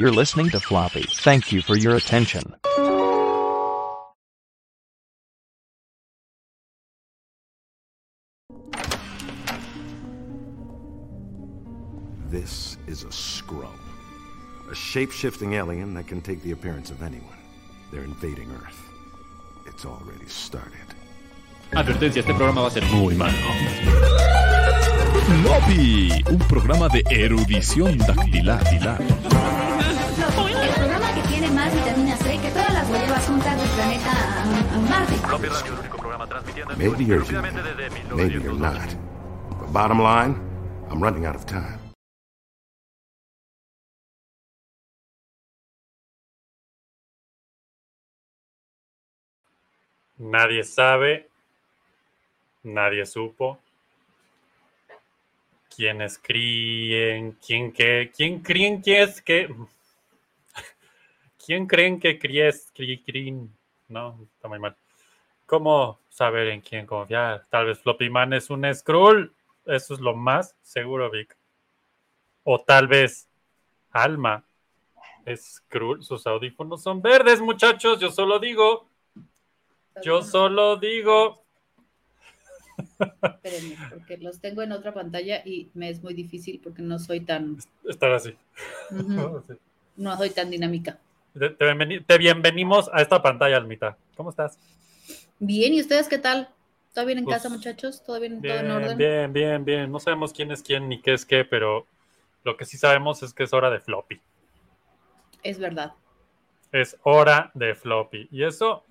You're listening to Floppy. Thank you for your attention. This is a scrub. A shape-shifting alien that can take the appearance of anyone. They're invading Earth. It's already started. Advertencia, este programa va a ser muy malo. Floppy, un programa de erudición dactilar. Juntas del planeta a, a Marte. Maybe you're human. Maybe you're not. But bottom line, I'm running out of time. Nadie sabe, nadie supo. ¿Quiénes críen? ¿Quién que? ¿Quién creen que es que? ¿Quién creen que? Crí, crín? No, está muy mal. ¿Cómo saber en quién confiar? Tal vez Floppy Man es un Skrull. Eso es lo más seguro, Vic. O tal vez Alma es Skrull. Sus audífonos son verdes, muchachos. Yo solo digo. Yo solo digo. Espérenme, porque los tengo en otra pantalla y me es muy difícil porque no soy tan, Estar así. Sí. no soy tan dinámica. Te, bienveni- te bienvenimos a esta pantalla, Almita. ¿Cómo estás? Bien, ¿y ustedes qué tal? ¿Todo bien en Pues, casa, muchachos? ¿Todo bien? ¿Todo en Bien, orden? bien, bien, bien. No sabemos quién es quién ni qué es qué, pero lo que sí sabemos es que es hora de floppy. Es verdad. Es hora de floppy. Y eso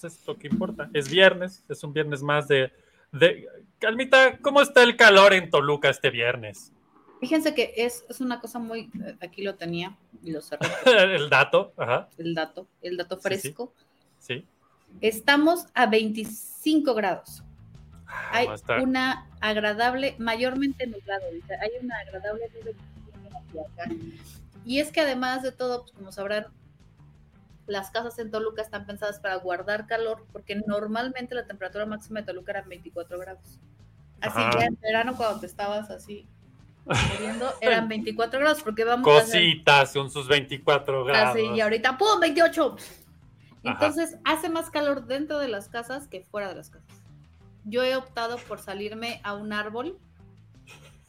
pues, es lo que importa. Es viernes, es un viernes más de, de... Almita, ¿cómo está el calor en Toluca este viernes? Fíjense que es, es una cosa muy, eh, aquí lo tenía y lo cerré, el dato, ajá, el dato, el dato Sí, sí. fresco. sí. Estamos a 25 grados. Hay No, está- una agradable, mayormente nublado, hay una agradable nube. Y es que además de todo, pues, como sabrán, las casas en Toluca están pensadas para guardar calor, porque normalmente la temperatura máxima de Toluca era 24 grados. Así Ajá. que en verano cuando te estabas así muriendo, eran 24 grados, porque vamos a hacer Cositas con sus 24 grados. así, y ahorita ¡pum! 28. Ajá. Entonces hace más calor dentro de las casas que fuera de las casas. Yo he optado por salirme a un árbol.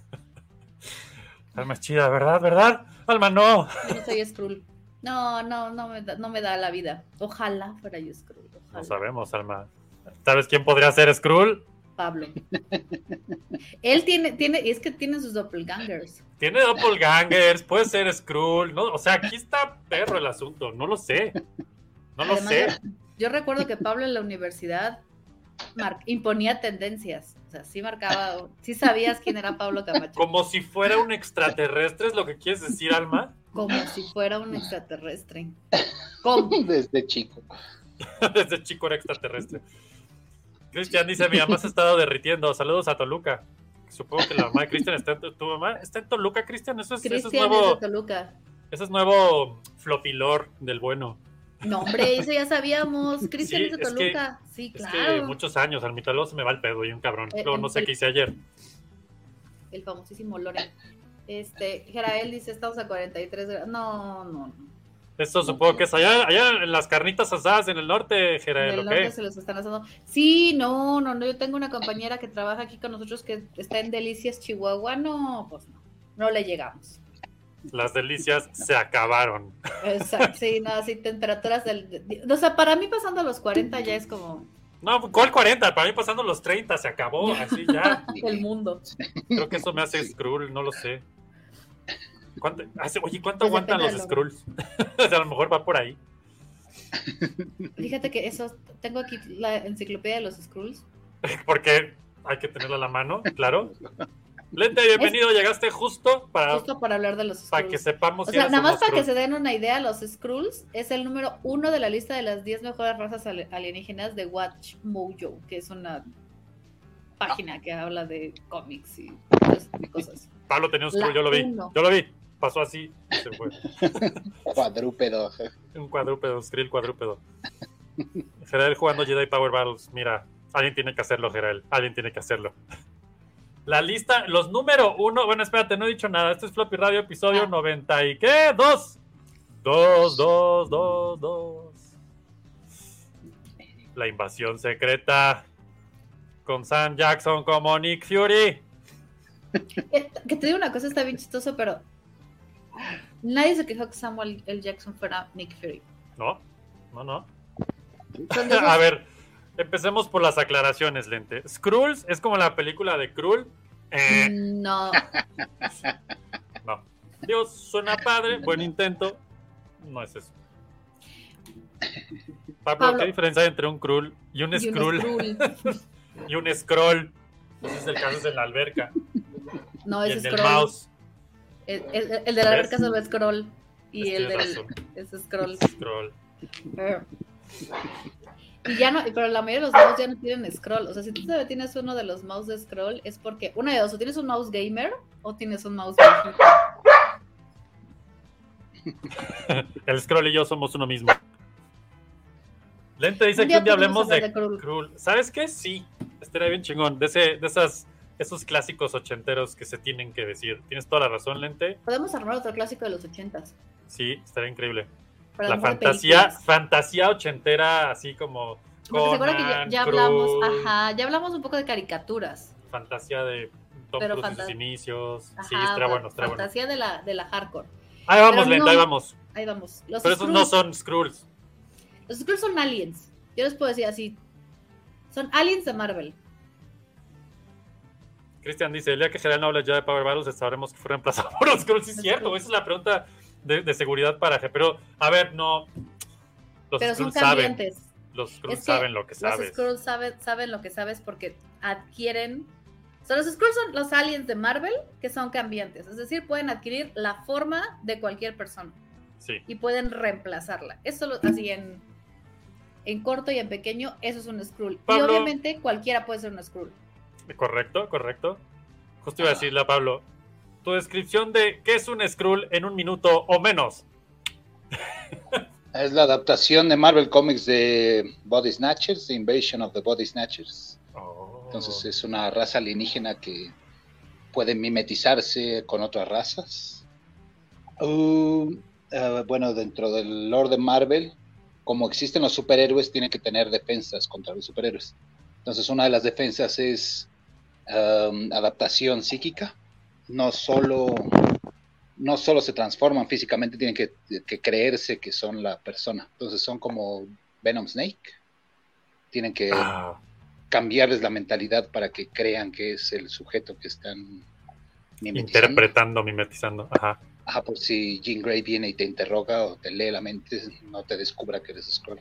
Alma es chida, ¿verdad? ¿Verdad? Alma, no. Yo no soy Skrull. No, no, no me, da, no me da la vida. Ojalá fuera yo Skrull. Ojalá. No sabemos, Alma. ¿Sabes quién podría ser Skrull? Pablo. Él tiene, tiene, y es que tiene sus doppelgangers. Tiene doppelgangers, puede ser Skrull. No, o sea, aquí está perro el asunto. No lo sé. No lo Además, sé. Yo, yo recuerdo que Pablo en la universidad mar- imponía tendencias. O sea, sí marcaba, sí sabías quién era Pablo Camacho. Como si fuera un extraterrestre, es lo que quieres decir, Alma. Como si fuera un extraterrestre. ¿Cómo? Desde chico. Desde chico era extraterrestre. Cristian dice: Mi mamá se ha estado derritiendo. Saludos a Toluca. Supongo que la mamá de Cristian está en tu, tu mamá está en Toluca, Cristian. Eso es, eso es Cristian es de Toluca. Eso es nuevo flopilor del bueno. No, hombre, eso ya sabíamos. Cristian Sí, es de es que- Toluca. sí, Es claro. que muchos años, al mitad luego se me va el pedo y un cabrón. Eh, Luego no sé el- qué hice ayer. El famosísimo Loren. Este, Jerael dice, estamos a 43 grados. No, no, no. Eso supongo que es allá, allá en las carnitas asadas en el norte, En Jerael, el norte se los están haciendo. Sí, no, no, no. Yo tengo una compañera que trabaja aquí con nosotros que está en Delicias, Chihuahua. No, pues no. No le llegamos. Las delicias se acabaron. Exacto, sí, no, así temperaturas del... de- o sea, para mí pasando los 40 ya es como No, ¿cuál 40? Para mí pasando los 30 se acabó, así ya. el mundo. Creo que eso me hace Skrull, no lo sé. ¿Cuánto, hace- oye, ¿cuánto Pues aguantan los Skrulls? O sea, a lo mejor va por ahí. Fíjate que eso, tengo aquí la enciclopedia de los Skrulls. Porque hay que tenerla a la mano, claro. Lente, bienvenido, llegaste justo para, Justo para hablar de los para que Skrulls. sepamos O si sea, eres nada más para que se den una idea, los Skrulls es el número uno de la lista de las 10 mejores razas alienígenas de Watch Mojo, que es una página que habla de cómics y cosas-. Pablo tenía un La Skrull, yo lo vi. uno. Yo lo vi. Pasó así. Se fue. Cuadrúpedo. Un cuadrúpedo, Skrill cuadrúpedo. Gerald jugando Jedi Power Battles. Mira, alguien tiene que hacerlo, Gerald. Alguien tiene que hacerlo. La lista, los número uno. Bueno, espérate, no he dicho nada. Este es Floppy Radio, episodio Ah. 90 y ¿qué? Dos. Dos, dos, dos, dos. La invasión secreta. Con Sam Jackson como Nick Fury. Que te digo una cosa, está bien chistoso, pero nadie se quejó que Samuel L. Jackson fuera Nick Fury. No, no, no. A ver, empecemos por las aclaraciones, Lente. Skrulls es como la película de Krull. Eh, No, no. Dios, suena padre, buen intento. No es eso. Pablo, Pablo. ¿qué diferencia hay entre un Krull y un Skrull y un Scroll? Ese es el caso es en la alberca. No, y es el del Scroll. mouse. El, el- el de la verga solo es Scroll. Y Pues el del. Es Scroll. Scroll. Eh. Y ya no, pero la mayoría de los mouse ya no tienen scroll. O sea, si tú todavía tienes uno de los mouse de scroll, es porque una de dos, o tienes un mouse gamer o tienes un mouse viejito. El Scroll y yo somos uno mismo. Lente dice que un día hablemos de Krull. Krull. ¿Sabes qué? Sí, estaría bien chingón. De, ese, de esas, esos clásicos ochenteros que se tienen que decir. Tienes toda la razón, Lente. Podemos armar otro clásico de los ochentas. Sí, estaría increíble. para La fantasía, películas. fantasía ochentera, así como. Porque se acuerda que ya, Conan, ya hablamos, ajá, ya hablamos un poco de caricaturas. Fantasía de Tom Pero Cruise en sus inicios. Ajá, sí, fa- bueno, estaría bueno. fantasía de la, de la hardcore. Ahí vamos, pero Lente, no- ahí vamos. Ahí vamos. Los Pero esos no son Skrulls. Los Skrulls son aliens. Yo les puedo decir así. Son aliens de Marvel. Cristian dice, el día que Gerald no hable ya de Power Battles, sabremos que fue reemplazado por los Skrulls. Sí, es Los cierto, esa es la pregunta de, de seguridad para G. Pero, a ver, no. Los pero son saben. cambiantes. Los Skrulls saben lo que Los sabes. Skrulls saben, saben lo que sabes porque adquieren. O sea, los Skrulls son los aliens de Marvel que son cambiantes. Es decir, pueden adquirir la forma de cualquier persona Sí. y pueden reemplazarla. Eso lo, así en, en corto y en pequeño, eso es un Skrull. Y obviamente cualquiera puede ser un Skrull. Correcto, correcto. Justo iba a decirle a Pablo, tu descripción de qué es un Skrull en un minuto o menos. Es la adaptación de Marvel Comics de Body Snatchers, The Invasion of the Body Snatchers. Oh. Entonces es una raza alienígena que puede mimetizarse con otras razas. Uh, eh, bueno, dentro del lore de Marvel, como existen los superhéroes, tienen que tener defensas contra los superhéroes. Entonces una de las defensas es um, adaptación psíquica. No solo, no solo se transforman físicamente, tienen que, que creerse que son la persona. Entonces son como Venom Snake. Tienen que Ah, cambiarles la mentalidad para que crean que es el sujeto que están mimetizando. interpretando, mimetizando. Ajá. Ajá, por si Jean Grey viene y te interroga o te lee la mente, no te descubra que eres Skrull.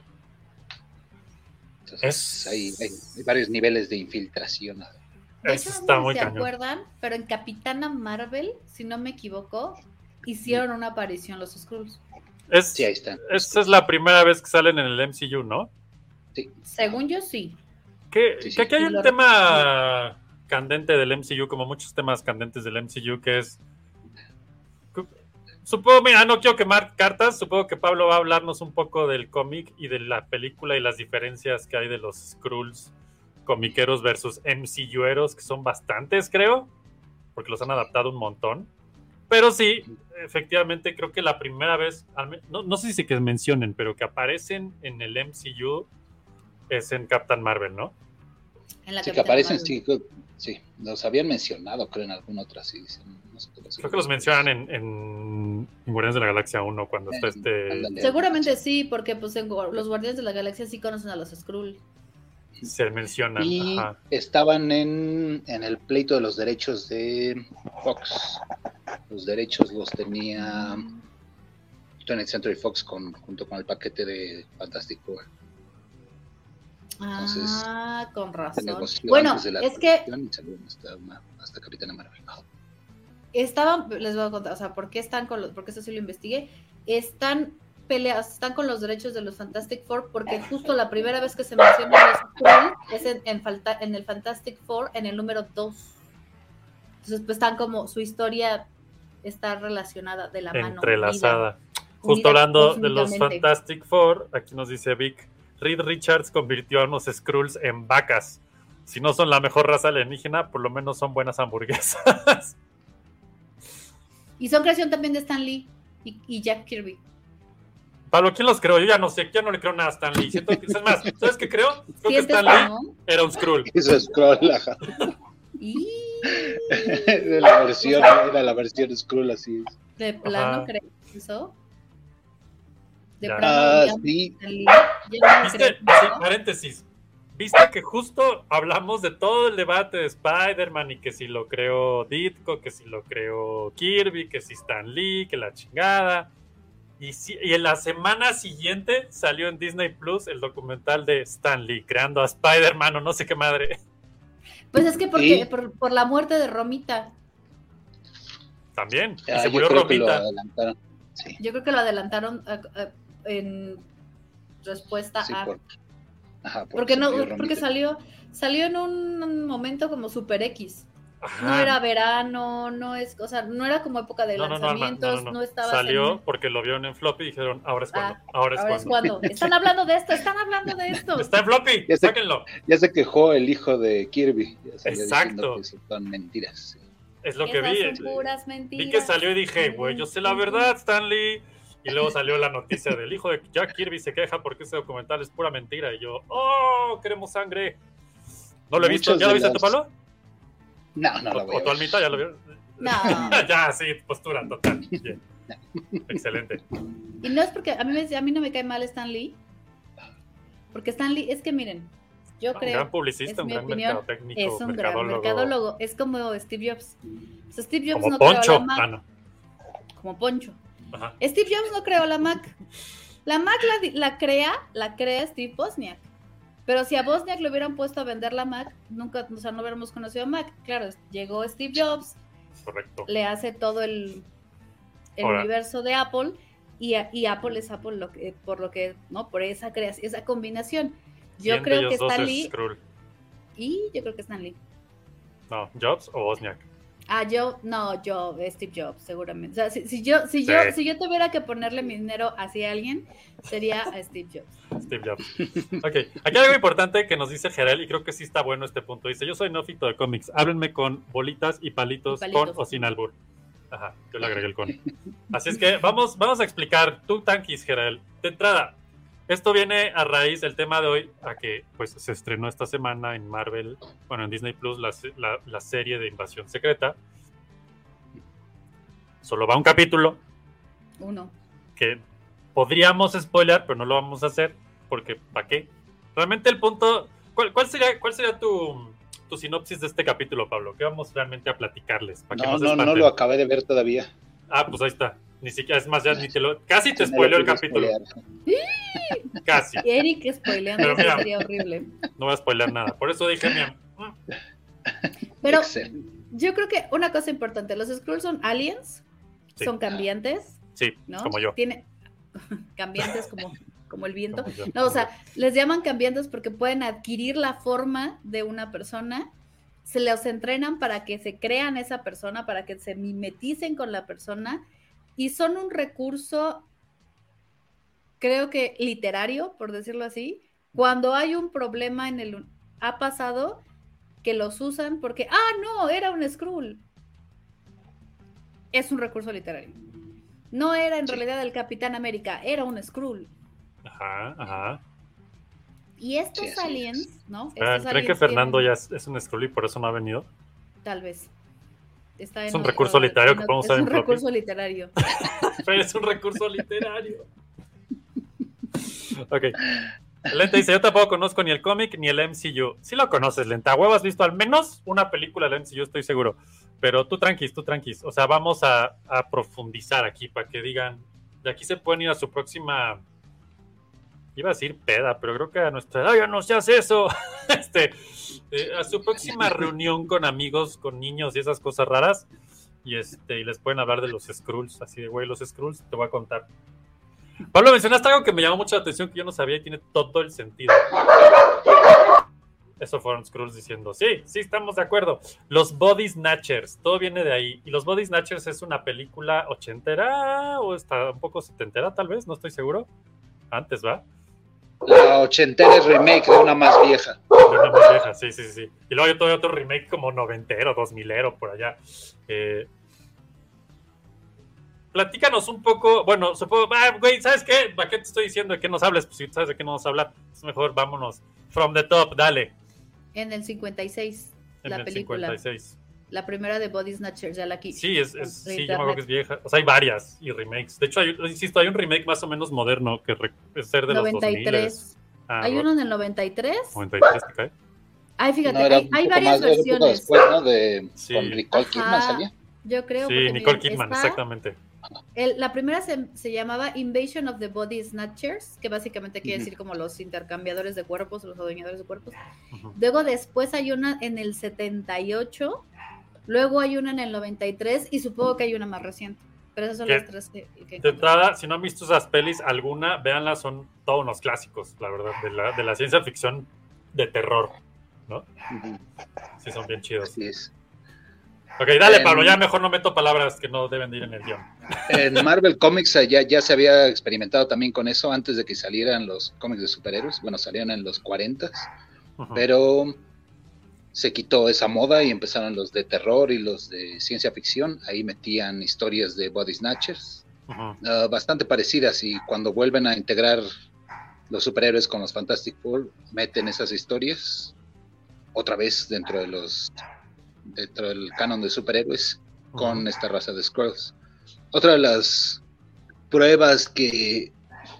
Entonces, Es- hay, hay- hay varios niveles de infiltración. Eso hecho, no está sé muy si se cañón. acuerdan, pero en Capitana Marvel, si no me equivoco, hicieron una aparición los Skrulls. Es, Sí, ahí están. esta es la primera vez que salen en el MCU, ¿no? Según yo, sí. Que, Sí, sí. que aquí hay un lo- tema candente del MCU, como muchos temas candentes del MCU, que es. Supongo, mira, no quiero quemar cartas. Supongo que Pablo va a hablarnos un poco del cómic y de la película y las diferencias que hay de los Skrulls comiqueros versus MCUeros, que son bastantes, creo, porque los han adaptado un montón. Pero sí, efectivamente, creo que la primera vez, no, no sé si que mencionen, pero que aparecen en el MCU es en Captain Marvel, ¿no? En la Sí, que aparecen, Marvel. sí, sí, los habían mencionado, creo, en alguna otra, sí. dicen, no sé qué los- Creo que los mencionan en, en, en Guardianes de la Galaxia 1 cuando está este... Seguramente sí, porque pues los Guardianes de la Galaxia sí conocen a los Skrull. Se mencionan. Y Ajá. estaban en, en el pleito de los derechos de Fox. Los derechos los tenía 20th Century Fox con, junto con el paquete de Fantastic Four. Entonces, ah, con razón. Bueno, antes de la es que hasta, Capitana Marvel. Estaban, les voy a contar, o sea, ¿por qué están con los, porque eso sí lo investigué, están peleas, están con los derechos de los Fantastic Four, porque justo la primera vez que se menciona a los Skrull es en, en, en el Fantastic Four, en el número 2. Entonces, pues están como, su historia está relacionada de la mano. Entrelazada. unida- Justo unida hablando de los. Fantastic Four, aquí nos dice Vic, Reed Richards convirtió a unos Skrulls en vacas. Si no son la mejor raza alienígena, por lo menos son buenas hamburguesas. Y son creación también de Stan Lee y, y Jack Kirby. Pablo, ¿quién los creó? Yo ya no sé, ya no le creo nada a Stan Lee. Siento que, es más, ¿sabes qué creo? Creo que ¿Sientes Stan Lee no? era un Skrull. Hizo scroll, ajá. Y De la versión, era la versión Skrull, así es. de plano Ajá. creo eso. De Ya. plano Ah, sí. Stan Lee, ya no ¿Viste? creo Sí, eso. paréntesis. ¿Viste que justo hablamos de todo el debate de Spider-Man y que si lo creó Ditko, que si lo creó Kirby, que si Stan Lee, que la chingada? Y, si- y en la semana siguiente salió en Disney Plus el documental de Stan Lee creando a Spider-Man o no sé qué madre. Pues es que porque, Sí. por, por la muerte de Romita. También. Y Ah, se murió Romita. Sí, Yo creo que lo adelantaron a- a- en respuesta sí, a. por- ajá, porque se no, porque salió, salió en un momento como super X. No era verano, no es, o sea, no era como época de No, no, no, Alma, lanzamientos, no, no, no, no. estaba Salió porque lo vieron en floppy y dijeron, ahora es cuando, Ah, ahora es Ahora es cuando. cuando. Están hablando de esto, están hablando de esto. Está en floppy, Ya sé- sáquenlo. Ya se quejó el hijo de Kirby. Ya Exacto. que son mentiras. Es lo que vi. son puras mentiras. Vi que salió y dije, güey, yo sé la verdad, Stanley. Y luego salió la noticia del hijo de Jack Kirby se queja porque ese documental es pura mentira. Y yo, oh, queremos sangre. ¿No lo he visto? ¿Ya lo viste tu las- palo? No, no la ¿O, voy o tu almita ya lo vio? No. ya, sí, postura total. Bien. Excelente. Y no es porque a mí, me- a mí no me cae mal Stan Lee. Porque Stan Lee, es que miren, yo un creo. gran publicista, es un gran opinión, mercadotécnico, Es un gran mercadólogo. mercadólogo. Es como Steve Jobs. O sea, Steve Jobs Como no creó Poncho. la Mac. Ah, no. Como Poncho. Ajá. Steve Jobs no creó la Mac. La Mac la, la crea, la crea Steve Bosniak. Pero si a Bosniak le hubieran puesto a vender la Mac, nunca, o sea, no hubiéramos conocido a Mac. Claro, llegó Steve Jobs, Correcto. le hace todo el, universo de Apple y, y Apple es Apple lo que, por lo que, ¿no? Por esa creación, esa combinación. Yo ¿Quién de creo que Stan es Lee Skrull? y yo creo que Stan Lee. No, Jobs o Wozniak. Ah, yo, no, yo, Steve Jobs, seguramente. O sea, si, si yo, si Sí. yo, si yo tuviera que ponerle mi dinero hacia alguien, sería a Steve Jobs. Steve Jobs. Ok, aquí hay algo importante que nos dice Gerel y creo que sí está bueno este punto. Dice, yo soy neófito de cómics, háblenme con bolitas y palitos, Y palitos. con o sin albur. Ajá, yo le agregué el con. Así es que vamos, vamos a explicar, tú tanquis, Gerel. De entrada, esto viene a raíz del tema de hoy, a que pues se estrenó esta semana en Marvel, bueno, en Disney Plus, la, la- la serie de Invasión Secreta. Solo va un capítulo, Uno. que podríamos spoiler, pero no lo vamos a hacer, porque ¿para qué? Realmente el punto, ¿cuál, cuál sería, cuál sería tu, tu sinopsis de este capítulo, Pablo? ¿Qué vamos realmente a platicarles? Para que No, no, no, lo acabé de ver todavía. Ah, pues ahí está. Ni siquiera, es más, ya ni te lo... Casi te spoileo el capítulo. spoilear. Casi. Eric spoileando, mira. sería horrible. No voy a spoiler nada. Por eso dije, mira, Pero yo creo que una cosa importante, los Skrulls son aliens, Sí. son cambiantes, sí, ¿no? como yo. Tiene cambiantes como, como el viento. Como yo, No, o sea, les llaman cambiantes porque pueden adquirir la forma de una persona, se los entrenan para que se crean esa persona, para que se mimeticen con la persona y son un recurso, creo que literario, por decirlo así, cuando hay un problema en el... un- Ha pasado que los usan porque, ah, no, era un Skrull. Es un recurso literario. No era en Sí. realidad el Capitán América, era un Skrull. Ajá, ajá. Y estos Sí, aliens, es. ¿no? Espera, Estos ¿Creen que Fernando tienen- ya es, es un Skrull y por eso no ha venido? Tal vez. Está Es en un otro- recurso literario que en- podemos Es usar un en floppy. recurso literario. Pero es un recurso literario. ok. Lente dice, yo tampoco conozco ni el cómic ni el MCU. Sí lo conoces, Lenta. Huevo, has visto al menos una película del MCU, estoy seguro. Pero tú tranquis, tú tranquis. O sea, vamos a, a profundizar aquí para que digan, de aquí se pueden ir a su próxima... Iba a decir peda, pero creo que a nuestra edad ya no se hace eso. este, eh, a su próxima reunión con amigos, con niños y esas cosas raras. Y, este, y les pueden hablar de los Skrulls. Así de, güey, los Skrulls, te voy a contar. Pablo, mencionaste algo que me llamó mucho la atención, que yo no sabía y tiene todo el sentido. Eso fueron Skrulls diciendo, sí, sí, estamos de acuerdo. Los Body Snatchers, todo viene de ahí. Y los Body Snatchers es una película ochentera o está un poco setentera, tal vez, no estoy seguro. Antes, ¿va? La ochentera es remake de una más vieja. de una más vieja, sí, sí, sí. Y luego hay otro remake como noventero, dos milero, por allá. Eh, platícanos un poco, bueno, supongo, ah, güey, ¿sabes qué? ¿Para qué te estoy diciendo de qué nos hables? Pues si sabes de qué nos vamos a hablar, es mejor vámonos from the top, dale. En el 56, En la el película. 56. La primera de Body Snatchers, ya la aquí. Sí, es, es- sí, yo me acuerdo que es vieja. O sea, hay varias y remakes. De hecho, hay, insisto, hay un remake más o menos moderno que es ser de los 93. 2000. Ah, Hay bueno, uno en el 93. 93 te cae. Ay, fíjate, No, hay, hay varias versiones. después, ¿no? De, Sí. Con Nicole Kidman salía. Yo creo. Sí, Nicole miren, Kidman, está- exactamente. El- la primera se, se llamaba Invasion of the Body Snatchers, que básicamente quiere decir como los intercambiadores de cuerpos, los adueñadores de cuerpos. Luego después hay una en el 78, luego hay una en el 93 y supongo que hay una más reciente. Pero esas son ¿Qué? las tres que, que De entrada, si no han visto esas pelis, alguna, véanlas, son todos unos clásicos, la verdad, de la, de la ciencia ficción de terror, ¿no? Sí, son bien chidos. Así es. Ok, dale, Pablo, ya mejor no meto palabras que no deben de ir en el guion. En Marvel Comics eh, ya, ya se había experimentado también con eso antes de que salieran los cómics de superhéroes. Bueno, salieron en los 40, Ujú. pero se quitó esa moda y empezaron los de terror y los de ciencia ficción. Ahí metían historias de body snatchers, ah, bastante parecidas. Y cuando vuelven a integrar los superhéroes con los Fantastic Four, meten esas historias otra vez dentro de los dentro del canon de superhéroes con esta raza de Skrulls. Otra de las pruebas que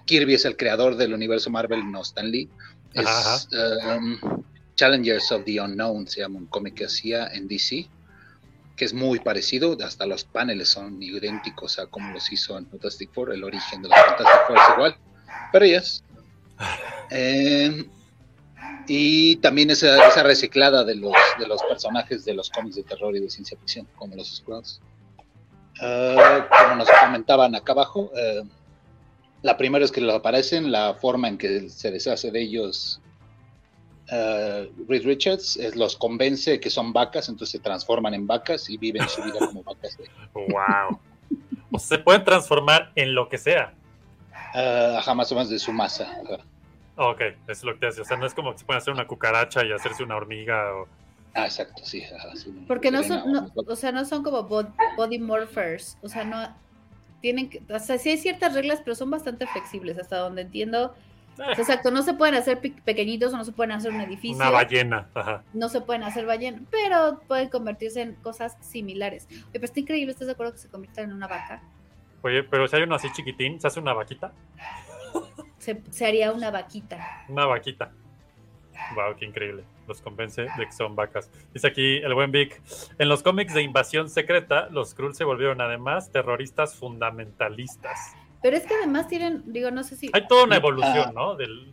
Kirby es el creador del universo Marvel, no Stan Lee, es um, Challengers of the Unknown, se llama un cómic que hacía en DC, que es muy parecido, hasta los paneles son idénticos a como los hizo en Fantastic Four, el origen de los Fantastic Four es igual, pero. Eh, y también esa, esa reciclada de los, de los personajes de los cómics de terror y de ciencia ficción, como los Skrulls. Eh, como nos comentaban acá abajo, eh, la primera es que lo aparecen, la forma en que se deshace de ellos eh, Reed Richards es, los convence que son vacas, entonces se transforman en vacas y viven su vida como vacas. de- Wow. O sea, se pueden transformar en lo que sea. eh, ajá, más o menos de su masa. Ok, eso es lo que te hace. O sea, no es como que se pueden hacer una cucaracha y hacerse una hormiga o. Ah, exacto, sí. ajá, sí, Porque no son, no, o- sea, no son como bod- body morphers, o sea, no tienen que, o sea, sí hay ciertas reglas, pero son bastante flexibles, hasta donde entiendo. Eh, Exacto, no se pueden hacer pe- pequeñitos o no se pueden hacer un edificio, una ballena. Ajá. no se pueden hacer ballena, pero pueden convertirse en cosas similares. Oye, pero está increíble, ¿estás de acuerdo que se conviertan en una vaca? Oye, pero si hay uno así chiquitín, se hace una vaquita. Se, se haría una vaquita. Una vaquita. Wow, qué increíble. Los convence de que son vacas. Dice aquí el buen Vic. En los cómics de Invasión Secreta, los Skrull se volvieron además terroristas fundamentalistas. Pero es que además tienen, digo, no sé si... Hay toda una evolución, ¿no? Del,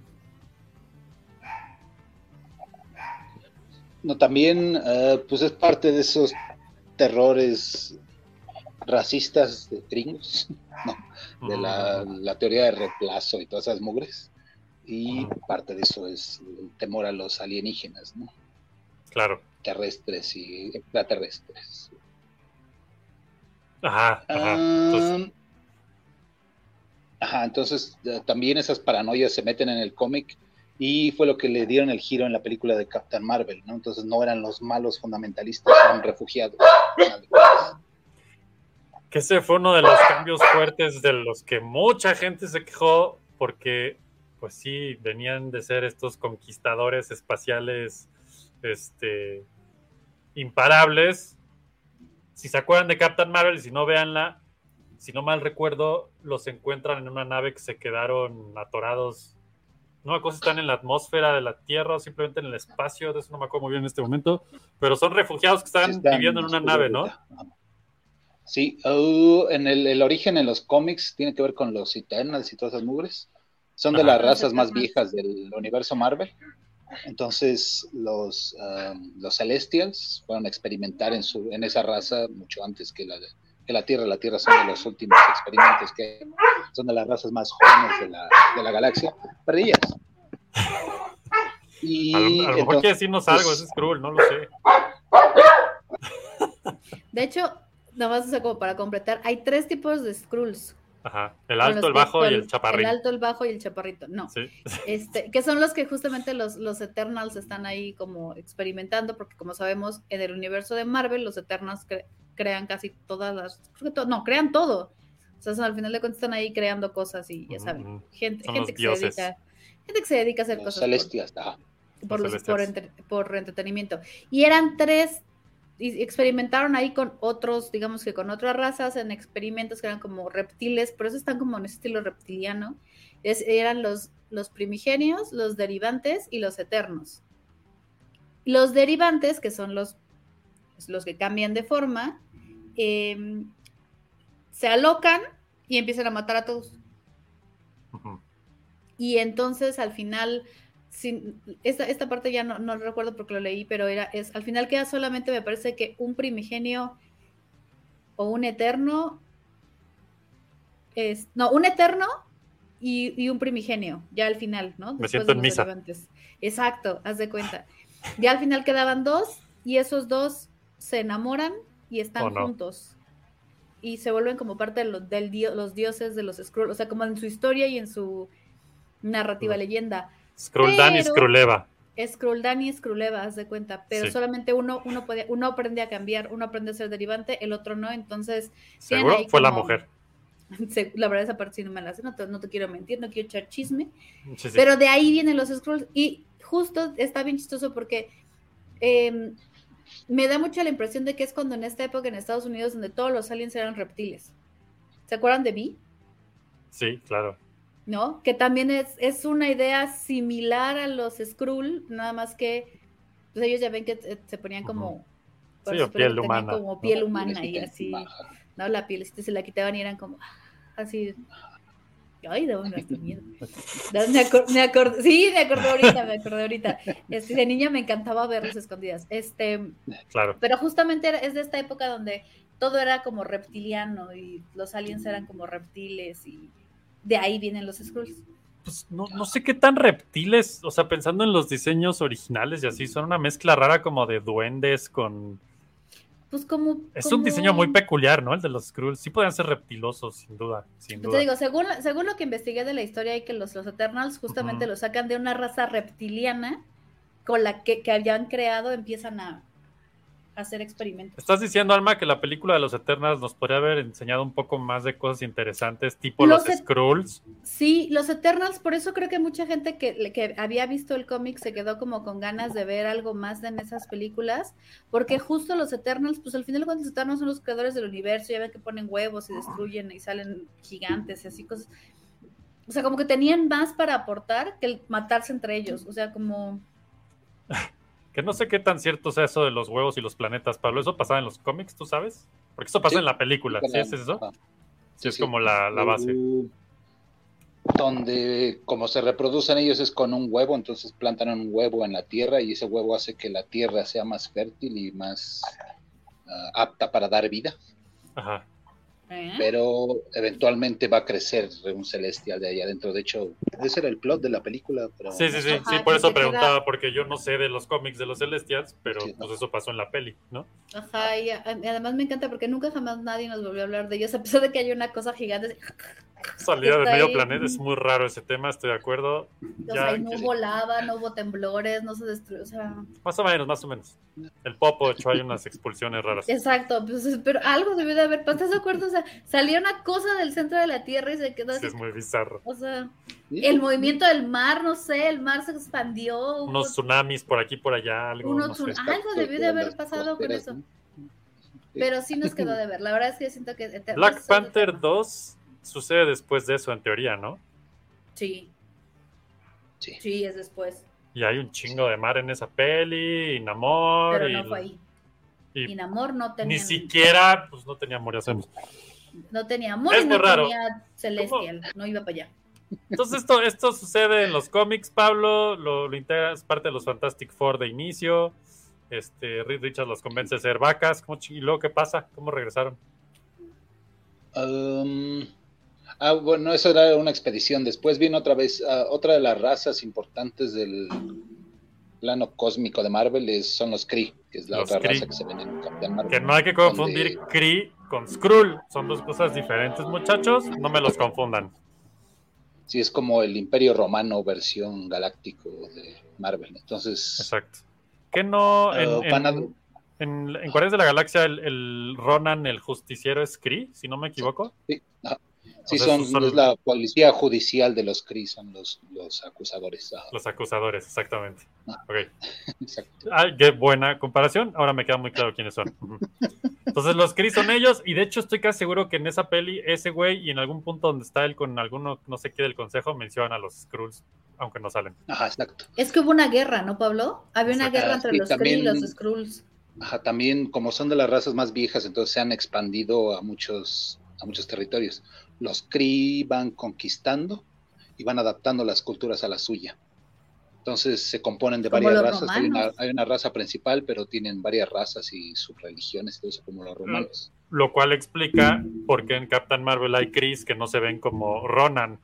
No, también, eh, pues es parte de esos terrores racistas de gringos, ¿no? De la, la teoría de reemplazo y todas esas mugres. Y parte de eso es el temor a los alienígenas, ¿no? Claro. terrestres y extraterrestres. Ajá, ajá. Entonces, ajá, entonces también esas paranoias se meten en el cómic y fue lo que le dieron el giro en la película de Captain Marvel, ¿no? Entonces no eran los malos fundamentalistas, eran refugiados. Que ese fue uno de los cambios fuertes de los que mucha gente se quejó porque, pues sí, venían de ser estos conquistadores espaciales, este, imparables. Si se acuerdan de Captain Marvel, y si no, véanla. Si no mal recuerdo, los encuentran en una nave que se quedaron atorados. No si están en la atmósfera de la Tierra o simplemente en el espacio, de eso no me acuerdo muy bien en este momento. Pero son refugiados que están, viviendo en una nave, ¿no? Sí, uh, en el, el origen en los cómics tiene que ver con los Eternals y todas esas mugres. Son de Ajá. las razas más viejas del universo Marvel. Entonces, los, um, los Celestials fueron a experimentar en, su, en esa raza mucho antes que la, que la Tierra. La Tierra son de los últimos experimentos que hay. son de las razas más jóvenes de la, de la galaxia. Perrillas. Y A lo, a lo mejor entonces- quiere decirnos algo, ese es cruel, no lo sé. De hecho, nada más o sea, como para completar, hay tres tipos de Skrulls. Ajá. El alto, el bajo y el chaparrín. El alto, el bajo y el chaparrito. No. Sí. Este, que son los que justamente los, los Eternals están ahí como experimentando, porque como sabemos, en el universo de Marvel, los Eternals cre- crean casi todas las. creo que to- no, crean todo. O sea, son- al final de cuentas están ahí creando cosas y ya saben, Ujú. gente, Son gente que dioses. se dedica. Gente que se dedica a hacer Los cosas por- celestias. ajá. por, Los los- por, celestiales. entre- por entretenimiento. Y eran tres, experimentaron ahí con otros, digamos que con otras razas en experimentos que eran como reptiles, por eso están como en ese estilo reptiliano. Es- eran los, los primigenios, los derivantes y los eternos. Los derivantes, que son los, pues, los que cambian de forma, eh, se alocan y empiezan a matar a todos. Y entonces al final, sin, esta, esta parte ya no, no recuerdo porque lo leí, pero era, es, al final queda solamente, me parece que un primigenio o un eterno, es, no, un eterno y, y un primigenio, ya al final, ¿no? Me siento en misa. derivantes. Exacto, haz de cuenta. Ya al final quedaban dos y esos dos se enamoran y están Oh, no. juntos. Y se vuelven como parte de los, del dio- los dioses de los Skrull, o sea, como en su historia y en su narrativa leyenda. Y Pero- y Skruleva, haz de cuenta, pero Sí. solamente uno, uno, podía, uno aprende a cambiar, uno aprende a ser derivante, el otro no, entonces Seguro fue la mujer. La verdad esa parte sí no me la sé, no te, no te quiero mentir, no quiero echar chisme, Sí, sí. pero de ahí vienen los Skrulls y justo está bien chistoso porque eh, me da mucha la impresión de que es cuando en esta época en Estados Unidos donde todos los aliens eran reptiles. ¿Se acuerdan de mí? Sí, claro. ¿No? Que también es, es una idea similar a los Skrull, nada más que pues ellos ya ven que eh, se ponían como... Sí, o piel humana, Como piel humana y así. ¿no? La pielecita se la quitaban y eran como así... Ay, de dónde hasta miedo. Me, acor- me acordé, sí, me acordé ahorita, me acordé ahorita. Este, de niña me encantaba verlos escondidas. Este, Claro. pero justamente era- es de esta época donde todo era como reptiliano y los aliens eran como reptiles y de ahí vienen los Skrulls. Pues no, no sé qué tan reptiles, o sea, pensando en los diseños originales y así, son una mezcla rara como de duendes con... Pues como... Es como- un diseño muy peculiar, ¿no? El de los Skrulls. Sí podían ser reptilosos, sin duda, sin duda. te digo, según, según lo que investigué de la historia, hay que los, los Eternals justamente Ujú. lo sacan de una raza reptiliana con la que, que habían creado, empiezan a hacer experimentos. Estás diciendo, Alma, que la película de los Eternals nos podría haber enseñado un poco más de cosas interesantes, tipo Los los, Skrulls. Sí, los Eternals, por eso creo que mucha gente que, que había visto el cómic se quedó como con ganas de ver algo más en esas películas, porque justo los Eternals, pues al final cuentas los Eternals son los creadores del universo, ya ven que ponen huevos y destruyen y salen gigantes y así cosas. O sea, como que tenían más para aportar que el matarse entre ellos, o sea, como... Que no sé qué tan cierto sea eso de los huevos y los planetas, Pablo. ¿Eso pasaba en los cómics, tú sabes? Porque eso pasa Sí. en la película, ¿sí es eso? Sí, es como la, la base. Uh, Donde como se reproducen ellos es con un huevo, entonces plantan un huevo en la tierra y ese huevo hace que la tierra sea más fértil y más ah, apta para dar vida, Ajá. ¿Eh? pero eventualmente va a crecer un celestial de ahí adentro. De hecho, ese era el plot de la película. Pero Sí, sí, sí, Ajá, sí, por que eso queda- preguntaba, porque yo no sé de los cómics de los Celestials, pero Sí, no. pues eso pasó en la peli, ¿no? Ajá, y, a- y además me encanta porque nunca jamás nadie nos volvió a hablar de ellos, a pesar de que hay una cosa gigante. Salida de medio ahí. planeta, es muy raro ese tema, estoy de acuerdo. O Ya, sea, no hubo lava, no hubo temblores, no se destruyó, o sea... Más o menos, más o menos. El Popo, hecho, hay unas expulsiones raras. Exacto, pues, pero algo debió de haber pasado, ¿estás de acuerdo? Sea, salió una cosa del centro de la Tierra y se quedó Sí, así, es muy bizarro. o sea, Sí. el movimiento del mar, no sé, el mar se expandió, Unos tsunamis por aquí, por allá, algo, unos no sé. tsun- algo debió de haber pasado con eso, pero sí nos quedó de ver, la verdad es que yo siento que... Black Panther tema. 2 sucede después de eso, en teoría, ¿no? Sí, Sí. sí, es después, Y hay un chingo de mar en esa peli, y Namor, pero y, no fue ahí. y Y Namor no tenía... ni siquiera, pues no tenía amor, ya sabemos. No tenía amor Es y no raro. tenía Celestial, no iba para allá. Entonces esto, esto sucede en los cómics, Pablo, lo, lo integra, es parte de los Fantastic Four de inicio. Este, Reed Richards los convence de ser vacas. ¿Cómo, y luego qué pasa? ¿Cómo regresaron? Um, ah, bueno, eso era una expedición. Después vino otra vez, ah, otra de las razas importantes del plano cósmico de Marvel es- son los Kree, que es la Los otra Kree. raza que se ven en Capitán Marvel. Que no hay que confundir Donde- Kree con Skrull. Son dos cosas diferentes, muchachos. No me los confundan. Sí, es como el Imperio Romano versión galáctico de Marvel. Entonces, Exacto. Que no. En, eh, van a- en, en- en de la Galaxia, el, el Ronan, el justiciero, es Kree, si no me equivoco. sí, ajá. Sí, O sea, son, es la policía judicial de los Kree, son los, los acusadores. Los acusadores, exactamente. Ah. Ok. Exacto. Ay, qué buena comparación. Ahora me queda muy claro quiénes son. Entonces, los Kree son ellos. Y de hecho, estoy casi seguro que en esa peli, ese güey y en algún punto donde está él con alguno, no sé qué del consejo, mencionan a los Skrulls, aunque no salen. Ajá, exacto. Es que hubo una guerra, ¿no, Pablo? Había una Exacto. guerra entre Sí, los Kree y también- los Skrulls. Ajá, también como son de las razas más viejas, entonces se han expandido a muchos, a muchos territorios. Los Kree van conquistando y van adaptando las culturas a la suya. Entonces se componen de varias razas. Hay una, romanos. hay una raza principal, pero tienen varias razas y subreligiones, y todo eso como los romanos. Lo cual explica por qué en Captain Marvel hay Kree que no se ven como Ronan,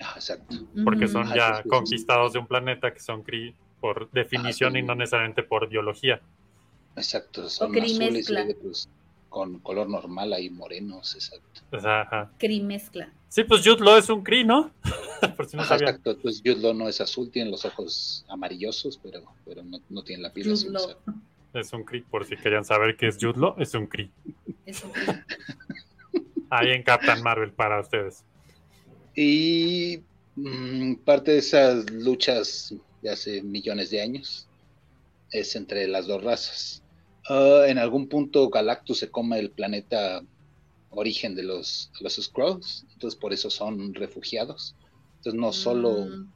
Ajá, exacto. porque son Ah, ya sí, sí, sí. conquistados de un planeta que son Kree por definición sí. y no necesariamente por biología. Exacto, son Kree azules y con color normal, hay morenos, exacto. Sea, ajá. Mezcla. Sí, pues Jude Law es un Kree, ¿no? por si no Ajá, exacto, pues Jude Law no es azul, tiene los ojos amarillosos, pero, pero no, no tiene la piel Jude azul. Law. Es un Kree, por si querían saber qué es Jude Law, es un Kree. Es un Kree. Ahí en Captain Marvel para ustedes. Y mm, parte de esas luchas de hace millones de años es entre las dos razas. Ah, en algún punto Galactus se come el planeta origen de los, los Skrulls, entonces por eso son refugiados. Entonces no solo, Mm,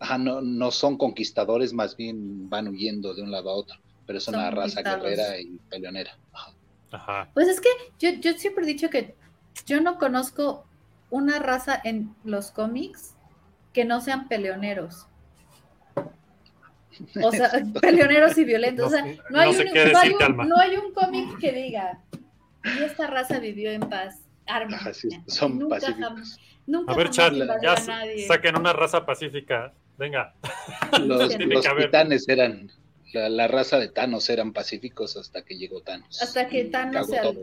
ajá, no, no son conquistadores, más bien van huyendo de un lado a otro, pero es una raza guerrera y peleonera. Ajá. Ajá. Pues es que yo, yo siempre he dicho que yo no conozco una raza en los cómics que no sean peleoneros. O sea, peleoneros y violentos. O sea, no No hay, sé un, no hay un- Alma. no hay un cómic que diga, y esta raza vivió en paz. Armas. Sí, son nunca pacíficos. nunca A ver, jamás chat, invadió ya a sa- nadie. saquen una raza pacífica. Venga. Los, titanes eran, la, la raza de Thanos eran pacíficos hasta que llegó Thanos. Hasta que Thanos se al-.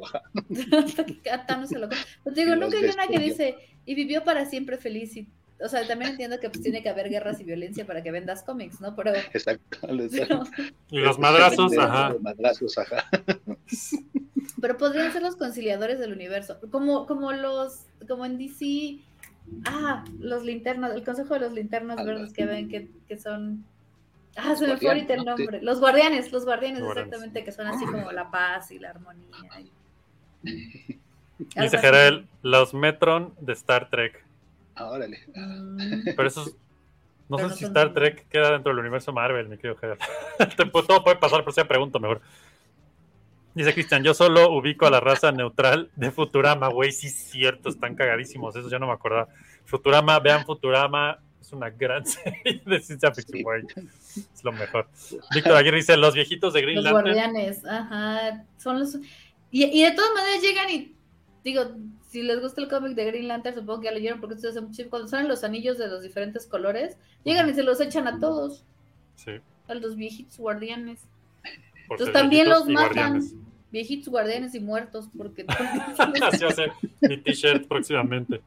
Hasta que Thanos se lo. Pues digo, Y nunca hay una que dice, y vivió para siempre feliz. Y, o sea, también entiendo que pues, tiene que haber guerras y violencia para que vendas cómics, ¿no? Pero, Exacto. pero, Y los madrazos, De- ajá. de madrazos, ajá. pero podrían ser los conciliadores del universo. Como, como los, como en DC, ah, los linternas, el consejo de los linternas Ah, verdes los- que ven que, que son. Ah, Los se me fue ahorita el nombre. Los guardianes, los guardianes, Los guardianes. exactamente, que son así como la paz y la armonía. Dice Algo así. Gerel, los Metron de Star Trek. Ah, órale. Mm, Pero esos. No Pero sé no si son- Star Trek queda dentro del universo Marvel, mi querido pues, Todo puede pasar, pero ya pregunto mejor. Dice Cristian, yo solo ubico a la raza neutral de Futurama, güey, sí es cierto, están cagadísimos, eso yo no me acordaba. Futurama, vean Futurama, es una gran serie de ciencia ficción, güey. Es lo mejor. Víctor Aguirre dice, los viejitos de Green Los Lantern. guardianes, ajá. Son los. Y, y de todas maneras llegan y. Digo, si les gusta el cómic de Green Lantern, supongo que ya leyeron porque ustedes hace mucho- cuando salen los anillos de los diferentes colores, llegan y se los echan a todos, Sí, a los viejitos guardianes. por Entonces también los matan. guardianes. Viejitos guardianes y muertos, porque Así va a ser mi t-shirt próximamente.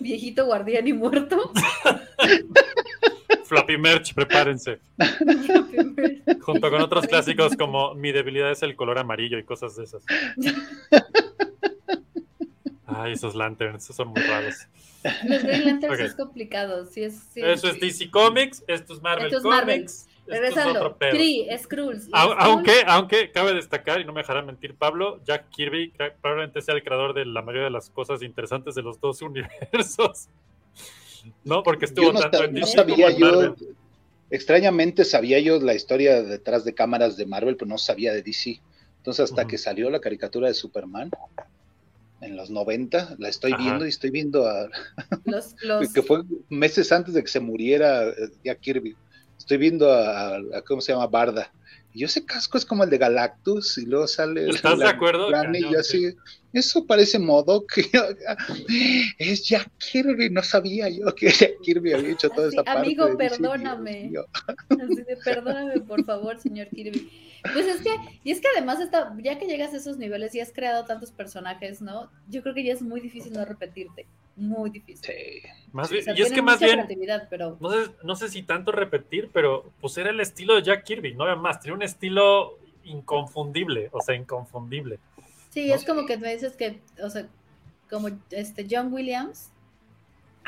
viejito guardián y muerto. Floppy merch, prepárense. Junto con otros clásicos como Mi debilidad es el color amarillo y cosas de esas. Ay, esos lanterns, esos son muy raros. Los Green Lanterns es complicado. Sí es, sí Eso es DC Comics, esto es Marvel Esto es Marvel. Comics. Es Regresando. Kree, Skrulls. Aunque, aunque cabe destacar, y no me dejará mentir Pablo, Jack Kirby probablemente sea el creador de la mayoría de las cosas interesantes de los dos universos. ¿No? Porque estuvo Yo no, tanto en no DC como sabía en yo, Marvel. extrañamente sabía yo la historia detrás de cámaras de Marvel, pero no sabía de DC. Entonces hasta que salió la caricatura de Superman en los 90, la estoy Ajá. viendo y estoy viendo a, los, los, que fue meses antes de que se muriera eh, Jack Kirby. estoy viendo a, a- ¿cómo se llama? Barda. Y ese casco es como el de Galactus y luego sale... ¿Estás de acuerdo? Lana y Cañón, yo así, eso parece modo que es Jack Kirby, no sabía yo que Jack Kirby había hecho toda Así, esa parte. amigo, de DC, perdóname. Así de, perdóname, por favor, señor Kirby. Pues es que, y es que además, está, ya que llegas a esos niveles y has creado tantos personajes, ¿no? Yo creo que ya es muy difícil no repetirte. Muy difícil. Sí. Más O bien- sea, y es que más bien, pero no sé, no sé si tanto repetir, pero pues era el estilo de Jack Kirby, no había más, tenía un estilo inconfundible, o sea, inconfundible. sí, ¿no? es como que me dices que, o sea, como este John Williams,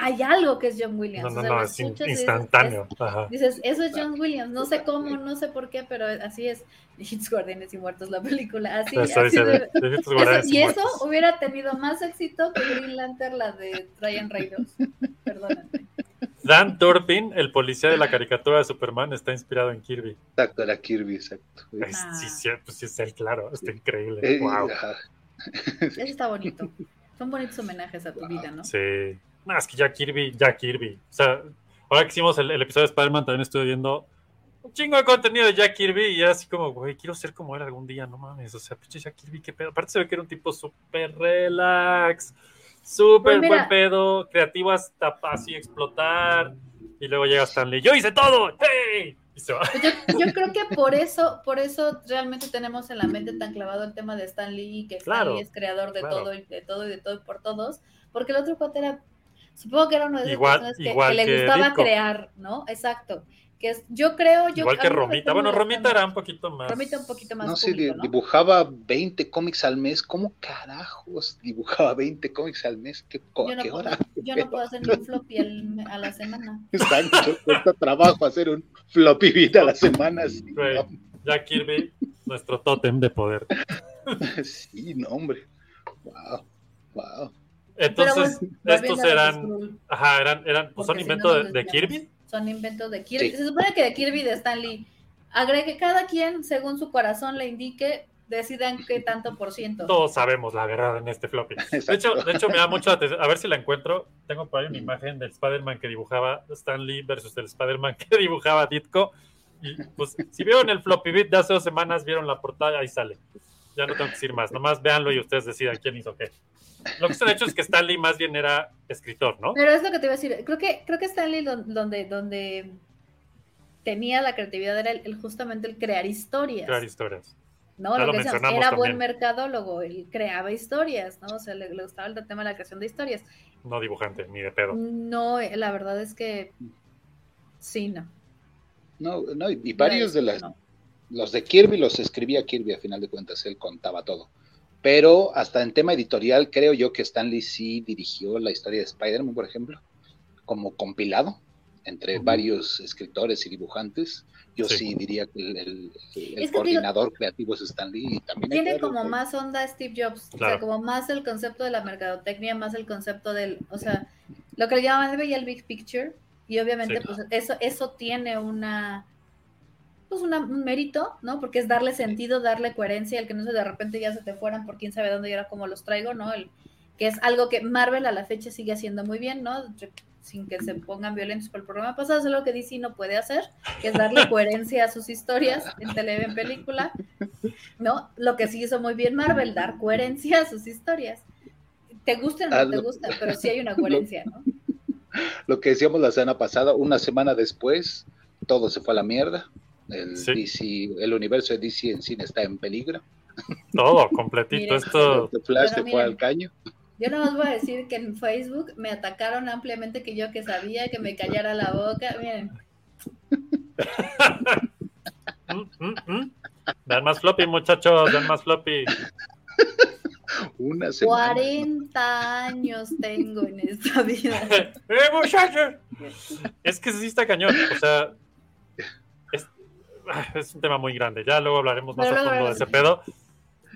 hay algo que es John Williams. No, no, o sea, no, es dices, instantáneo. Es- dices, eso es John Williams, no sé cómo, no sé por qué, pero así es. Hits Guardianes y Muertos, la película, así, Eso así de- y eso hubiera tenido más éxito que Green Lantern, la de Ryan Reynolds. Perdóname. Dan Turpin, el policía de la caricatura de Superman, está inspirado en Kirby. Exacto, era Kirby, exacto. Es- Ah. sí, sí, pues sí es él, claro, está increíble. Eh, wow. ajá. Eso está bonito. Son bonitos homenajes a tu vida, ¿no? Sí. Es que ya Kirby, ya Kirby. O sea, ahora que hicimos el, el episodio de Spider-Man, también estuve viendo un chingo de contenido de Jack Kirby y era así como, güey, quiero ser como él algún día, no mames. O sea, pinche Jack Kirby, qué pedo. Aparte se ve que era un tipo súper relax, súper Pues buen pedo, creativo hasta así explotar. Y luego llega Stanley, yo hice todo, ¡hey! Y se va. Pues Yo, yo creo que por eso, por eso realmente tenemos en la mente tan clavado el tema de Stan Lee, que Stan Claro, Lee es creador de claro. todo y de todo y de todo y por todos, porque el otro cuate era, supongo que era uno de esas Igual- personas que, igual que le gustaba Ditko. crear, ¿no? Exacto. Que es, yo creo, yo Igual que Romita. Bueno, Romita era un poquito más. Romita un poquito más No sé, dibujaba 20 cómics al mes. ¿Cómo carajos dibujaba 20 cómics al mes? ¿Qué, Yo no, qué puedo, hora? yo no puedo hacer ni un floppy al- a la semana. Exacto, cuesta trabajo hacer un floppy vida a la semana. Sí, Jack Kirby, nuestro tótem de poder. sí, no, hombre. Wow, wow. Entonces, bueno, estos eran, ajá, eran, eran, pues son porque si no inventos de, de. Kirby. Son inventos de Kirby. Sí. Se supone que de Kirby y de Stan Lee. Agregue cada quien, según su corazón le indique, decidan qué tanto por ciento. Todos sabemos la verdad en este floppy. De hecho, de hecho, me da mucho atención. A ver si la encuentro. Tengo por ahí una imagen del Spider-Man que dibujaba Stan Lee versus el Spider-Man que dibujaba Ditko. Y pues, si vieron el floppy bit de hace dos semanas, vieron la portada, ahí sale. Ya no tengo que decir más. Nomás véanlo y ustedes decidan quién hizo qué. Lo que se ha hecho es que Stan Lee más bien era escritor, ¿no? Pero es lo que te iba a decir. Creo que, creo que Stan Lee don- donde, donde tenía la creatividad era el, el- justamente el crear historias. Crear historias. ¿no? Ya Lo lo que decíamos, era buen mercadólogo, él creaba historias, ¿no? O sea, le, le gustaba el tema de la creación de historias. No dibujante, ni de pedo. No, eh, la verdad es que sí, no. No, no, y, varios de las, No. los de Kirby los escribía Kirby a final de cuentas, él contaba todo. Pero hasta en tema editorial, creo yo que Stanley sí dirigió la historia de Spider-Man, por ejemplo, como compilado entre varios escritores y dibujantes. Yo sí, Sí. diría que el, el- el Es que te digo- coordinador creativo es Stanley y también Tiene como más onda Steve Jobs, o sea, como más el concepto de la mercadotecnia, más el concepto del, o sea, lo que le llamaban el big picture y obviamente Sí. pues eso eso tiene una pues una- un mérito, ¿no? Porque es darle sentido, darle coherencia, el que no se de repente ya se te fueran por quién sabe dónde y ahora cómo los traigo, ¿no? El, que es algo que Marvel a la fecha sigue haciendo muy bien, ¿no? Sin que se pongan violentos por el programa pasado, es algo que DC no puede hacer, que es darle coherencia a sus historias en tele, en película, ¿no? Lo que sí hizo muy bien Marvel, dar coherencia a sus historias. Te gusten o Ah, no te lo- gustan, pero sí hay una coherencia, ¿no? Lo que decíamos la semana pasada, una semana después, todo se fue a la mierda. El, Sí. DC, el universo de DC en cine está en peligro. Todo, completito. Miren, Esto, The Flash Pero se fue miren. al caño. Yo nada más voy a decir que en Facebook me atacaron ampliamente que yo que sabía, que me callara la boca. Miren, mm, mm, mm. Dan más floppy, muchachos, dan más floppy. Una semana. 40 años tengo en esta vida. ¡Eh, muchachos! Es que sí está cañón. O sea, es un tema muy grande. Ya luego hablaremos más Pero a fondo de ese pedo.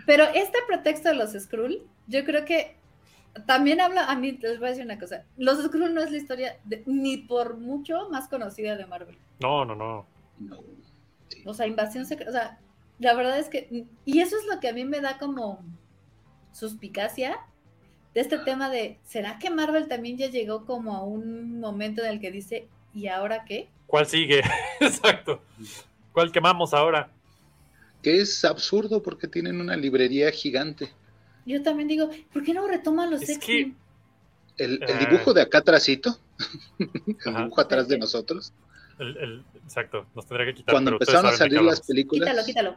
Pero este pretexto de los Skrull, yo creo que también habla, a mí les voy a decir una cosa, los Skrull no es la historia de- ni por mucho más conocida de Marvel. No, no, no. No. Sí. O sea, invasión secreta, o sea, la verdad es que, y eso es lo que a mí me da como suspicacia de este tema de, ¿será que Marvel también ya llegó como a un momento en el que dice, ¿y ahora qué? ¿Cuál sigue? Exacto. ¿Cuál quemamos ahora? Que es absurdo porque tienen una librería gigante. Yo también digo, ¿por qué no retoman los Es X-Men? El, el Ah. dibujo de acá atrásito, el Ajá. dibujo atrás de nosotros, El, el- exacto, nos tendría que quitar. cuando pero empezaron a salir las películas, Quítalo, quítalo.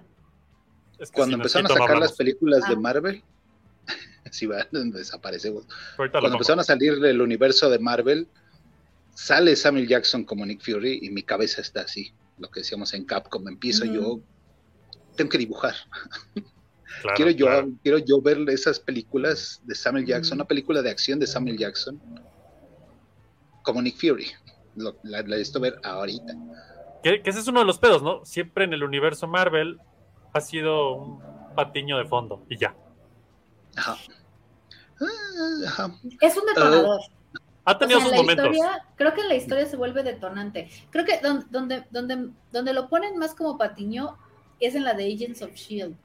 Es que cuando si empezaron a no sacar las películas de. Marvel, si van, desaparecemos. Ahorita lo Cuando pongo. empezaron a salir del universo de Marvel, sale Samuel Jackson como Nick Fury y mi cabeza está así. Lo que decíamos en Capcom, empiezo yo, tengo que dibujar. Claro, quiero, yo, claro. quiero yo ver esas películas de Samuel Jackson, una película de acción de Samuel Jackson, como Nick Fury. Lo- la, la necesito ver ahorita. Que, que ese es uno de los pedos, ¿no? Siempre en el universo Marvel ha sido un patiño de fondo y ya. Ajá. Ah, ajá. Es un detonador. Ha tenido O sea, sus en la momentos. historia, creo que en la historia se vuelve detonante. Creo que don- donde, donde, donde lo ponen más como patiño es en la de Agents of Shield.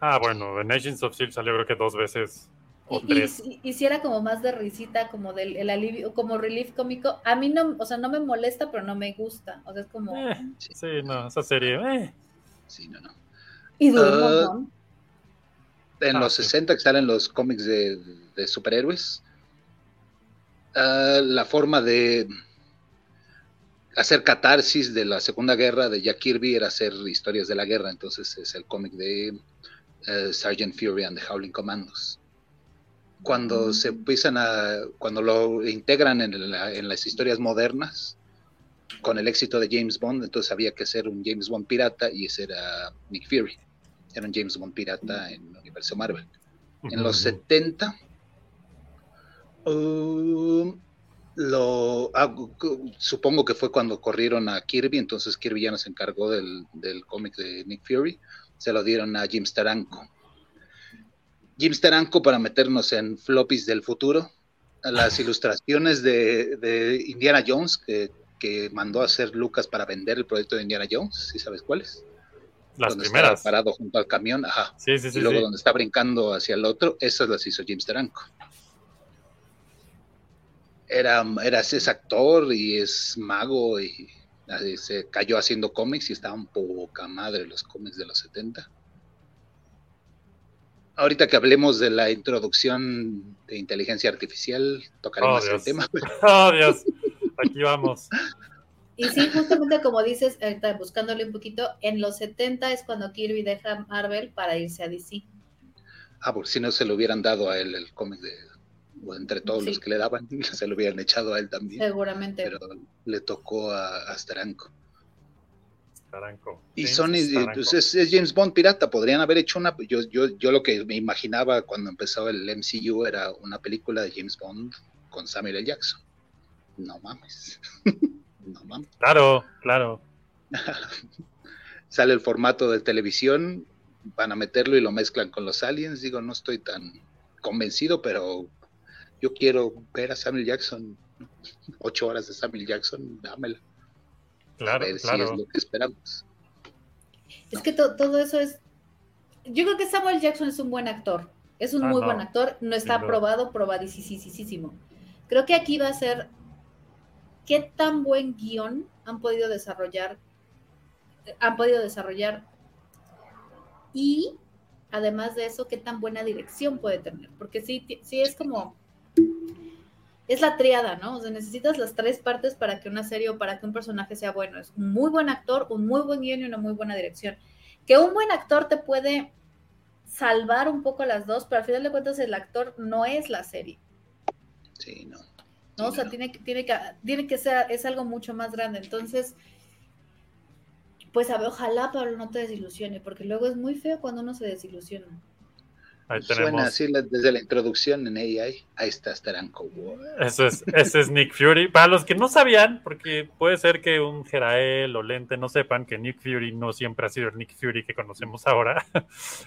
Ah, bueno, en Agents of Shield salió creo que dos veces o Y, tres. y, y si era como más de risita, como del el alivio, como relief cómico. A mí no, o sea, no me molesta, pero no me gusta. O sea, es como. Eh, sí, no, esa serie. eh. Sí, no, no. Y Ah, montón. En Ah, los sí. 60 que salen los cómics de, de superhéroes, ah, la forma de hacer catarsis de la Segunda Guerra de Jack Kirby era hacer historias de la guerra, entonces es el cómic de eh, Sergeant Fury and the Howling Commandos. Cuando se empiezan a, cuando lo integran en, la- en las historias modernas, con el éxito de James Bond, entonces había que hacer un James Bond pirata y ese era Nick Fury. Era un James Bond pirata en el universo Marvel. En los 70, um, lo, ah, supongo que fue cuando corrieron a Kirby, entonces Kirby ya no se encargó del, del cómic de Nick Fury, se lo dieron a Jim Steranko. Jim Steranko, para meternos en floppies del futuro, las ilustraciones de, de Indiana Jones que, que mandó a hacer Lucas para vender el proyecto de Indiana Jones, si sabes cuáles? Las donde primeras. está parado junto al camión, ajá. Sí, sí, sí. y luego sí. donde está brincando hacia el otro, esas las hizo James Taranco. Era, era es actor y es mago y se cayó haciendo cómics y estaban poca madre los cómics de los 70. Ahorita que hablemos de la introducción de inteligencia artificial, tocaré Oh, más el tema. Oh, Dios. Aquí vamos. Y sí, justamente como dices, buscándole un poquito, en los 70 es cuando Kirby deja Marvel para irse a DC. Ah, porque si no se lo hubieran dado a él el cómic de, o entre todos Sí. los que le daban, se lo hubieran echado a él también. Seguramente. pero le tocó a, a Steranko. Taranco. Y Sony, eh, pues es, es James Bond pirata, podrían haber hecho una, yo, yo, yo lo que me imaginaba cuando empezó el MCU era una película de James Bond con Samuel L. Jackson. No mames. no mames. Claro, claro. Sale el formato de televisión, van a meterlo y lo mezclan con los aliens, digo, no estoy tan convencido, pero yo quiero ver a Samuel Jackson, ocho horas de Samuel Jackson, dámela. a Claro, ver si es lo que esperamos. Es que to- todo eso es. Yo creo que Samuel Jackson es un buen actor. Es un Ah, muy no. buen actor. No está Sin duda. aprobado, probadísimo. Creo que aquí va a ser qué tan buen guion han podido desarrollar. Han podido desarrollar. Y además de eso, qué tan buena dirección puede tener. Porque sí, sí es como. Es la triada, ¿no? O sea, necesitas las tres partes para que una serie o para que un personaje sea bueno. Es un muy buen actor, un muy buen guion y una muy buena dirección. Que un buen actor te puede salvar un poco las dos, pero al final de cuentas el actor no es la serie, Sí, no. ¿no? O sea, no. tiene, que- tiene, que, tiene que ser, es algo mucho más grande. Entonces, pues a ver, ojalá Pablo no te desilusione, porque luego es muy feo cuando uno se desilusiona. Ahí Suena tenemos. así desde la introducción en AI. Ahí está Steranko. Eso es, ese es Nick Fury. Para los que no sabían, porque puede ser que un Jerael o Lente no sepan que Nick Fury no siempre ha sido el Nick Fury que conocemos ahora.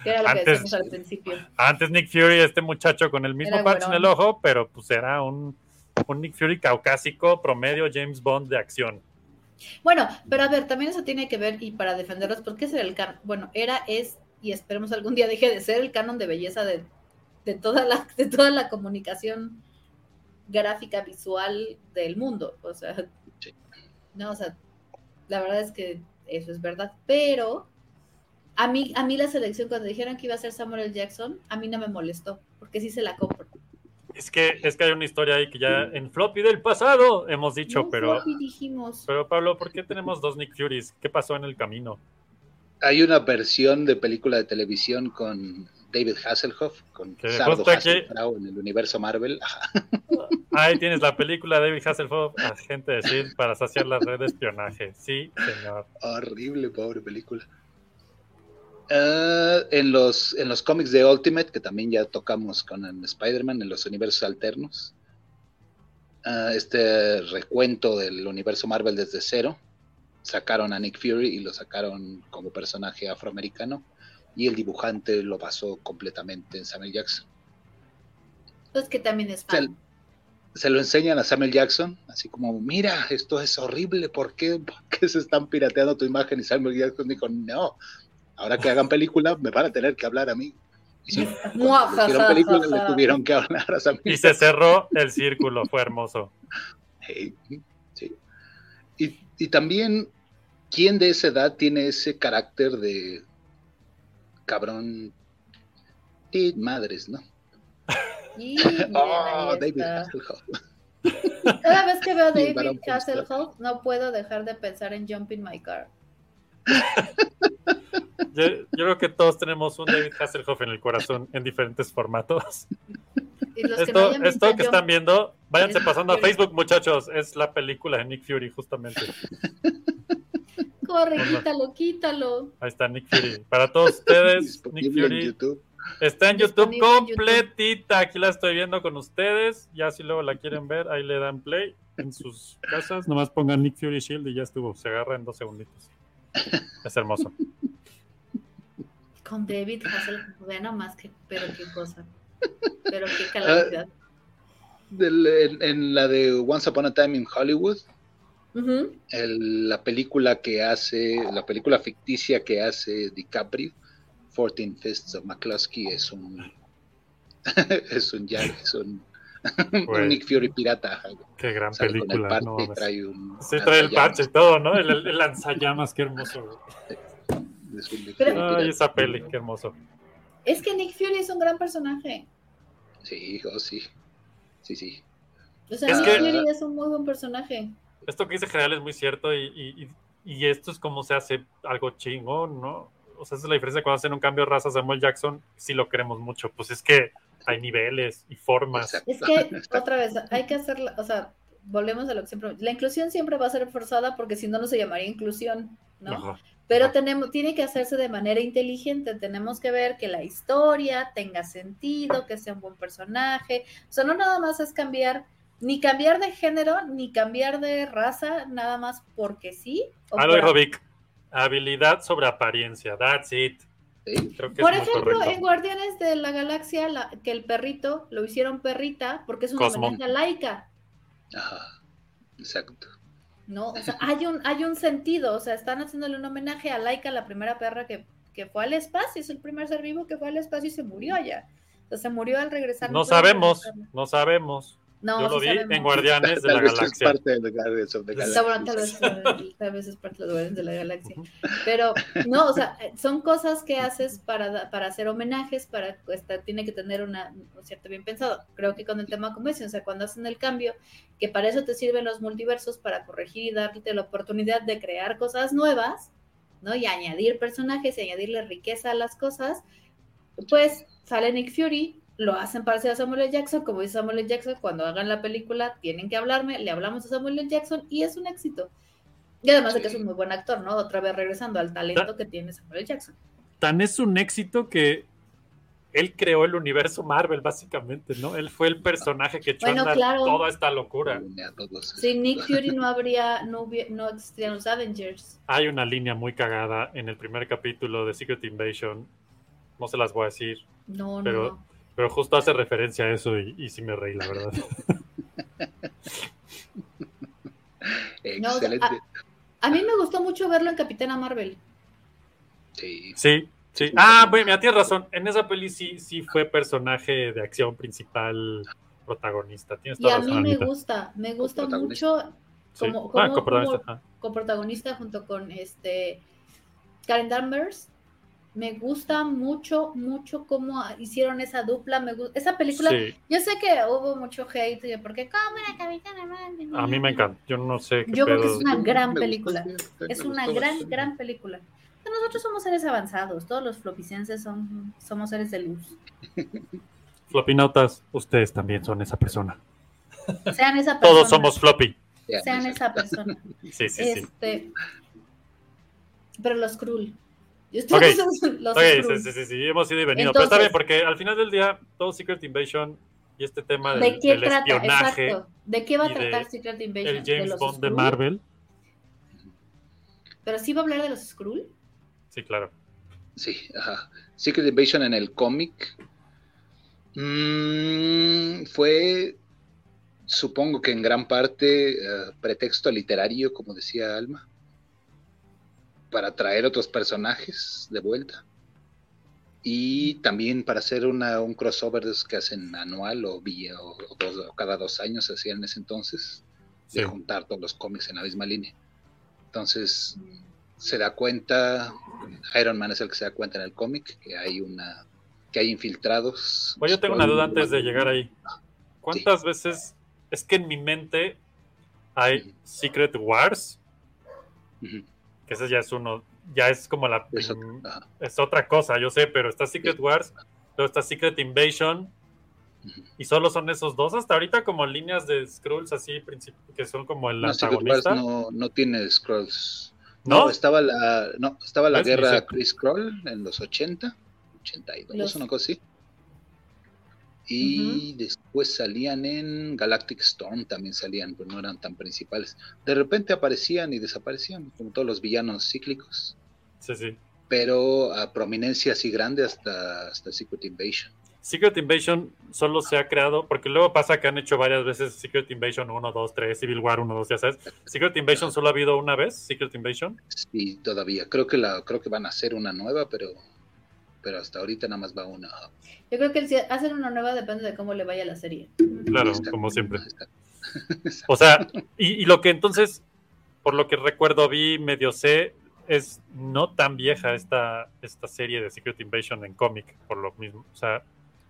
Que era lo que Antes- decíamos al principio. Antes Nick Fury, este muchacho con el mismo Era patch en el ojo, pero pues era un, un Nick Fury caucásico promedio James Bond de acción. Bueno, pero a ver, también eso tiene que ver, y para defenderlos, porque ese era el. Bueno, era, es, y esperemos algún día deje de ser el canon de belleza de, de, toda, la, de toda la comunicación gráfica, visual del mundo. O sea, Sí. no, o sea, La verdad es que eso es verdad. Pero a mí, a mí la selección, cuando dijeron que iba a ser Samuel L. Jackson, a mí no me molestó, porque sí se la compro. Es que, es que hay una historia ahí que ya en floppy del pasado hemos dicho, No, pero, floppy dijimos. pero Pablo, ¿por qué tenemos dos Nick Furies? ¿Qué pasó en el camino? Hay una versión de película de televisión con David Hasselhoff, con Que Sardo en el universo Marvel. Ajá. Ahí tienes la película de David Hasselhoff, agente de SHIELD, para saciar la red de espionaje. Sí, señor. Horrible, pobre película. Ah, en, los, en los cómics de Ultimate, que también ya tocamos con Spider-Man, en los universos alternos, ah, este recuento del universo Marvel desde cero, sacaron a Nick Fury y lo sacaron como personaje afroamericano, y el dibujante lo basó completamente en Samuel Jackson. Pues que también es fan. se lo enseñan a Samuel Jackson, así como, mira, esto es horrible, ¿por qué, ¿Por qué se están pirateando tu imagen? Y Samuel Jackson dijo, no, ahora que hagan película me van a tener que hablar a mí. Y sí, película le tuvieron que hablar a Samuel Y se cerró el círculo, fue hermoso. Hey, sí. Y, también, ¿quién de esa edad tiene ese carácter de cabrón? Y madres, ¿no? Y Oh, David. Hasselhoff. Cada vez que veo a David Hasselhoff, no puedo dejar de pensar en Jumping My Car. Yo, yo creo que todos tenemos un David Hasselhoff en el corazón en diferentes formatos. Y los que no Esto, visto esto que están viendo, váyanse Es pasando a. Facebook, muchachos. Es la película de Nick Fury, justamente. Corre, Hola. quítalo, quítalo. Ahí está Nick Fury. Para todos ustedes, Nick en Fury YouTube. está en YouTube Disponible en YouTube. completita. Aquí la estoy viendo con ustedes. Ya si luego la quieren ver, ahí le dan play en sus casas. Nomás pongan Nick Fury Shield y ya estuvo. Se agarra en dos segunditos. Es hermoso. Con David Hasselhoff, ve nomás que, pero qué cosa. Pero qué calamidad. Del- en, en la de Once Upon a Time in Hollywood, el- la película que hace, la película ficticia que hace DiCaprio, Fourteen Fists of McCluskey, es un es un ya, es un. Nick Fury pirata. Qué gran Sale con el película. parche, no trae un Sí, trae el parche y todo, ¿no? El, el- el lanzallamas, qué hermoso. es un Nick Pero- Fury Ay, pirata. esa peli, qué hermoso. Es que Nick Fury es un gran personaje. Sí, oh, sí. Sí, sí. O sea, Es Nick que- Fury es un muy buen personaje. Esto que dice General es muy cierto y, y- y- y esto es como se hace algo chingón, ¿no? O sea, esa es la diferencia cuando hacen un cambio de raza. Samuel Jackson sí lo queremos mucho. Pues es que hay niveles y formas. Es que, otra vez, hay que hacerla, o sea, volvemos a lo que siempre. La inclusión siempre va a ser forzada porque si no, no se llamaría inclusión, ¿no? Ajá. Pero Ajá. tenemos, tiene que hacerse de manera inteligente. Tenemos que ver que la historia tenga sentido, que sea un buen personaje. O sea, no nada más es cambiar, ni cambiar de género, ni cambiar de raza, nada más porque sí. o Ah, lo dijo Vic. Habilidad sobre apariencia. That's it. Sí. Creo que Por ejemplo, en Guardianes de la Galaxia, la- que el perrito lo hicieron perrita porque es un Cosmón. homenaje a Laika. Ajá. Exacto. ¿No? O sea, hay un, hay un sentido, o sea, están haciéndole un homenaje a Laika, la primera perra que, que fue al espacio, es el primer ser vivo que fue al espacio y se murió allá. O sea, se murió al regresar. No sabemos, no sabemos. No, Yo lo vi sabemos. en Guardianes de la es Galaxia. parte de los Guardians of the Está Galaxy. bueno, tal vez, tal vez es parte de los Guardianes de la Galaxia. Pero no, o sea, son cosas que haces para, para hacer homenajes, para esta, tiene que tener una, un cierto bien pensado. Creo que con el tema como ese, o sea, cuando hacen el cambio, que para eso te sirven los multiversos, para corregir y darte la oportunidad de crear cosas nuevas, ¿no? Y añadir personajes y añadirle riqueza a las cosas, pues sale Nick Fury, lo hacen parecer a Samuel L. Jackson, como dice Samuel L. Jackson, cuando hagan la película tienen que hablarme, le hablamos a Samuel L. Jackson y es un éxito. Y además de que es un muy buen actor, ¿no? Otra vez regresando al talento que tiene Samuel L. Jackson. Tan es un éxito que él creó el universo Marvel, básicamente, ¿no? Él fue el personaje que echó a Bueno, andar claro. toda esta locura. Sin Nick Fury no habría, no, hubi- no existirían los Avengers. Hay una línea muy cagada en el primer capítulo de Secret Invasion. No se las voy a decir, No, no, Pero- no. Pero justo hace referencia a eso y, y sí me reí, la verdad. No, o sea, Excelente. A mí me gustó mucho verlo en Capitana Marvel. Sí. Sí, sí. Ah, bueno, mira, tienes razón. En esa peli sí, sí fue personaje de acción principal protagonista. Tienes Y toda a razón, mí me Anita. gusta, me gusta mucho Sí. Como- ah, como- coprotagonista. como- ah. coprotagonista junto con este Karen Danvers. Me gusta mucho, mucho cómo hicieron esa dupla. Me gu- esa película, Sí, yo sé que hubo mucho hate de porque cómo era Capitana Marvel. a mí me encanta. Yo no sé qué Yo creo que es una gran película. gustó, Es una gustó gran, gran película. Nosotros somos seres avanzados, todos los flopicenses son, somos seres de luz. Flopinautas, ustedes también son esa persona. Sean esa persona. Todos somos floppy. Sean exacto. esa persona. Sí, sí, sí. Este, pero los Krull. Y Ok. ustedes son los Ok, Skrull. sí, sí, sí, sí, hemos ido y venido. pero está bien, porque al final del día, todo Secret Invasion y este tema del, ¿De qué del trata? espionaje, Exacto. ¿De qué va a de tratar Secret Invasion? el James los Bond de? Marvel. Pero sí va a hablar de los Skrull. Sí, claro. Sí, ajá. Secret Invasion en el cómic mm, fue, supongo que en gran parte, eh, pretexto literario, como decía Alma, para traer otros personajes de vuelta. Y también para hacer una, un crossover de esos que hacen anual o, o- o dos- o cada dos años, hacían en ese entonces, Sí. de juntar todos los cómics en la misma línea. Entonces, se da cuenta, Iron Man es el que se da cuenta en el cómic, que hay una que hay infiltrados. Oye, yo tengo una duda antes de llegar ahí. ¿Cuántas veces es que en mi mente hay Secret Wars? Ujú, Que ese ya es uno, ya es como la es otra cosa, yo sé, pero está Secret Wars, luego está Secret Invasion, y solo son esos dos hasta ahorita como líneas de Skrulls así que son como el No, Secret Wars antagonista. no, no tiene scrolls. ¿No? No, estaba la, no, estaba la guerra Chris Scroll en los 80, 82, Los- una cosa así. Y después salían en Galactic Storm, también salían, pero no eran tan principales. De repente aparecían y desaparecían, como todos los villanos cíclicos. Sí, sí. Pero a prominencia así grande hasta, hasta Secret Invasion. Secret Invasion solo se ha creado, porque luego pasa que han hecho varias veces Secret Invasion 1, 2, 3, Civil War 1, 2, ya sabes. Secret Invasion solo ha habido una vez, Secret Invasion. Sí, todavía. Creo que la, creo que van a hacer una nueva, pero, pero hasta ahorita nada más va una. Yo creo que si hacen una nueva depende de cómo le vaya la serie. Claro, Exacto, como siempre. exacto. O sea, y, y lo que entonces, por lo que recuerdo, vi, medio sé, es no tan vieja esta, esta serie de Secret Invasion en cómic, por lo mismo. O sea,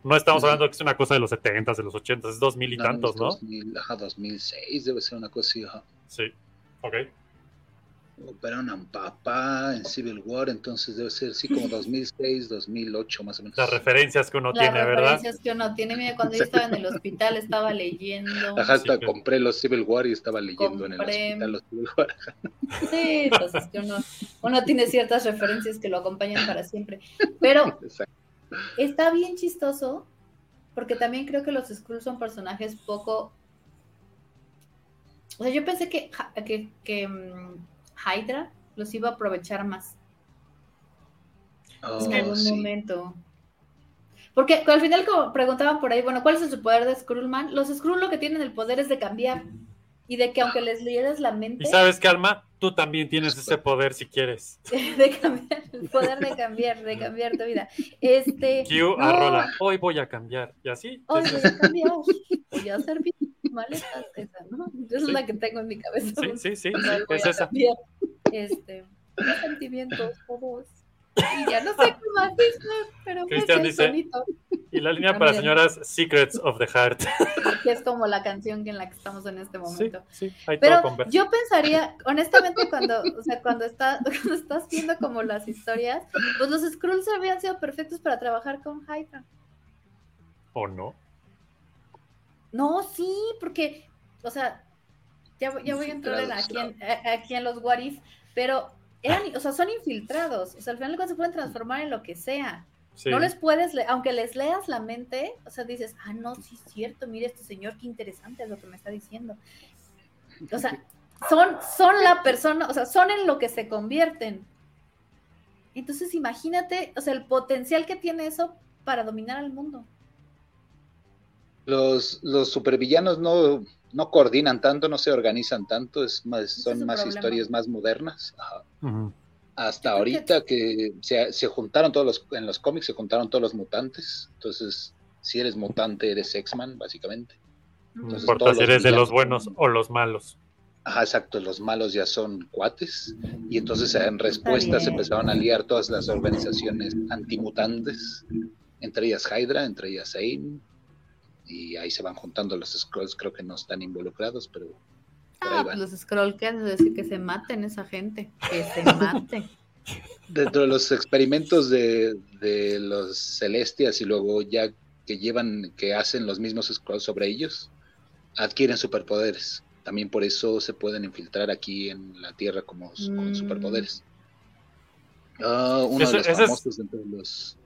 no estamos hablando de que es una cosa de los 70s, de los 80s, es 2000 y No, tantos, ¿no? 2000, ajá, 2006 debe ser una cosa así, ajá. Sí. Ok. Operaron a papá en Civil War, entonces debe ser así como 2006, 2008 más o menos. Las referencias que uno Las tiene, ¿verdad? referencias que uno tiene. Mira, cuando yo estaba en el hospital estaba leyendo. Ajá, hasta Sí, que- compré los Civil War y estaba leyendo en el hospital los Civil War. Sí, pues es que uno, uno tiene ciertas referencias que lo acompañan para siempre. Pero Exacto. está bien chistoso porque también creo que los Skrulls son personajes poco... O sea, yo pensé que, que mm, Hydra los iba a aprovechar más Oh, en algún sí. momento. Porque al final como preguntaban por ahí, bueno, ¿cuál es su poder de Skrullman? Los Skrull lo que tienen el poder es de cambiar y de que aunque les leyeras la mente, Y sabes que, Alma, tú también tienes ese poder si quieres. de cambiar, el poder de cambiar, de cambiar tu vida. Este, Q a no, Rola, hoy voy a cambiar. Y así. Hoy es- voy a cambiar, voy a hacer bien maletas, esa, ¿no? Esa es Sí. la que tengo en mi cabeza. Sí, sí, sí, voy es esa. cambiar. Este, los sentimientos, todos. Y ya no sé qué más dice, pero Cristian dice- sonito, Y la línea Pero para señoras, Secrets of the Heart. que es como la canción en la que estamos en este Sí, momento. sí, hay Pero todo yo pensaría, honestamente, cuando, o sea, cuando, está, cuando estás viendo como las historias, pues los Skrulls habían sido perfectos para trabajar con Hydra. ¿O no? No, sí, porque, o sea, ya, voy- ya voy a entrar en aquí, en, aquí en los What If, pero eran, o sea, son infiltrados, o sea, al final de se pueden transformar en lo que sea. Sí. No les puedes, le- aunque les leas la mente, o sea, dices, ah, no, sí es cierto, mire este señor, qué interesante es lo que me está diciendo. O sea, son, son la persona, o sea, son en lo que se convierten. Entonces, imagínate, o sea, el potencial que tiene eso para dominar al mundo. Los, los supervillanos no, no coordinan tanto, no se organizan tanto, es más, Ese es son más problema. historias más modernas. Hasta Yo creo que- ahorita que se, se juntaron todos los, en los cómics se juntaron todos los mutantes, entonces si eres mutante eres X-Man, básicamente. No Entonces, importa todos si eres de los buenos son- o los malos. Ajá, exacto, los malos ya son cuates. Y entonces en respuesta se empezaron a liar todas las organizaciones antimutantes, entre ellas Hydra, entre ellas AIM. Y ahí se van juntando los Scrolls, creo que no están involucrados, pero Ah, pues los scroll que han de decir que se maten esa gente. Que se maten. Dentro de los experimentos de, de los Celestias y luego ya que llevan, que hacen los mismos Scrolls sobre ellos, adquieren superpoderes. También por eso se pueden infiltrar aquí en la Tierra como con Mm. superpoderes. Ah, uno de los es- famosos dentro de los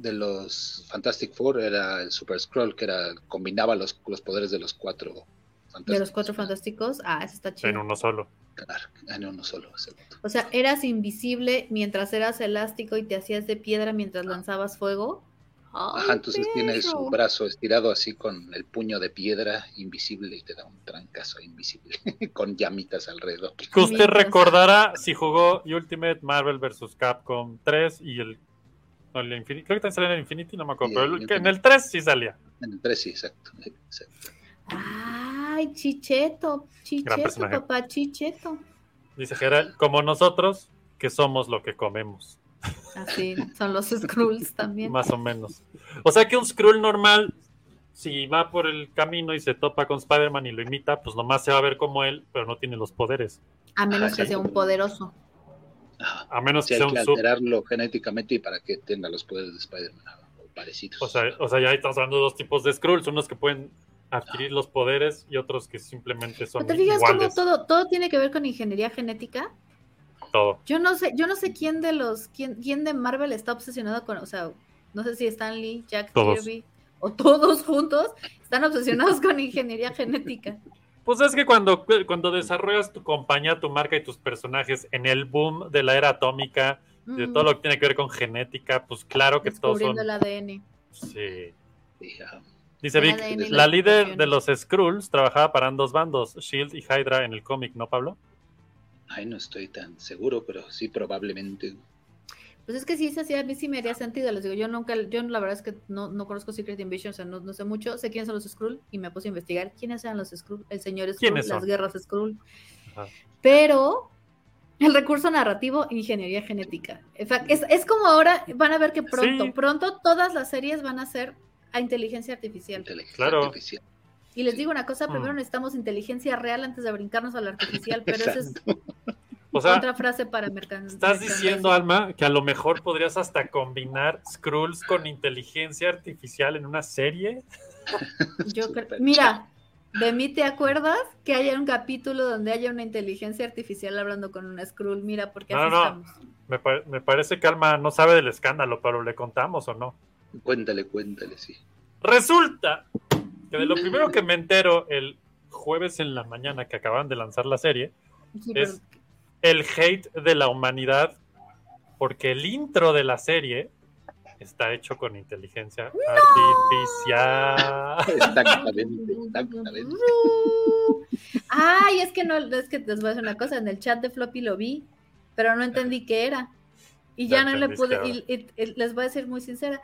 de los Fantastic Four era el Super Scroll, que era combinaba los, los poderes de los cuatro fantásticos. De los cuatro fantásticos. Ah, eso está chido. En uno solo. Claro, en uno solo, exacto. O sea, eras invisible mientras eras elástico y te hacías de piedra mientras lanzabas fuego. ¡Ay, Ajá, entonces tienes un brazo estirado así con el puño de piedra invisible y te da un trancazo invisible con llamitas alrededor. Que usted recordará si jugó Ultimate Marvel vs. Capcom 3 y el. No, el Infinity, creo que también salía en el Infinity, no me acuerdo. Sí, pero el el- que en el 3 sí salía. En el 3 sí, exacto. exacto. Ay, Chicheto, Chicheto, papá, Chicheto. Dice Gerald, como nosotros, que somos lo que comemos. Así son los Skrulls también. Más o menos. O sea que un Skrull normal, si va por el camino y se topa con Spider-Man y lo imita, pues nomás se va a ver como él, pero no tiene los poderes. A menos que sea un poderoso. A menos que sea hay que un sub. alterarlo genéticamente y para que tenga los poderes de Spider-Man o parecidos. O sea, o sea, ya estamos hablando de dos tipos de Skrulls, unos que pueden adquirir los poderes y otros que simplemente son ¿Te fijas cómo todo, todo tiene que ver con ingeniería genética? Todo. Yo no sé, yo no sé quién de los, quién, quién de Marvel está obsesionado con, o sea, no sé si Stan Lee, Jack Todos. Kirby o todos juntos están obsesionados con ingeniería genética. Pues es que cuando, cuando desarrollas tu compañía, tu marca y tus personajes en el boom de la era atómica, de todo lo que tiene que ver con genética, pues claro que todos son. descubriendo el ADN. Sí. Dice Vic, ADN la líder de los Skrulls trabajaba para ambos bandos, Shield y Hydra en el cómic, ¿no, Pablo? Ay, no estoy tan seguro, pero sí, probablemente. Pues es que sí, sí, sí, a mí sí me haría sentido. Les digo, yo nunca, yo la verdad es que no, no conozco Secret Invasion, o sea, no, no sé mucho. Sé quiénes son los Skrull y me puse a investigar quiénes eran los Skrull, el señor Skrull, ¿Quiénes las son? guerras Skrull. Ajá. Pero el recurso narrativo, ingeniería genética. Es, es como ahora, van a ver que pronto, Sí. pronto todas las series van a ser a inteligencia artificial. Inteligencia Claro. artificial. Y les digo una cosa, primero Mm. necesitamos inteligencia real antes de brincarnos a la artificial, pero esa es O sea, otra frase para mercancía. estás diciendo, Alma, que a lo mejor podrías hasta combinar Skrulls con inteligencia artificial en una serie. Yo creo- mira, de mí te acuerdas que haya un capítulo donde haya una inteligencia artificial hablando con una Skrull, mira, porque No, así no. estamos. Me, pa- me parece que Alma no sabe del escándalo, pero ¿le contamos o no? Cuéntale, cuéntale, sí. Resulta que de lo primero que me entero el jueves en la mañana que acaban de lanzar la serie, Sí, es pero- el hate de la humanidad porque el intro de la serie está hecho con inteligencia artificial. Exactamente, exactamente. Ay, es que no, es que les voy a decir una cosa, en el chat de Floppy lo vi, pero no entendí qué era. Y ya, Ya no le pude, y, y- y les voy a decir muy sincera,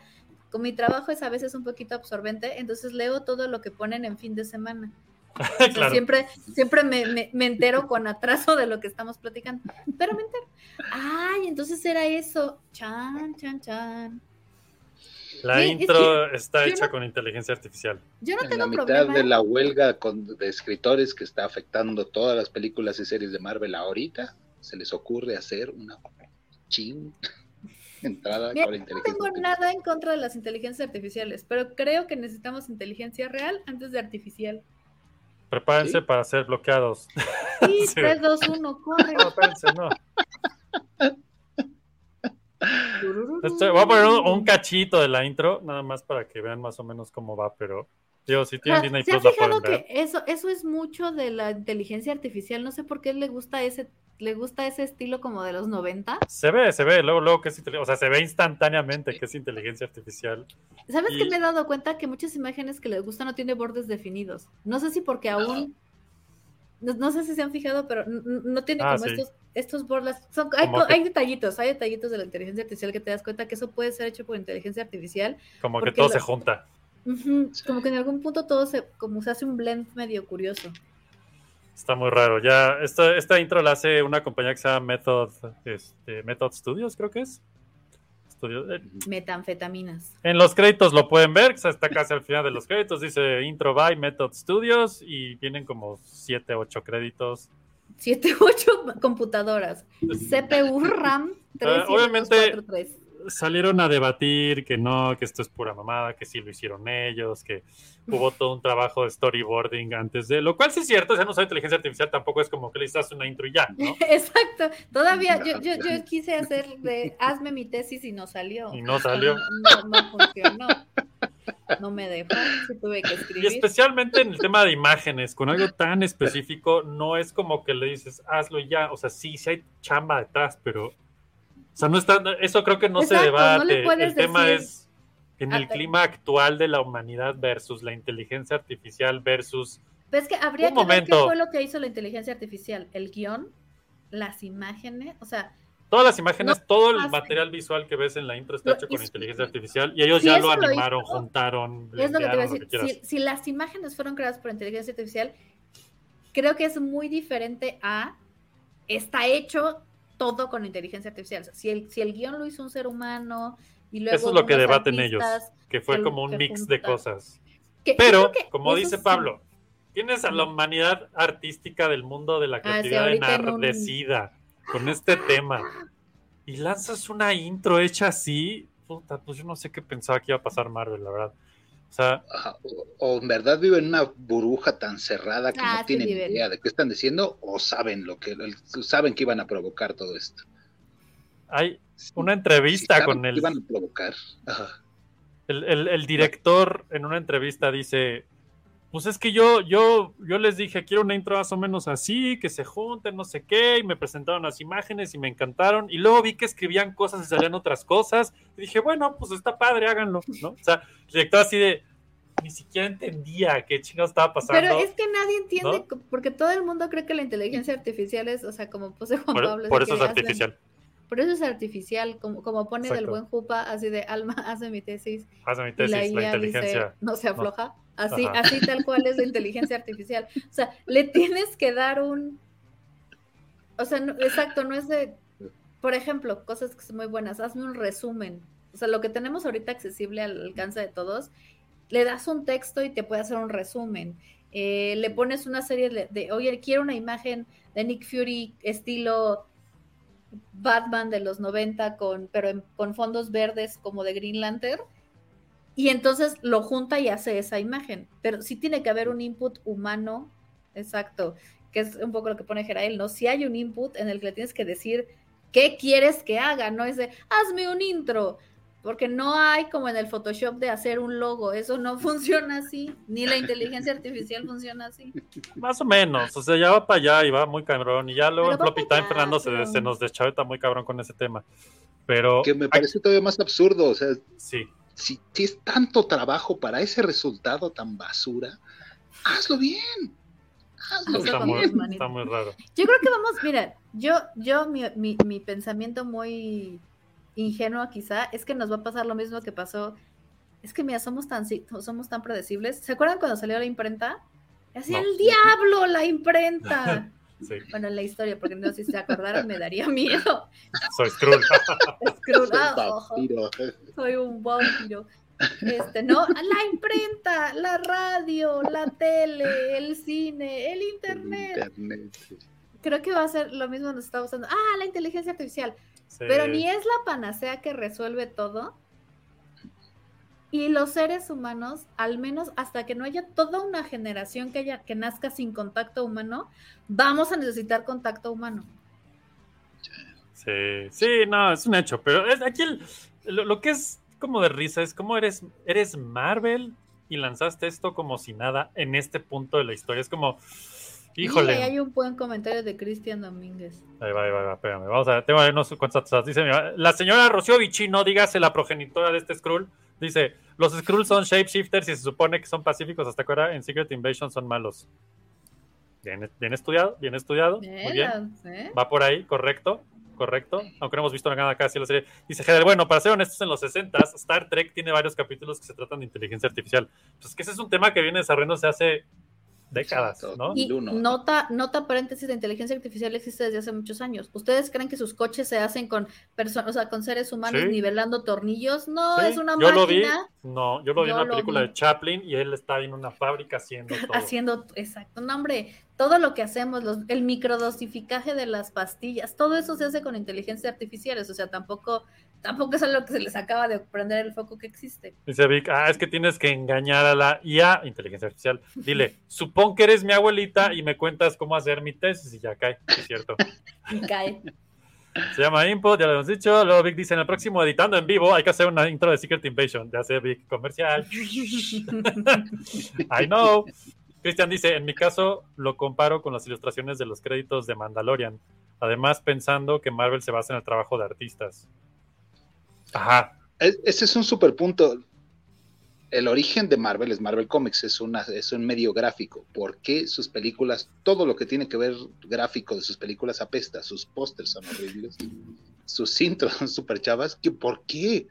con mi trabajo es a veces un poquito absorbente, entonces leo todo lo que ponen en fin de semana. O sea, claro. Siempre, siempre me, me- me entero con atraso de lo que estamos platicando, pero me entero. Ay, entonces era eso. Chan, chan, chan. La Sí, es intro está hecha no- con inteligencia artificial. Yo no En la tengo mitad problema. de la huelga con, de escritores que está afectando todas las películas y series de Marvel ahorita, se les ocurre hacer una chin entrada Mira, con no inteligencia tengo artificial. nada en contra de las inteligencias artificiales, pero creo que necesitamos inteligencia real antes de artificial. Prepárense ¿Sí? para ser bloqueados. Sí, Sí. 3, 2, 1, corre. No, espérense, no. Este, voy a poner un, un cachito de la intro, nada más para que vean más o menos cómo va, pero digo, si O tienen sea, Disney ¿Se han Plus la pueden que ver. eso, eso es mucho de la inteligencia artificial? No sé por qué le gusta ese, le gusta ese estilo como de los 90. Se ve, se ve, luego, luego que es inteligencia, o sea, se ve instantáneamente que es inteligencia artificial. ¿Sabes Y- que me he dado cuenta que muchas imágenes que les gustan no tienen bordes definidos? No sé si porque aún, no, no sé si se han fijado, pero no tiene Ah, como sí. estos, estos bordes. Son, hay, Como co- que- hay detallitos, hay detallitos de la inteligencia artificial que te das cuenta que eso puede ser hecho por inteligencia artificial. Como que todo se junta. Como que en algún punto todo se, como se hace un blend medio curioso. Está muy raro. Ya, esta, esta intro la hace una compañía que se llama Method, este, Method Studios, creo que es. Estudios- eh, Metanfetaminas. En los créditos lo pueden ver, que está casi al final de los créditos. Dice intro by Method Studios y vienen como 7, 8 créditos. 7, 8 computadoras. CPU RAM 3, Ah, obviamente- 4, 3. Salieron a debatir que no, que esto es pura mamada, que sí lo hicieron ellos, que hubo todo un trabajo de storyboarding antes de. Lo cual sí es cierto, ya no soy inteligencia artificial, tampoco es como que le hiciste una intro y ya, ¿no? Exacto. Todavía yo, yo, yo quise hacer de hazme mi tesis y no salió. Y no salió. No, no funcionó. No me dejó. Sí tuve que Y escribir. especialmente en el tema de imágenes, con algo tan específico, no es como que le dices, hazlo ya. O sea, sí, sí hay chamba detrás, pero. O sea, no está. Eso creo que no se Exacto, debate. el tema decir- es en el clima actual de la humanidad versus la inteligencia artificial versus. Ves que habría que ver qué fue lo que hizo la inteligencia artificial. El guion, las imágenes, o sea, Todas las imágenes, No todo el material visual que ves en la intro está hecho con inteligencia artificial y ellos Si ya lo lo animaron, hizo, juntaron, es lo que te iba a decir. si las imágenes fueron creadas por inteligencia artificial, creo que es muy diferente a está hecho todo con inteligencia artificial. O sea, si, el, si el guion lo hizo un ser humano y luego Eso es lo que debaten ellos, que fue como un mix de cosas. que- Pero, como dice. Pablo, tienes a la humanidad artística del mundo de la Ah, sí, creatividad ahorita en un- enardecida con este tema y lanzas una intro hecha así, puta, pues yo no sé qué pensaba que iba a pasar Marvel, la verdad. O sea, Ajá, O, o en verdad viven en una burbuja tan cerrada que Ah, no tienen idea de qué están diciendo o saben lo que saben que iban a provocar todo esto. hay una entrevista con que el, iban a provocar. Ajá. el, el- el director en una entrevista dice, pues es que yo, yo, yo les dije, quiero una intro más o menos así, que se junten, no sé qué, y me presentaron las imágenes y me encantaron, y luego vi que escribían cosas y salían otras cosas, y dije, bueno, pues está padre, háganlo, ¿no? O sea, el director así de, ni siquiera entendía qué chingados estaba pasando. Pero es que nadie entiende, porque todo el mundo cree que la inteligencia artificial es, o sea, como puse Juan por, Pablo. por eso es hacen- artificial. por eso es artificial, como, como pone del Exacto. buen Jupa, así de Alma, hace mi tesis. Haz mi tesis, la la, IA inteligencia. dice, no se afloja. Así, Ajá. así tal cual es la inteligencia artificial. O sea, le tienes que dar un. O sea, no- exacto, no es de. Por ejemplo, cosas que son muy buenas. Hazme un resumen. O sea, lo que tenemos ahorita accesible al alcance de todos, le das un texto y te puede hacer un resumen. Eh, le pones una serie de, de, oye, quiero una imagen de Nick Fury estilo Batman de los 90, con, pero en- con fondos verdes como de Green Lantern. Y entonces lo junta y hace esa imagen. Pero sí tiene que haber un input humano, exacto, que es un poco lo que pone Gerael, ¿no? Si hay un input en el que le tienes que decir qué quieres que haga, no es de, hazme un intro, porque no hay como en el Photoshop de hacer un logo, eso no funciona así, ni la inteligencia artificial funciona así. Más o menos, o sea, ya va para allá y va muy cabrón. Y ya luego Pero en Floppy Time Fernando se, se nos deschaveta muy cabrón con ese tema. Pero Que me parece todavía más absurdo. O sea, sí, si, si es tanto trabajo para ese resultado tan basura, hazlo bien. Hazlo está con muy, está muy raro. Yo creo que vamos, mira, yo, yo, mi, mi, mi pensamiento muy ingenuo quizá es que nos va a pasar lo mismo que pasó. Es que mira, somos tan, somos tan predecibles. ¿Se acuerdan cuando salió la imprenta? Hacía No. el diablo la imprenta. Sí, Bueno, en la historia, porque no, si se acordaran me daría miedo. soy Skrull. Soy ah, ojo, soy un vampiro. Este, no, la imprenta, la radio, la tele, el cine, el internet. Internet. Creo que va a ser lo mismo nos está usando. Ah, la inteligencia artificial. Sí. Pero ni es la panacea que resuelve todo. Y los seres humanos, al menos hasta que no haya toda una generación que haya que nazca sin contacto humano, vamos a necesitar contacto humano. Sí, sí, no, es un hecho. Pero es, aquí lo, lo que es como de risa es como eres, eres Marvel y lanzaste esto como si nada en este punto de la historia. Es como, híjole. hay un buen comentario de Cristian Domínguez. Ahí va, ahí va, ahí va, espérame. Vamos a ver, tengo ahí unos cuantos. Dice, la señora Rocío Vicino, dígase la progenitora de este Skrull, dice, los Skrulls son shapeshifters y se supone que son pacíficos hasta que ahora en Secret Invasion son malos. Bien, bien estudiado, bien estudiado, muy bien. ¿eh? Va por ahí, correcto, correcto. Aunque no hemos visto nada casi la serie. Dice Hedel, bueno, para ser honestos, en los 60 Star Trek tiene varios capítulos que se tratan de inteligencia artificial. Pues que ese es un tema que viene desarrollándose hace décadas. ¿no? Y Uno. nota, nota paréntesis, la inteligencia artificial existe desde hace muchos años. ¿Ustedes creen que sus coches se hacen con personas, o sea, con seres humanos Sí. nivelando tornillos? No, Sí, es una yo lo vi, máquina no, yo lo vi en Yo lo película vi. de Chaplin y él está en una fábrica haciendo todo. haciendo, exacto, no hombre, todo lo que hacemos, los, el microdosificaje de las pastillas, todo eso se hace con inteligencia artificiales, o sea, tampoco, tampoco es algo que se les acaba de prender el foco que existe. Dice Vic, ah, es que tienes que engañar a la IA, inteligencia artificial. Dile, supón que eres mi abuelita y me cuentas cómo hacer mi tesis y ya cae, es cierto. Cae. Se llama Input, ya lo hemos dicho. Luego Vic dice, en el próximo editando en vivo hay que hacer una intro de Secret Invasion. Ya sé, Vic, comercial. I know. Cristian dice, en mi caso lo comparo con las ilustraciones de los créditos de Mandalorian. Además, pensando que Marvel se basa en el trabajo de artistas. Ese es un super punto. El origen de Marvel es Marvel Comics, es, una, es un medio gráfico. ¿Por qué sus películas, todo lo que tiene que ver gráfico de sus películas apesta? Sus pósters son horribles, sus intros son super chavas. ¿Qué, ¿Por qué?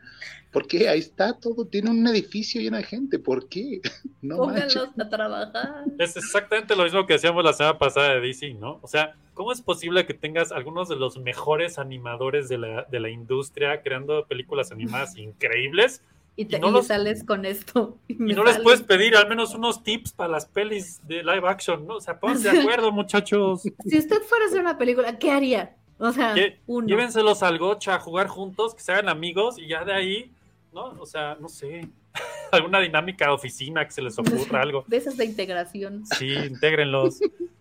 ¿Por qué? Ahí está todo, tiene un edificio lleno de gente. ¿Por qué? No. Pónganlos a trabajar. Es exactamente lo mismo que decíamos la semana pasada de DC, ¿no? O sea, ¿cómo es posible que tengas algunos de los mejores animadores de la, de la industria creando películas animadas increíbles Y, te, Y no y los- sales con esto. y no les puedes pedir al menos unos tips para las pelis de live action, ¿no? O sea, pónganse de acuerdo, muchachos. Si usted fuera a hacer una película, ¿qué haría? O sea, Lle- uno. Llévenselos al gocha a jugar juntos, que se hagan amigos y ya de ahí, ¿no? O sea, no sé, alguna dinámica de oficina que se les ocurra, algo. De esas de integración. Sí, intégrenlos.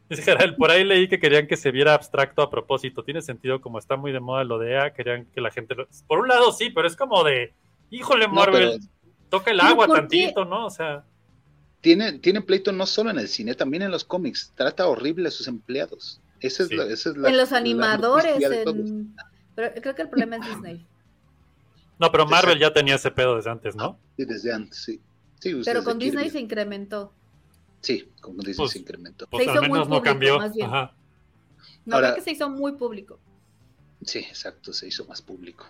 Dice Gerald, por ahí leí que querían que se viera abstracto a propósito. Tiene sentido, como está muy de moda lo de EA, querían que la gente... lo- Por un lado sí, pero es como de, híjole, No, Marvel, pero toca el ¿Pero agua qué? tantito, ¿no? O sea, tiene, tiene pleito no solo en el cine, también en los cómics. Trata horrible a sus empleados. Esa es Sí. la, esa es la- en los animadores. en- Pero creo que el problema es Disney. no, pero Marvel ya tenía ese pedo desde antes, ¿no? Sí, desde antes, sí. Sí, Pero con Disney se incrementó. Sí, con Disney Pues- se incrementó. Pues Se al hizo muy menos no público, cambió. más bien. Ajá. No, Ahora- creo que se hizo muy público. Sí, exacto, se hizo más público.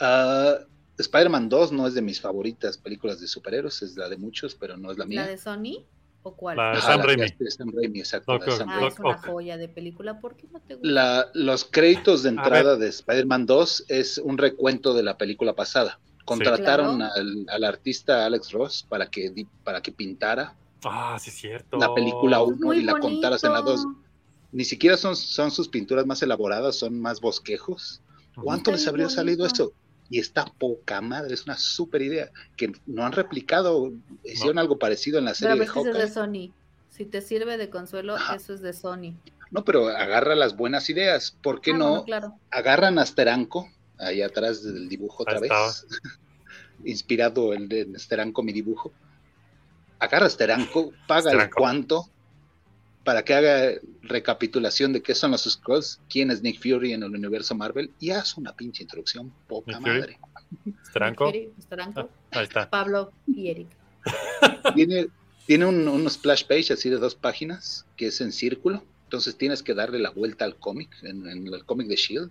Ah, Spider-Man 2 no es de mis favoritas películas de superhéroes, es la de muchos, pero no es la mía. ¿La de Sony? ¿O cuál? La de Ajá, Sam la Raimi. de Sam Raimi, exacto. De Sam ah, Raimi. es una joya de película. ¿Por qué no te gusta? La- los créditos de A entrada de Spider-Man 2 es un recuento de la película pasada. Contrataron Claro. al, al artista Alex Ross para que, para que pintara Ah, sí, cierto. la película Es 1 muy y la contaras en la 2. bonito. Ni siquiera son, son sus pinturas más elaboradas, son más bosquejos. ¿Cuánto les habría salido bonito. eso? Y está poca madre, es una súper idea. Que no han replicado, hicieron algo parecido en la Pero serie a de veces es de. Sony. Si te sirve de consuelo, Ajá. eso es de Sony. No, pero agarra las buenas ideas. ¿Por qué Ah, no bueno, claro. agarran a Steranko, ahí atrás del dibujo otra Ahí vez? Inspirado el de Steranko, mi dibujo. Agarra a Steranko, paga el Steranko. Para que haga recapitulación de qué son los Skrulls, quién es Nick Fury en el universo Marvel y haz una pinche introducción poca madre. Stranco. Steranko, Ahí está. Pablo y Eric. Tiene, tiene un, un splash page así de dos páginas que es en círculo. Entonces tienes que darle la vuelta al cómic, en, en el cómic de Shield,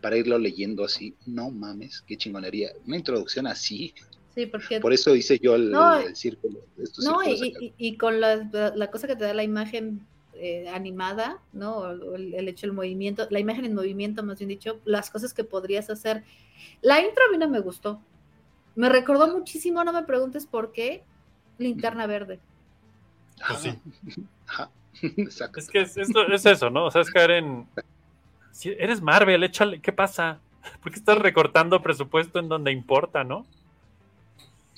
para irlo leyendo así. No mames, qué chingonería. Una introducción así. Sí, porque Por eso hice yo el, No, el círculo. estos No, círculos y, y- y con la, la cosa que te da la imagen eh, animada, ¿no? O El, el hecho, el movimiento, la imagen en movimiento, más bien dicho, las cosas que podrías hacer. La intro a mí no me gustó. Me recordó muchísimo, no me preguntes por qué, Linterna Verde. Pues sí. Es que es, es lo- es eso, ¿no? O sea, es caer en. Si eres Marvel, échale. ¿Qué pasa? ¿Por qué estás recortando presupuesto en donde importa, no?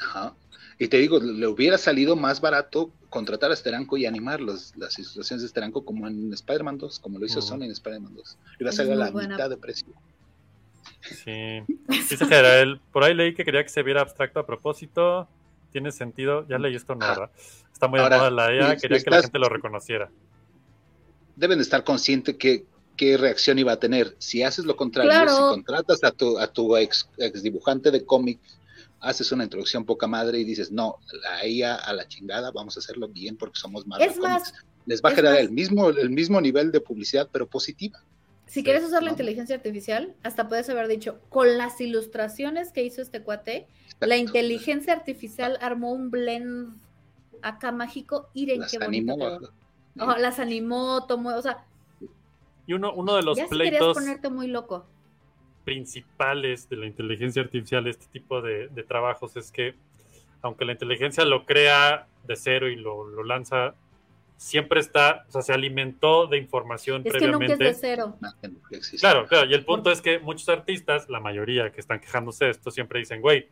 Ajá. Y te digo, le hubiera salido más barato contratar a Steranko y animar los, las ilustraciones de Steranko como en Spider-Man 2, como lo hizo. Sony en Spider-Man 2. Iba a salir a la buena. mitad de precio. Sí. Por ahí leí que quería que se viera abstracto a propósito. Tiene sentido. Ya leí esto, no, Ah. ¿verdad? Está muy de Ahora, moda la IA, si quería que la gente lo reconociera. Deben de estar conscientes que qué reacción iba a tener. Si haces lo contrario, Claro. si contratas a tu, a tu ex, ex dibujante de cómic, haces una introducción poca madre y dices, no, la IA a la chingada, vamos a hacerlo bien porque somos Marvel Es más, Comics". Les va a generar más- el mismo, el mismo nivel de publicidad, pero positiva. Si Sí, quieres usar la inteligencia artificial, hasta puedes haber dicho, con las ilustraciones que hizo este cuate, la inteligencia artificial armó un blend acá mágico. Iren, Las qué bonito animó Ojo, las animó, tomó, o sea, Y uno, uno de los ya si querías pleitos ponerte muy loco. Principales de la inteligencia artificial, este tipo de, de trabajos, es que aunque la inteligencia lo crea de cero y lo, lo lanza, siempre está, o sea, se alimentó de información Es que nunca es previamente. de cero. Claro, claro, y el punto es que muchos artistas, la mayoría que están quejándose de esto, siempre dicen, güey,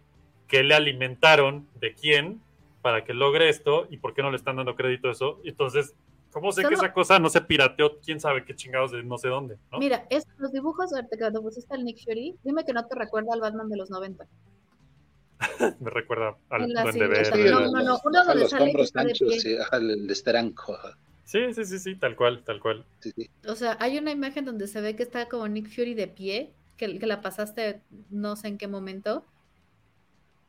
¿qué le alimentaron? ¿De quién? Para que logre esto, ¿y por qué no le están dando crédito a eso? Entonces, ¿cómo sé que esa cosa no se pirateó? ¿Quién sabe qué chingados de no sé dónde? ¿no? Mira, es, los dibujos ahorita cuando pusiste al Nick Fury, dime que no te recuerda al Batman de los 90. Me recuerda al Duende. Verde. No, no, no, uno donde los sale hombros que está de anchos, pie. sí, ajá, el de esteranco. ajá, Sí, sí, sí, sí, tal cual, tal cual. sí, sí. O sea, hay una imagen donde se ve que está como Nick Fury de pie, que, que la pasaste no sé en qué momento.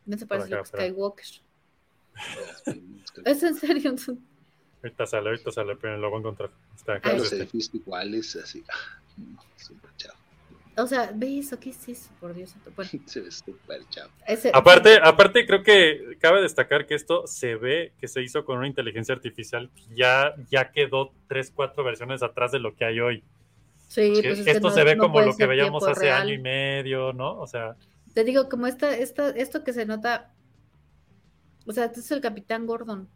No se parece a. Skywalker. Es en serio. Ahorita sale, ahorita sale, pero lo voy a encontrar. Está acá. Ay. Los este. edificios iguales, así. ah, no, Súper chavo. O sea, ve eso, ¿qué es eso? Por Dios. santo? Bueno, Se ve súper chavo. ese- Aparte, aparte, creo que cabe destacar que esto se ve que se hizo con una inteligencia artificial que ya, ya quedó tres, cuatro versiones atrás de lo que hay hoy. sí, pues es que esto no- se ve no como lo que veíamos hace real. año y medio, ¿no? O sea, Te digo, como esta, esta, esto que se nota. O sea, este es el Capitán Gordon.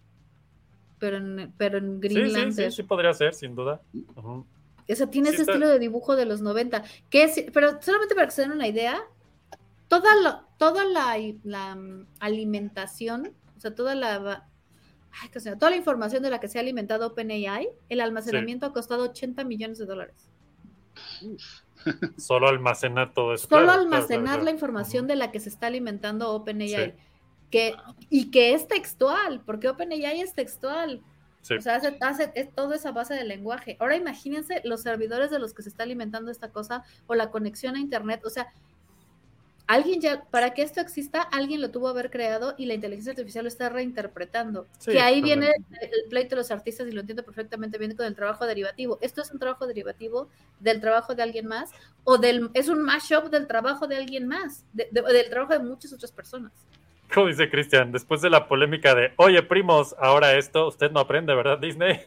Pero en, pero en sí, sí, sí, sí podría ser, sin duda. Ujú. O sea, tiene Sí ese está- estilo de dibujo de los 90. Que es, pero solamente para que se den una idea, toda, lo- toda la, la, mm, alimentación, o sea, toda la, toda la información de la que se ha alimentado OpenAI, el almacenamiento ha costado 80 millones de dólares. Solo almacenar todo eso. Solo claro, almacenar claro, la información de la que se está alimentando OpenAI. Sí. Que, y que es textual, porque OpenAI es textual. Sí. O sea, hace, hace es toda esa base de lenguaje. Ahora imagínense los servidores de los que se está alimentando esta cosa o la conexión a Internet. O sea, alguien ya, para que esto exista, alguien lo tuvo haber creado y la inteligencia artificial lo está reinterpretando. Sí, que ahí viene el pleito de los artistas y lo entiendo perfectamente bien con el trabajo derivativo. Esto es un trabajo derivativo del trabajo de alguien más o del es un mashup del trabajo de alguien más, de- de- del trabajo de muchas otras personas. Como dice Cristian, después de la polémica de, oye, primos, ahora esto, usted no aprende, ¿verdad, Disney?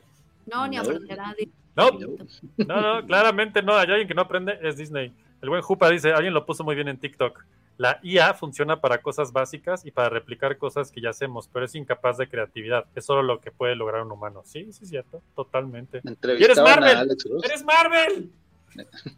No, ni aprenderá. de- No, No. no, no, claramente no. Hay alguien que no aprende, es Disney. El buen Jupa dice, alguien lo puso muy bien en TikTok. La IA funciona para cosas básicas y para replicar cosas que ya hacemos, pero es incapaz de creatividad. Es solo lo que puede lograr un humano. Sí, sí, es cierto, totalmente. Marvel! a Alex Ross. ¡Eres Marvel!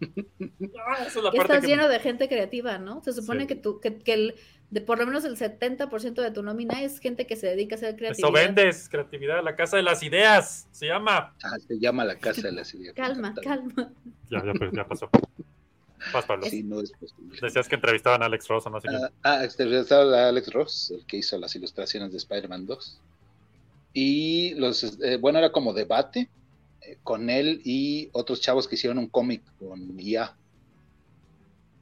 Ah, esa es la que parte estás que- lleno de gente creativa, ¿no? Se supone Sí. que tú, que, que el, de por lo menos el 70% de tu nómina es gente que se dedica a hacer creatividad. Eso vendes, creatividad, la casa de las ideas, se llama. Ah, se llama la casa de las ideas. Calma, calma. Ya, ya, ya pasó. Vas, Pablo. Sí, no es posible. Decías que entrevistaban a Alex Ross o no sé qué. Ah, ah, entrevistaron a Alex Ross, el que hizo las ilustraciones de Spider-Man 2. Y los, eh, bueno, era como debate eh, con él y otros chavos que hicieron un cómic con IA.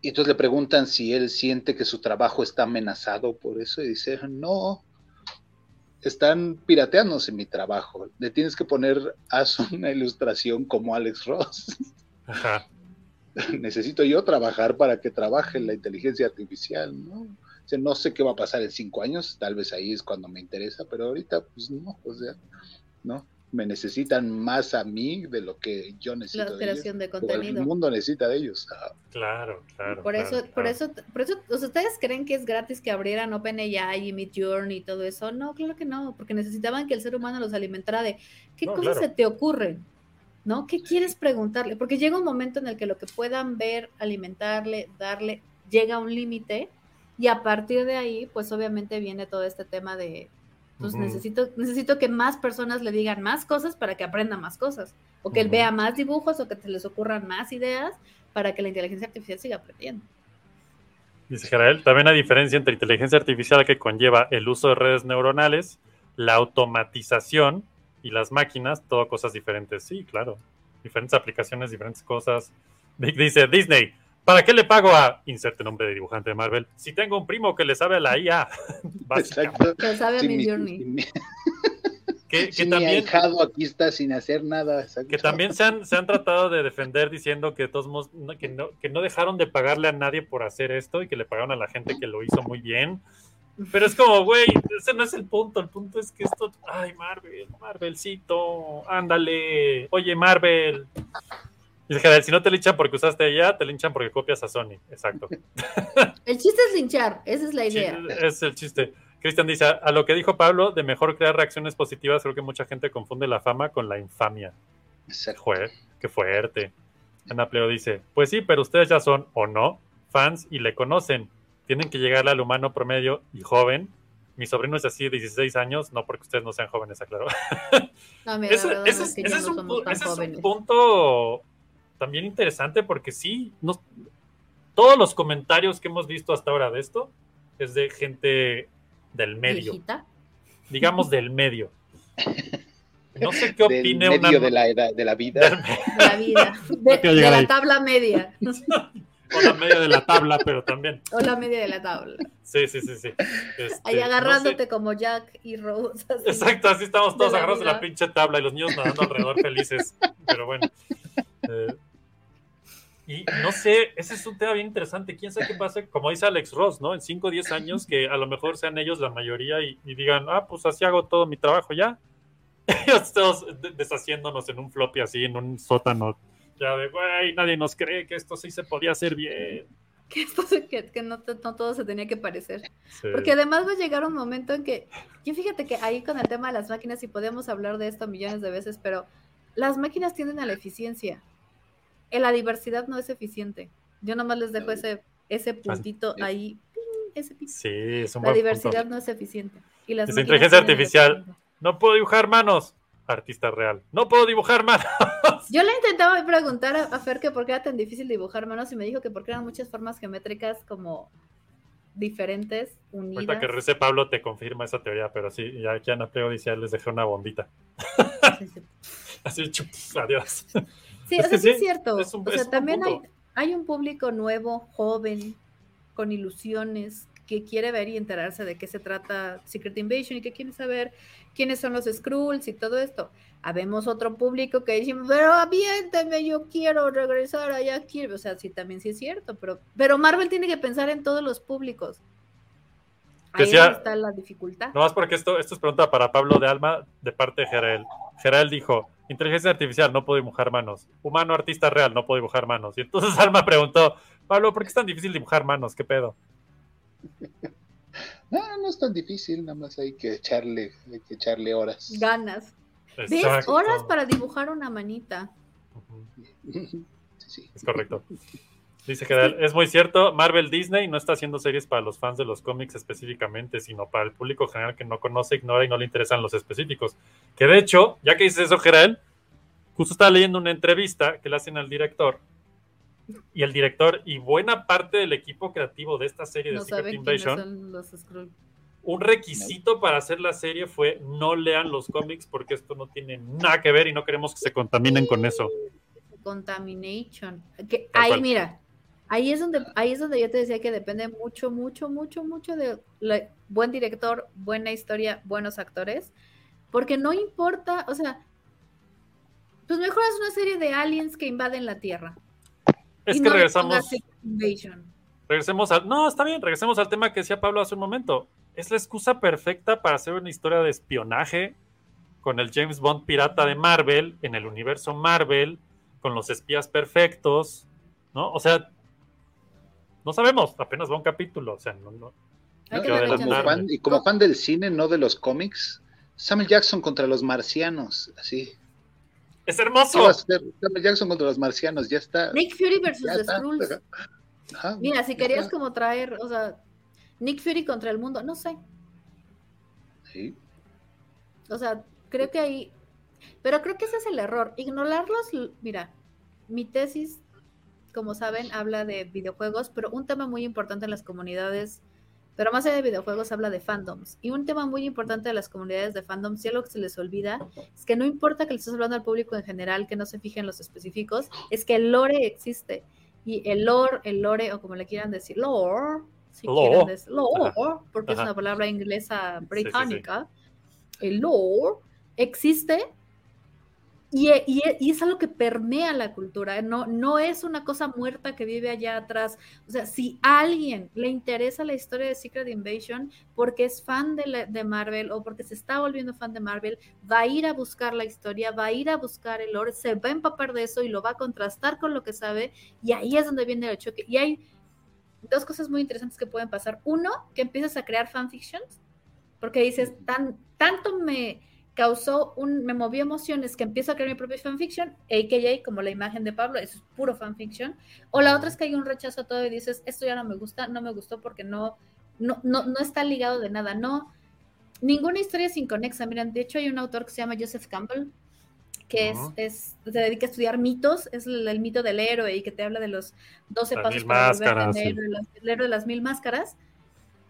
Y entonces le preguntan si él siente que su trabajo está amenazado por eso y dice, no, están pirateándose mi trabajo. Le tienes que poner, haz una ilustración como Alex Ross. Ajá. necesito yo trabajar para que trabaje la inteligencia artificial, ¿no? O sea, no sé qué va a pasar en cinco años, tal vez ahí es cuando me interesa, pero ahorita, pues no, o sea, ¿no? Me necesitan más a mí de lo que yo La necesito de ellos. de o el contenido. mundo necesita de ellos. ah, Claro, claro. Por claro, eso, por eso, por eso, o sea, ¿ustedes creen que es gratis que abrieran OpenAI y Midjourney y todo eso? No, claro que no, porque necesitaban que el ser humano los alimentara de qué No, cosas claro. se te ocurren, ¿no? ¿Qué quieres preguntarle? Porque llega un momento en el que lo que puedan ver, alimentarle, darle, llega a un límite y a partir de ahí, pues obviamente viene todo este tema de, Ujú. necesito, necesito que más personas le digan más cosas para que aprenda más cosas, o que él vea más dibujos, o que se les ocurran más ideas para que la inteligencia artificial siga aprendiendo. Dice Jerael, también hay diferencia entre inteligencia artificial que conlleva el uso de redes neuronales, la automatización y las máquinas, todo cosas diferentes. Sí, claro. Diferentes aplicaciones, diferentes cosas. Dice, Disney, ¿para qué le pago a, inserte nombre de dibujante de Marvel, si tengo un primo que le sabe a la IA? Básicamente. Exacto. Que sabe a Sí, mi journey. mi- Que, que sí, mi también, aquí está sin hacer nada. exacto. que también se han, se han tratado de defender diciendo que de todos modos, no- que, no, que no dejaron de pagarle a nadie por hacer esto y que le pagaron a la gente que lo hizo muy bien. Pero es como, güey, ese no es el punto. El punto es que esto. Ay, Marvel, Marvelcito, ándale. Oye, Marvel. Dice si no te linchan porque usaste ella, te linchan porque copias a Sony. Exacto. El chiste es linchar, esa es la idea. Es el chiste. Cristian dice, a lo que dijo Pablo, de mejor crear reacciones positivas, creo que mucha gente confunde la fama con la infamia. Exacto. Qué fuerte. Ana Pleo dice, pues sí, pero ustedes ya son, o no, fans y le conocen. Tienen que llegarle al humano promedio y joven. Mi sobrino es así de 16 años, no porque ustedes no sean jóvenes, aclaro. No, mira, Ese, ese es es, que ese es no un, ese es un jóvenes. punto también interesante porque sí, no- todos los comentarios que hemos visto hasta ahora de esto es de gente del medio, Viejita. digamos del medio. No sé qué Del opine medio una... de la, edad, de la vida. del- de la vida. De, la tabla media. o la media de la tabla, pero también. O la media de la tabla. Sí, sí, sí, sí. Este, Ahí no agarrándote sé. como Jack y Rose. así. Exacto, así estamos todos agarrados de la pinche tabla y los niños nadando alrededor felices. Pero bueno. Eh, y no sé, ese es un tema bien interesante. ¿Quién sabe qué pasa? Como dice Alex Ross, ¿no? En 5 o 10 años que a lo mejor sean ellos la mayoría y, y digan, ah, pues así hago todo mi trabajo ya. Ellos todos deshaciéndonos en un floppy así, en un sótano. Ya de, güey, nadie nos cree que esto sí se podía hacer bien. Que, esto que, que no, no todo se tenía que parecer. Sí. Porque además va a llegar un momento en que, yo fíjate que ahí con el tema de las máquinas, y podemos hablar de esto millones de veces, pero las máquinas tienden a la eficiencia. En la diversidad no es eficiente. Yo nomás les dejo ese, ese puntito ahí. Ese. Sí, es un La buen diversidad punto. no es eficiente. Y las máquinas inteligencia artificial. No puedo dibujar manos. Artista real. No puedo dibujar manos. Yo le intentaba preguntar a, Fer que por qué era tan difícil dibujar manos y me dijo que porque eran muchas formas geométricas como diferentes, unidas. Ahorita que rece Pablo te confirma esa teoría, pero sí, ya aquí Ana Pleo dice, les dejé una bombita. Sí, sí. Así, chup, adiós. Sí, Es o sea, que sí es cierto. es un- o sea, también hay, un público nuevo, joven, con ilusiones, que quiere ver y enterarse de qué se trata Secret Invasion y que quiere saber quiénes son los Skrulls y todo esto. Habemos otro público que dice, pero aviénteme, yo quiero regresar allá, quiero. O sea, sí, también sí es cierto, pero, pero Marvel tiene que pensar en todos los públicos. Ahí Decía- está la dificultad. Nomás porque esto, esto es pregunta para Pablo de Alma de parte de Jerael. Jerael dijo, inteligencia artificial, no puedo dibujar manos. Humano artista real, no puedo dibujar manos. Y entonces Alma preguntó, Pablo, ¿por qué es tan difícil dibujar manos? ¿Qué pedo? No, no es tan difícil, nada más hay que echarle, hay que echarle horas. Ganas. ¿Ves? Horas para dibujar una manita. Ujú. Sí, sí. Es correcto. Dice Gerald, es muy cierto, Marvel Disney no está haciendo series para los fans de los cómics específicamente, sino para el público general que no conoce, ignora y no le interesan los específicos. Que de hecho, ya que dices eso, Gerald, justo estaba leyendo una entrevista que le hacen al director, y el director y buena parte del equipo creativo de esta serie de No Secret Invasion, los un requisito para hacer la serie fue no lean los cómics porque esto no tiene nada que ver y no queremos que se contaminen con eso. Contamination. Que ahí, cual. mira, ahí es donde, ahí es donde yo te decía que depende mucho, mucho, mucho, mucho de la- buen director, buena historia, buenos actores, porque no importa, o sea, pues mejor es una serie de aliens que invaden la Tierra. Es Y que no regresamos. Regresemos al. No, está bien, regresemos al tema que decía Pablo hace un momento. Es la excusa perfecta para hacer una historia de espionaje con el James Bond pirata de Marvel, en el universo Marvel, con los espías perfectos, ¿no? O sea, no sabemos, apenas va un capítulo, o sea, no, no- Como fan, y como fan del cine, no de los cómics, Samuel Jackson contra los marcianos, así. ¡Es ¿Qué hermoso! Samuel Jackson contra los marcianos? Ya está. Nick Fury versus ya The. Skrulls. Ajá, Mira, si querías está. como traer, o sea, Nick Fury contra el mundo, no sé. Sí. O sea, creo que ahí. Pero creo que ese es el error. Ignorarlos. Mira, mi tesis, como saben, habla de videojuegos, pero un tema muy importante en las comunidades. Pero más allá de videojuegos, habla de fandoms. Y un tema muy importante de las comunidades de fandoms, y algo que se les olvida, es que no importa que le estés hablando al público en general, que no se fijen en los específicos, es que el lore existe. Y el lore, el lore, o como le quieran decir, lore, si Lore. quieren decir, lore, Ajá. porque es una palabra inglesa sí, sí. británica el lore existe Y, y- y es algo que permea la cultura, ¿eh? no, no es una cosa muerta que vive allá atrás. O sea, si a alguien le interesa la historia de Secret Invasion porque es fan de, la- de Marvel o porque se está volviendo fan de Marvel, va a ir a buscar la historia, va a ir a buscar el lore, se va a empapar de eso y lo va a contrastar con lo que sabe y ahí es donde viene el choque. Y hay dos cosas muy interesantes que pueden pasar. Uno, que empiezas a crear fanfictions porque dices, tan, tanto me causó un, me movió emociones que empiezo a crear mi propia fanfiction, a.k.a. como la imagen de Pablo, eso es puro fanfiction, o la otra es que hay un rechazo a todo y dices, esto ya no me gusta, no me gustó porque no, no, no, no está ligado de nada, no, ninguna historia es inconexa, miren, de hecho hay un autor que se llama Joseph Campbell, que es, es, se dedica a estudiar mitos, es el, el mito del héroe y que te habla de los 12 Las pasos para sí. las- el héroe de las mil máscaras,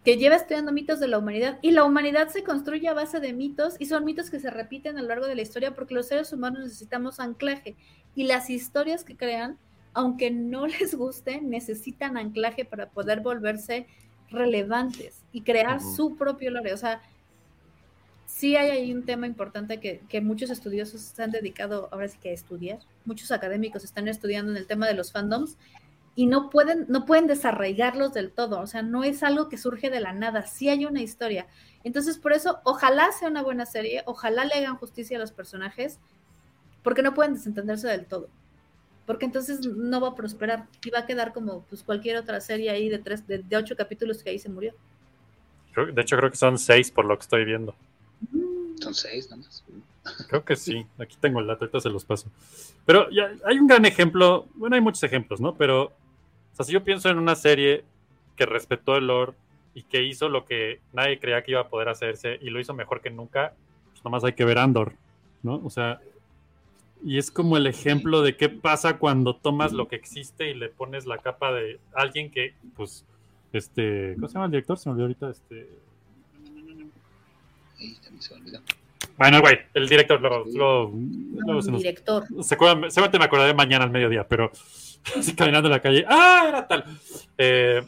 que lleva estudiando mitos de la humanidad y la humanidad se construye a base de mitos y son mitos que se repiten a lo largo de la historia porque los seres humanos necesitamos anclaje y las historias que crean, aunque no les guste, necesitan anclaje para poder volverse relevantes y crear su propio lore. O sea, sí hay ahí un tema importante que, que muchos estudiosos se han dedicado ahora sí que a estudiar. Muchos académicos están estudiando en el tema de los fandoms y no pueden, no pueden desarraigarlos del todo. O sea, no es algo que surge de la nada. Sí hay una historia. Entonces, por eso, ojalá sea una buena serie, ojalá le hagan justicia a los personajes, porque no pueden desentenderse del todo. Porque entonces no va a prosperar y va a quedar como pues, cualquier otra serie ahí de, tres, de, de ocho capítulos que ahí se murió. De hecho, creo que son seis por lo que estoy viendo. Son seis nada más. Creo que sí. Aquí tengo el dato, ahorita se los paso. Pero ya hay un gran ejemplo. Bueno, hay muchos ejemplos, ¿no? Pero, sea, si yo pienso en una serie que respetó el lore y que hizo lo que nadie creía que iba a poder hacerse y lo hizo mejor que nunca, pues nomás hay que ver Andor, ¿no? O sea, y es como el ejemplo de qué pasa cuando tomas lo que existe y le pones la capa de alguien que, pues, este, ¿cómo se llama el director? Se me olvidó ahorita, este, Ahí también se me olvidó. bueno, güey, el director, luego, luego- luego se nos- director. seguramente me acordaré mañana al mediodía, pero así caminando en la calle, ¡ah! Era tal. Eh,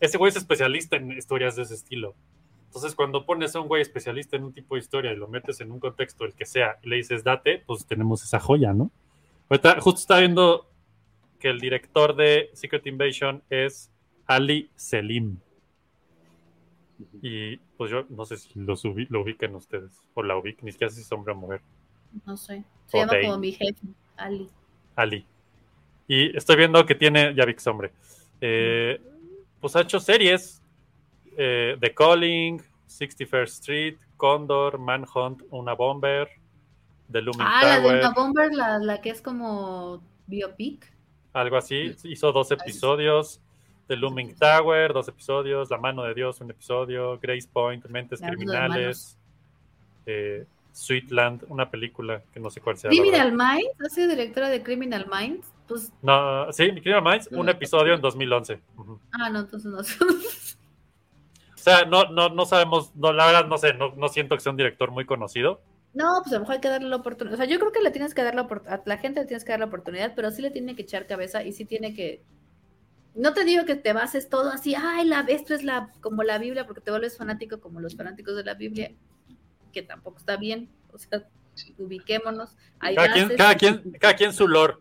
ese güey es especialista en historias de ese estilo. Entonces, cuando pones a un güey especialista en un tipo de historia y lo metes en un contexto, el que sea, y le dices date, pues tenemos esa joya, ¿no? Ahorita, justo estaba viendo que el director de Secret Invasion es Ali Selim. Y pues yo no sé si los ubi- lo ubiquen ustedes, o la ubiquen, ni siquiera si es hombre o mujer. No sé. Se O llama como mi jefe, Ali. Ali. Y estoy viendo que tiene, ya vi que es hombre, eh, pues ha hecho series, eh, The Calling, 61st Street, Condor, Manhunt, Una Bomber, The Looming Ah, la de Tower, una Bomber, la, la que es como biopic. algo así. Hizo dos episodios. The Looming Tower, dos episodios. La Mano de Dios, un episodio. Grace Point, Mentes Criminales. Eh, Sweetland, una película que no sé cuál sea. Criminal. Minds, ha sido directora de Criminal Minds. Pues, No, sí, Criminal Minds, un episodio en 2011. Ujú. ah, no, entonces no. O sea, no, no, no sabemos, no, la verdad no sé, no, no siento que sea un director muy conocido. No, pues a lo mejor hay que darle la oportunidad. O sea, yo creo que le tienes que dar la oportunidad, a la gente le tienes que dar la oportunidad, pero sí le tiene que echar cabeza y sí tiene que. No te digo que te bases todo así, ay, la, esto es la, como la Biblia, porque te vuelves fanático como los fanáticos de la Biblia, que tampoco está bien. O sea, ubiquémonos. Hay Cada quien, bases, cada quien, cada quien su lore.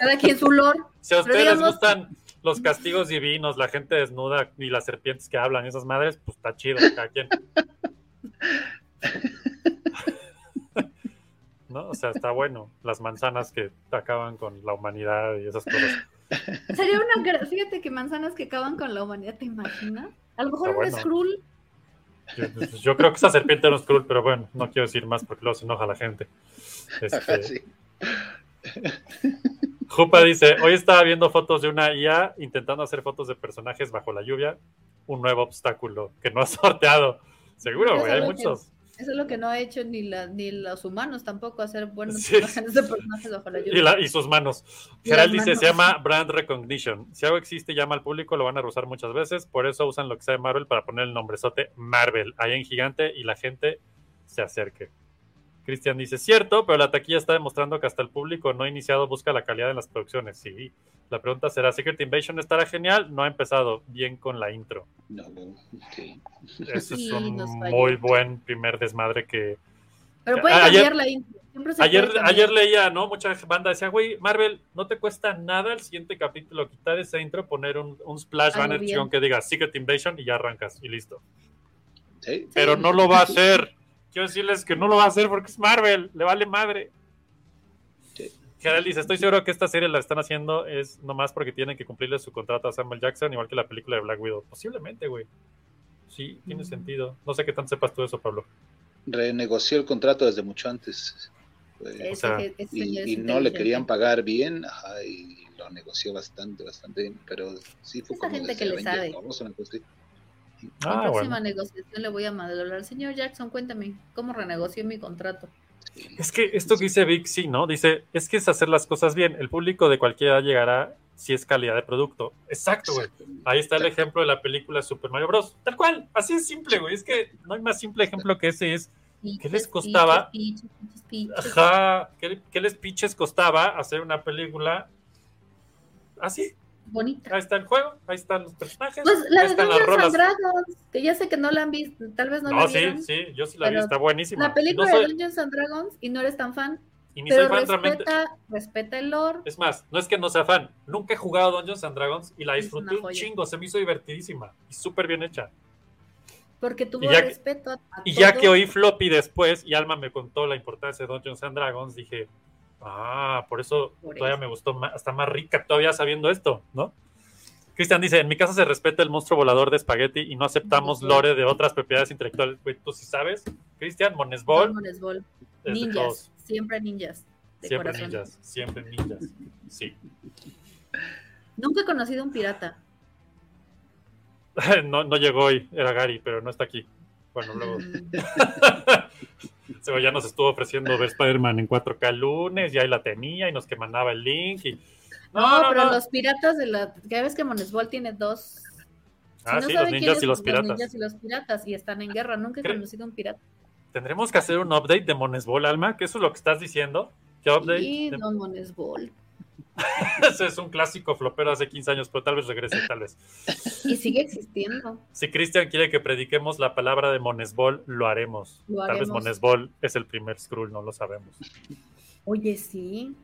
Cada quien su lore. Si a ustedes les gustan los castigos divinos, la gente desnuda y las serpientes que hablan, esas madres, pues está chido, cada quien. ¿No? O sea, está bueno. Las manzanas que acaban con la humanidad y esas cosas. Sería una. Fíjate que manzanas que acaban con la humanidad, ¿te imaginas? A lo mejor un bueno. Skrull. Yo, yo creo que esa serpiente no es cruel, pero bueno, no quiero decir más porque luego se enoja la gente. Este, Sí. Jupa dice, hoy estaba viendo fotos de una IA intentando hacer fotos de personajes bajo la lluvia. Un nuevo obstáculo que no ha sorteado. Seguro, güey, hay que- muchos. Eso es lo que no ha hecho ni, la, ni los humanos tampoco, hacer buenos Sí. imágenes de personajes bajo la lluvia. Y, la- y sus manos. Y Gerald dice, se llama brand recognition. Si algo existe y llama al público, lo van a usar muchas veces. Por eso usan lo que sea de Marvel para poner el nombrezote Marvel ahí en gigante y la gente se acerque. Cristian dice, cierto, pero la taquilla está demostrando que hasta el público no iniciado busca la calidad en las producciones. Sí. La pregunta será, ¿Secret Invasion estará genial? No ha empezado bien con la intro. No, no, sí. Ese Sí, es un muy buen primer desmadre que... Pero puede Ayer- cambiar la intro. Ayer, ayer leía, ¿no? Mucha banda decía, güey, Marvel, no te cuesta nada el siguiente capítulo quitar ese intro, poner un, un splash banner que diga Secret Invasion y ya arrancas y listo. Sí, Pero no lo va a hacer. Quiero decirles que no lo va a hacer porque es Marvel, le vale madre. Gerald dice, estoy seguro que esta serie la están haciendo es nomás porque tienen que cumplirle su contrato a Samuel Jackson, igual que la película de Black Widow. Posiblemente, güey. Sí, tiene Mm. sentido. No sé qué tanto sepas tú de eso, Pablo. renegoció el contrato desde mucho antes. Ese- o sea, y, no le querían pagar bien, ajá, y lo negoció bastante, bastante bien, pero sí fue Esa como gente que le sabe. Ah, próxima bueno. negociación le voy a hablar. Señor Jackson, cuéntame, ¿cómo renegoció mi contrato? Es que esto que dice Vic, sí, ¿no? Dice, es que es hacer las cosas bien. El público de cualquier edad llegará si es calidad de producto. Exacto, güey. Ahí está el ejemplo de la película Super Mario Bros. Tal cual, así es simple, güey. Es que no hay más simple ejemplo que ese. Es, ¿Qué les Piches, costaba? piches, piches, piches, piches. ajá, ¿qué, qué les pinches costaba hacer una película así? Bonita. Ahí está el juego, ahí están los personajes, Pues la de Dungeons and. Dragons, que ya sé que no la han visto, tal vez no, No, la sí, vieron. sí, yo sí la vi, está buenísima. La película No soy- de Dungeons and Dragons y no eres tan fan, y ni soy pero fan respeta, realmente. respeta el lore. Es más, no es que no sea fan, nunca he jugado Dungeons and Dragons y la disfruté un chingo, se me hizo divertidísima y súper bien hecha. Porque tuvo Y ya que- respeto a, a Y ya que oí Floppy después y Alma me contó la importancia de Dungeons and Dragons, dije, ah, por eso Por todavía eso. me gustó más, hasta más rica todavía sabiendo esto, ¿no? Cristian dice, en mi casa se respeta el monstruo volador de espagueti y no aceptamos lore de otras propiedades intelectuales. Güey, tú sí sabes, Cristian, Monesbol, Monesbol. Ninjas, siempre ninjas. De siempre corazón. ninjas, siempre ninjas, sí. Nunca he conocido un pirata. No, no llegó hoy, era Gary, pero no está aquí. Bueno, luego... Mm, Sebo ya nos estuvo ofreciendo ver Spider-Man en 4K el lunes, y ahí la tenía y nos que mandaba el link. Y... No, pero los piratas de la. Ya ves que Monesbol tiene dos. Ah, sí, los ninjas y los piratas. ninjas y los piratas y están en guerra. Nunca he Creo- conocido un pirata. Tendremos que hacer un update de Monesbol, Alma, que eso es lo que estás diciendo. ¿Qué update? Y De- Don Monesbol. Ese es un clásico flopero hace 15 años, pero tal vez regrese, tal vez. Y sigue existiendo. Si Cristian quiere que prediquemos la palabra de Monesbol, lo haremos. Lo Tal vez. Monesbol es el primer Skrull, no lo sabemos. Oye, sí.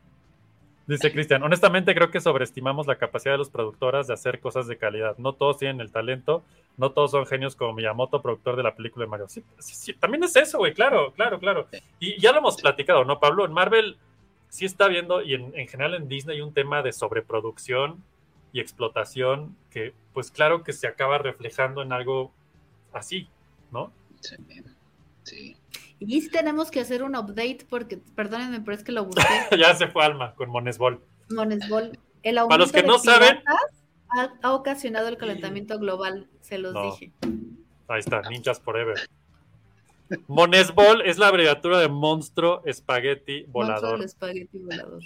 Dice Cristian, honestamente creo que sobreestimamos la capacidad de los productoras de hacer cosas de calidad. No todos tienen el talento, no todos son genios como Miyamoto, productor de la película de Mario. Sí, sí, sí, también es eso, güey, claro, claro, claro. Y ya lo hemos platicado, ¿no, Pablo? En Marvel sí está viendo, y en, en general en Disney, un tema de sobreproducción y explotación que, pues claro que se acaba reflejando en algo así, ¿no? Sí. sí. Y sí tenemos que hacer un update porque, perdónenme, pero es que lo busqué. ya se fue Alma con Monesbol. Monesbol. El aumento Para los que de no saben- piratas ha, ha ocasionado el calentamiento global, se los No. dije. Ahí está, Ninjas Forever. Monesbol es la abreviatura de monstruo espagueti Monstruo volador. del espagueti volador.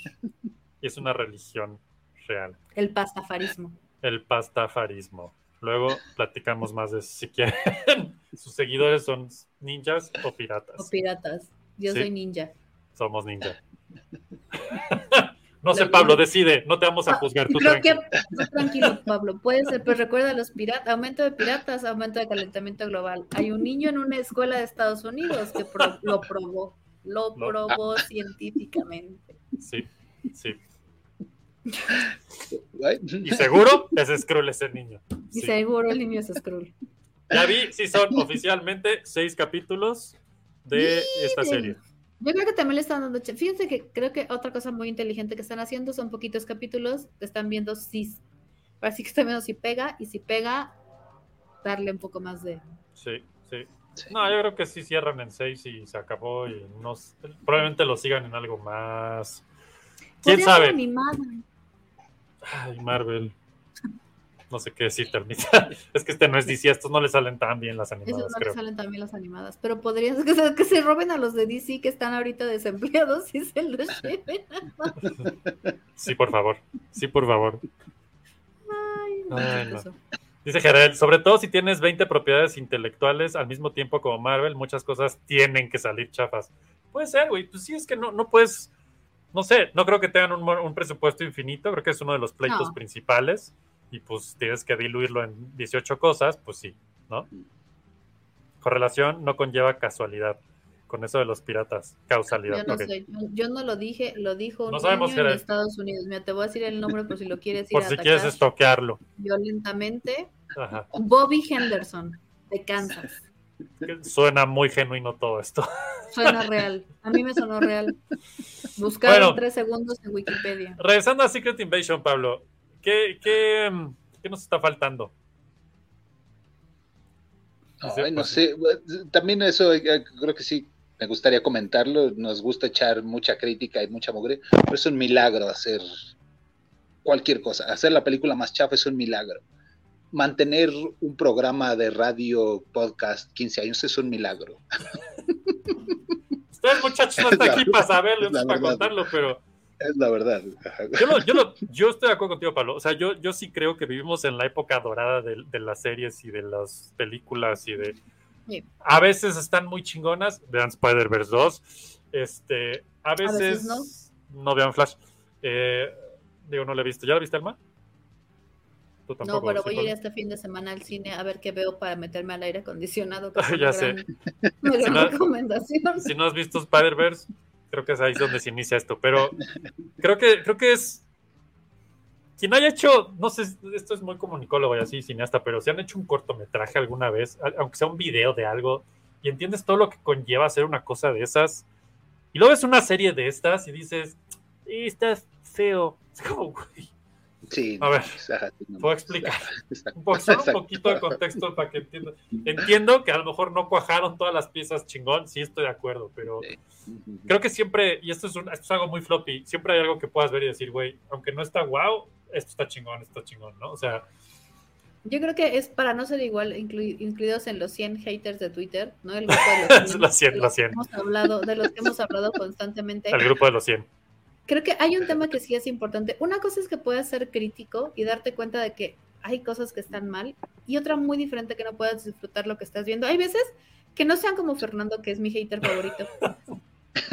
Y es una religión real. El pastafarismo. El pastafarismo. Luego platicamos más de eso, si quieren. Sus seguidores son ninjas o piratas. O piratas. Yo Sí. soy ninja. Somos ninja. no sé, Pablo, decide. No te vamos a Ah, juzgar. Tú Creo que, tranquilo. tú tranquilo, Pablo, puede ser, pero recuerda los piratas, aumento de piratas, aumento de calentamiento global. Hay un niño en una escuela de Estados Unidos que pro- lo probó, lo probó científicamente. Sí, sí. Y seguro ese Skrull es el niño. Y seguro el niño es Skrull. Ya vi, sí son oficialmente seis capítulos de esta serie. Yo creo que también le están dando. Fíjense que creo que otra cosa muy inteligente que están haciendo son poquitos capítulos. Están viendo si. Así que están viendo si pega y si pega, darle un poco más de. Sí, sí. sí. No, yo creo que sí cierran en seis y se acabó y no s- probablemente lo sigan en algo más. ¿Quién sabe? animada. Ay, Marvel. No sé qué decirte, Armita. Es que este no es DC, a estos no le salen tan bien las Esos animadas, no creo. le salen también las animadas, pero podrían que se, que se roben a los de DC que están ahorita desempleados y se los lleven. Sí, por favor. Sí, por favor. Ay, no, Ay, no. Dice Gerald, sobre todo si tienes 20 propiedades intelectuales al mismo tiempo como Marvel, muchas cosas tienen que salir chafas. Puede ser, güey. Pues sí, es que no, no puedes. No sé, no creo que tengan un, presupuesto infinito. Creo que es uno de los pleitos No. principales. Y pues tienes que diluirlo en 18 cosas, pues sí, ¿no? Correlación no conlleva casualidad. con eso de los piratas. Causalidad. Yo no sé, yo, yo no lo dije, lo dijo un No niño en. Estados Unidos. Mira, te voy a decir el nombre por si lo quieres ir Por a si atacar quieres estoquearlo. violentamente. Ajá. Bobby Henderson, de Kansas. Suena muy genuino todo esto. Suena real. A mí me sonó real. Buscar Bueno. en tres segundos en Wikipedia. Regresando a Secret Invasion, Pablo, ¿qué, qué, mm, qué nos está faltando? No sé, también eso eh, creo que sí me gustaría comentarlo. Nos gusta echar mucha crítica y mucha mugre, pero es un milagro hacer cualquier cosa. Hacer la película más chafa es un milagro. Mantener un programa de radio, podcast, 15 años es un milagro. Ustedes, muchachos, no Es están aquí para saberlo, para contarlo, pero Es la verdad. Yo, lo- yo, lo- yo estoy de acuerdo contigo, Pablo. O sea, yo, yo sí creo que vivimos en la época dorada de, de las series y de las películas y de... Sí. A veces están muy chingonas, vean Spider-Verse 2, este, a veces, veces no. vean Flash. Eh, digo, no la he visto. ¿Ya la viste, Alma? Tú No, tampoco, pero ¿sí, voy a ir este fin de semana al cine a ver qué veo para meterme al aire acondicionado. que Ya sé. gran- Una gran no- recomendación. si no has visto Spider-Verse, creo que es ahí donde se inicia esto. Pero creo que, creo que es. Quien haya hecho, no sé, esto es muy comunicólogo y así, cineasta, pero si han hecho un cortometraje alguna vez, aunque sea un video de algo, y entiendes todo lo que conlleva hacer una cosa de esas, y luego ves una serie de estas y dices, "Y está feo. Es como, güey, Sí, A ver, no. puedo explicar. Exacto. un, poquito de contexto para que entiendan. Entiendo que a lo mejor no cuajaron todas las piezas chingón, sí estoy de acuerdo, pero Sí. Creo que siempre, y esto es, un- esto es algo muy floppy, siempre hay algo que puedas ver y decir, güey, aunque no está wow, esto está chingón, esto está chingón, ¿no? O sea, Yo creo que es para no ser igual inclu- incluidos en los 100 haters de Twitter, ¿no? El grupo de los 100, Los 100, de los 100. que Hemos hablado, de los que hemos hablado constantemente. el grupo de los 100. Creo que hay un tema que sí es importante. Una cosa es que puedas ser crítico y darte cuenta de que hay cosas que están mal y otra muy diferente que no puedas disfrutar lo que estás viendo. Hay veces que no sean como Fernando, que es mi hater favorito.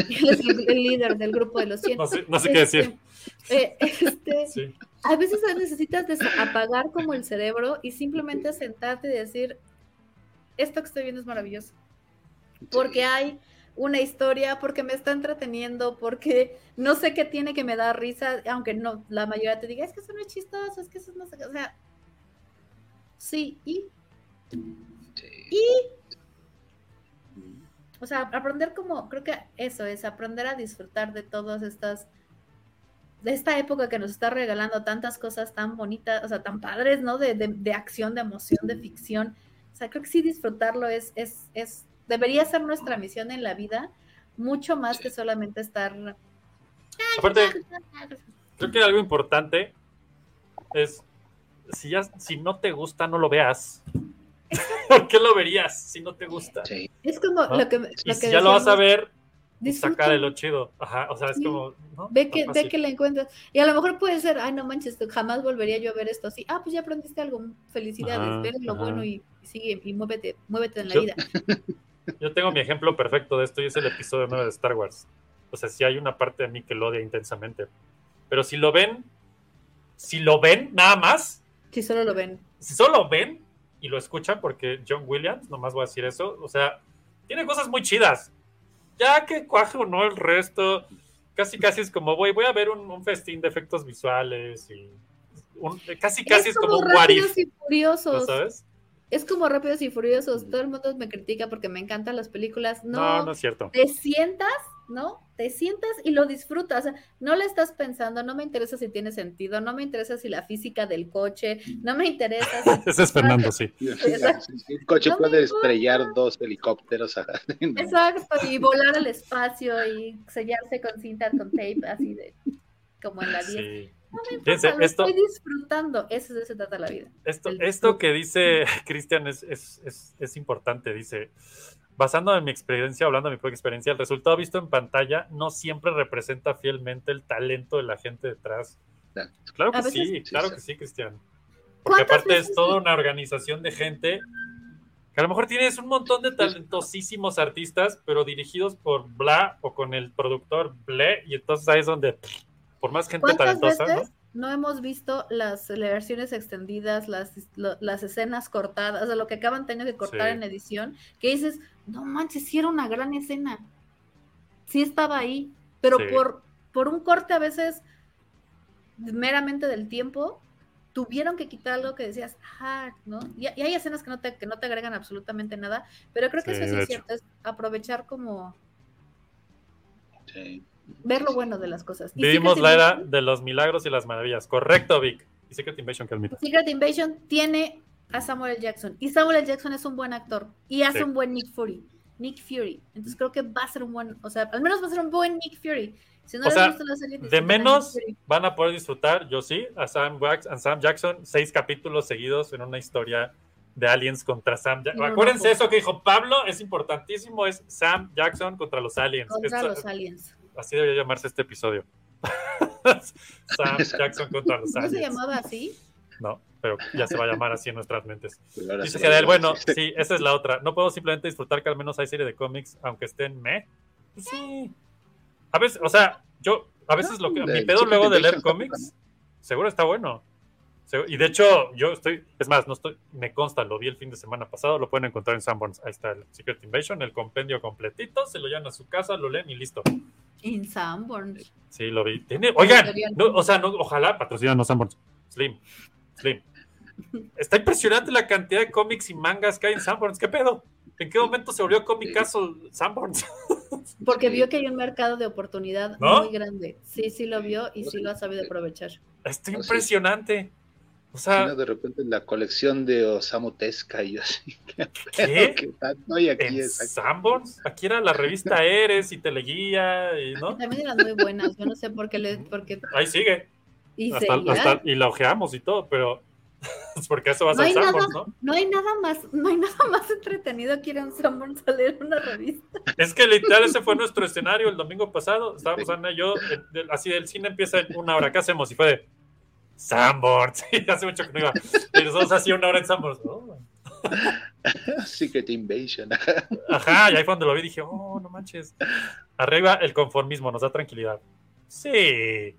Él es el, el líder del grupo de los 100. No sé, no sé qué decir. Este, eh, este, Sí. a veces necesitas apagar como el cerebro y simplemente sentarte y decir, esto que estoy viendo es maravilloso. Porque hay una historia, porque me está entreteniendo, porque no sé qué tiene que me da risa, aunque no, la mayoría te diga, es que eso no es chistoso, es que eso no sé, qué", o sea, sí, y, Sí. o sea, aprender como, creo que eso es, aprender a disfrutar de todas estas, de esta época que nos está regalando tantas cosas tan bonitas, o sea, tan padres, ¿no? De, de, de acción, de emoción, de ficción. O sea, creo que sí disfrutarlo es, es, es, debería ser nuestra misión en la vida, mucho más que solamente estar... Aparte, creo que algo importante es, si, ya, si no te gusta, no lo veas. ¿Por qué lo verías si no te gusta? Sí. Es como ¿no? lo que... Lo Y que si ya lo vas a ver, disfruta. saca de lo chido. Ajá, o sea, es Sí. como... ¿no? Ve que, ve que le encuentras. Y a lo mejor puede ser, ay, no manches, jamás volvería yo a ver esto así. Ah, pues ya aprendiste algo. Felicidades, Ajá, ve lo ajá. bueno y, y sigue y muévete, muévete en la Yo- vida. Yo tengo mi ejemplo perfecto de esto y es el episodio 9 de Star Wars. O sea, sí hay una parte de mí que lo odia intensamente. Pero si lo ven, si lo ven nada más, Si solo lo ven. si solo ven y lo escuchan, porque John Williams, nomás voy a decir eso, o sea, tiene cosas muy chidas. Ya que cuaje o no el resto, casi casi es como, voy, voy a ver un, un festín de efectos visuales y un- casi casi es, como, un what if, y ¿no sabes? Es como rápidos y furiosos. Todo el mundo me critica porque me encantan las películas. No, No, no, es cierto. te sientas, ¿no? Te sientas y lo disfrutas. O sea, no le estás pensando, no me interesa si tiene sentido, no me interesa si la física del coche, no me interesa si Ese es Fernando, sí. Un coche No puede estrellar dos helicópteros. ajá. No. Exacto, y volar al espacio y sellarse con cinta, con tape, así de como en la 10. No me importa, Fíjense, lo esto, estoy disfrutando. Eso eso se trata la vida. Esto, El esto que dice Cristian es, es, es, es importante. Dice, basando en mi experiencia, hablando de mi propia experiencia, el resultado visto en pantalla no siempre representa fielmente el talento de la gente detrás. Claro. Que veces- sí, claro que sí, Cristian. Porque ¿Cuántas aparte es toda una organización de gente que a lo mejor tienes un montón de talentosísimos artistas, pero dirigidos por Bla o con el productor Ble, y entonces ahí es donde, pff, por más gente ¿Cuántas talentosa, veces ¿no? no hemos visto las versiones extendidas, las, lo- las escenas cortadas, o sea, lo que acaban teniendo que cortar Sí. en edición, que dices, no manches, sí era una gran escena. Sí estaba ahí, pero Sí. por, por un corte a veces meramente del tiempo, tuvieron que quitar algo que decías, ah, ¿no? Y, y hay escenas que no, te, que no te agregan absolutamente nada, pero creo que Sí, eso sí es cierto, es aprovechar como Sí. Ver lo bueno de las cosas. Y Vivimos Secret la era Invasion- de los milagros y las maravillas. Correcto, Vic. Y Secret Invasion, que admito. Secret Invasion tiene a Samuel L. Jackson y Samuel L. Jackson es un buen actor y hace Sí. un buen Nick Fury. Nick Fury. Entonces creo que va a ser un buen, o sea, al menos va a ser un buen Nick Fury. Si no O sea, la serie, De menos van a poder disfrutar, yo sí, a Sam, Wax- a Sam Jackson, seis capítulos seguidos en una historia de aliens contra Sam Jackson. No, no, Acuérdense no. eso que dijo Pablo, es importantísimo, es Sam Jackson contra los aliens. contra Esto- los aliens. Así debería llamarse este episodio. Sam. Jackson contra los ¿No se llamaba así? No, pero ya se va a llamar así en nuestras mentes. Dice Gerald, bueno, sí. esa es la otra. No puedo simplemente disfrutar que al menos hay serie de cómics, aunque estén me. Sí. A veces, o sea, yo, a veces lo que. Mi pedo luego de leer cómics, seguro está bueno. Y de hecho, yo estoy, es más, no estoy, me consta, lo vi el fin de semana pasado, lo pueden encontrar en Sanborns. Ahí está el Secret Invasion, el compendio completito, se lo llevan a su casa, lo leen y listo. In Sanborns. Sí, lo vi. Tiene, oigan, no, o sea, no, ojalá patrocinan Sanborns. Slim, Slim. Está impresionante la cantidad de cómics y mangas que hay en Sanborns. ¿Qué pedo? ¿En qué momento se volvió comicazo Sanborns? Porque vio que hay un mercado de oportunidad ¿No? muy grande. Sí, sí lo vio y sí lo ha sabido aprovechar. Está No, impresionante. O Si sea, no, de repente la colección de Osamu Tezuka y yo así. ¿Qué? ¿Qué? No, y aquí en. Sanborns, aquí era la revista Eres y Teleguía, y, ¿no? También eran muy buenas. Yo no sé por qué le. Porque, Ahí sigue. y Hasta, seguirá. hasta- y la ojeamos y todo, pero es porque eso vas No a hay nada, Sanborns, ¿no? no hay nada más, no hay nada más entretenido que ir a un Sanborns a leer una revista. Es que literal ese fue nuestro escenario el domingo pasado. Estábamos Sí. Ana y yo, así el cine empieza en una hora. ¿Qué hacemos? Y fue de Sanborns. Y hace mucho que no iba. Y nosotros así una hora en Sanborns. Oh. Secret Invasion. Ajá, y ahí fue donde lo vi dije, oh, no manches. Arriba el conformismo, nos da tranquilidad. Sí.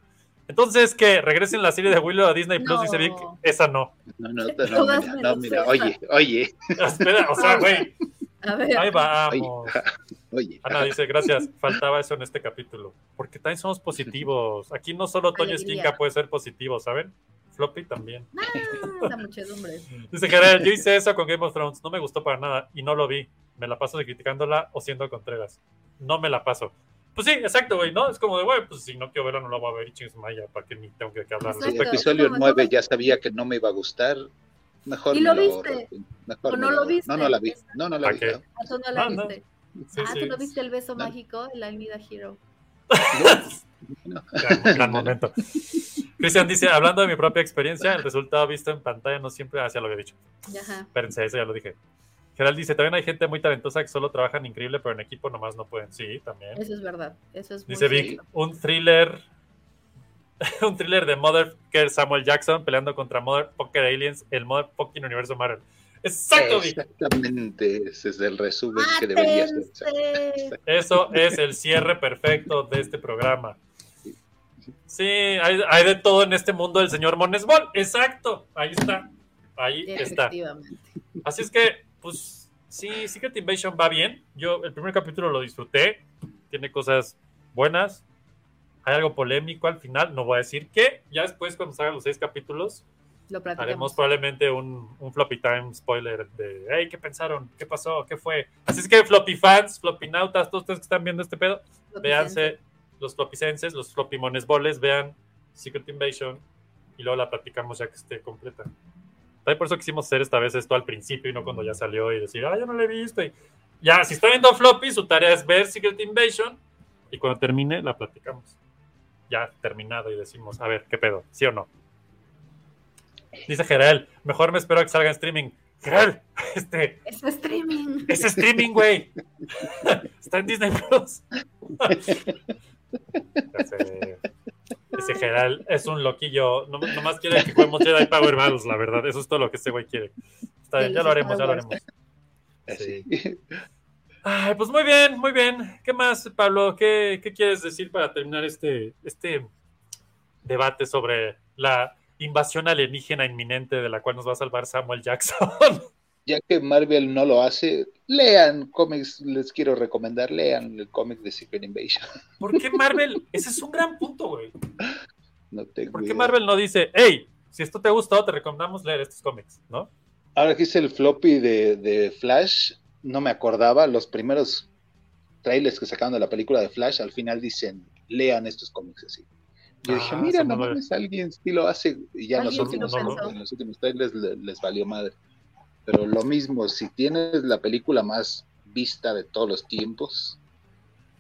Entonces, que regresen la serie de Willow a Disney Plus, No. dice Vic, esa no. No, no, no, mira, no, mira, esa. oye, oye, Espera, o sea, güey, A ver, ahí vamos. oye. Ana dice, gracias, faltaba eso en este capítulo. Porque también somos positivos. Aquí no solo Toño. Esquinca puede ser positivo, ¿saben? Floppy también. ah, la muchedumbre. Dice Gerard, yo hice eso con Game of Thrones, no me gustó para nada y no lo vi. Me la paso de criticándola o siendo Contreras. No me la paso. Pues sí, exacto, güey, ¿no? Es como de, güey, pues si no quiero verla, no la voy a ver y chingues maya, ¿para qué ni tengo que, que hablar? Exacto. respecto? episodio ¿Cómo? 9 ya sabía que no me iba a gustar. Mejor ¿Y me lo viste? ¿O no lo ahorro. viste? No, no la vi. No, no la ¿Para vi. qué? ¿no? Ah, tú no la No, no. viste. Sí, ah, sí. tú no viste el beso No. mágico, el I Need a Hero. Gran, gran momento. Cristian dice, hablando de mi propia experiencia, el resultado visto en pantalla no siempre hacia lo que he dicho. Ajá. Espérense, eso ya lo dije. Gerald dice, también hay gente muy talentosa que solo trabajan increíble, pero en equipo nomás no pueden. Sí, también. Eso es verdad. Eso es muy Dice Vic, un thriller, un thriller de Motherfucker Samuel Jackson peleando contra Motherfucker Aliens, el Motherfucking Universo Marvel. Exacto. Exactamente, ese es el resumen que debería ser. Mátense. Eso es el cierre perfecto de este programa. Sí, hay, hay de todo en este mundo del señor Monesbol. Exacto, ahí está. Ahí está. Así es que, pues, sí, Secret Invasion va bien. Yo el primer capítulo lo disfruté. Tiene cosas buenas. Hay algo polémico al final. No voy a decir qué. Ya después, cuando salgan los seis capítulos, Lo haremos probablemente un, un floppy time spoiler de, hey, ¿qué pensaron? ¿Qué pasó? ¿Qué fue? Así es que, floppy fans, floppy nautas, todos ustedes que están viendo este pedo, véanse los flopicenses, los floppy monesboles, vean Secret Invasion y luego la platicamos ya que esté completa. También por eso quisimos hacer esta vez esto al principio y no cuando ya salió y decir, ah, yo no la he visto. Y ya, si está viendo floppy, su tarea es ver Secret Invasion y cuando termine la platicamos. Ya terminado y decimos, a ver, ¿qué pedo? ¿Sí o no? Dice Gerald, mejor me espero a que salga en streaming. Gerald, este, Es streaming. es streaming, güey. Está en Disney Plus. Sé. Ese Gerald es un loquillo. No, nomás quiere que juguemos Jedi Power Battles, la verdad. Eso es todo lo que ese güey quiere. Está bien, ya lo haremos, ya lo haremos. Así. Ay, pues muy bien, muy bien. ¿Qué más, Pablo? ¿Qué, qué quieres decir para terminar este, este debate sobre la invasión alienígena inminente de la cual nos va a salvar Samuel Jackson? ya que Marvel no lo hace, lean cómics, les quiero recomendar, lean el cómic de Secret Invasion. ¿Por qué Marvel? Ese es un gran punto, güey. No tengo ¿Por qué idea. Marvel no dice, hey, si esto te ha gustado, te recomendamos leer estos cómics, ¿no? Ahora que hice el floppy de, de Flash, no me acordaba, los primeros trailers que sacaron de la película de Flash, al final dicen, lean estos cómics así. Yo dije, mira, no mames, alguien sí lo hace, y ya en los, últimos, en los últimos trailers le- les, valió madre. Pero lo mismo, si tienes la película más vista de todos los tiempos,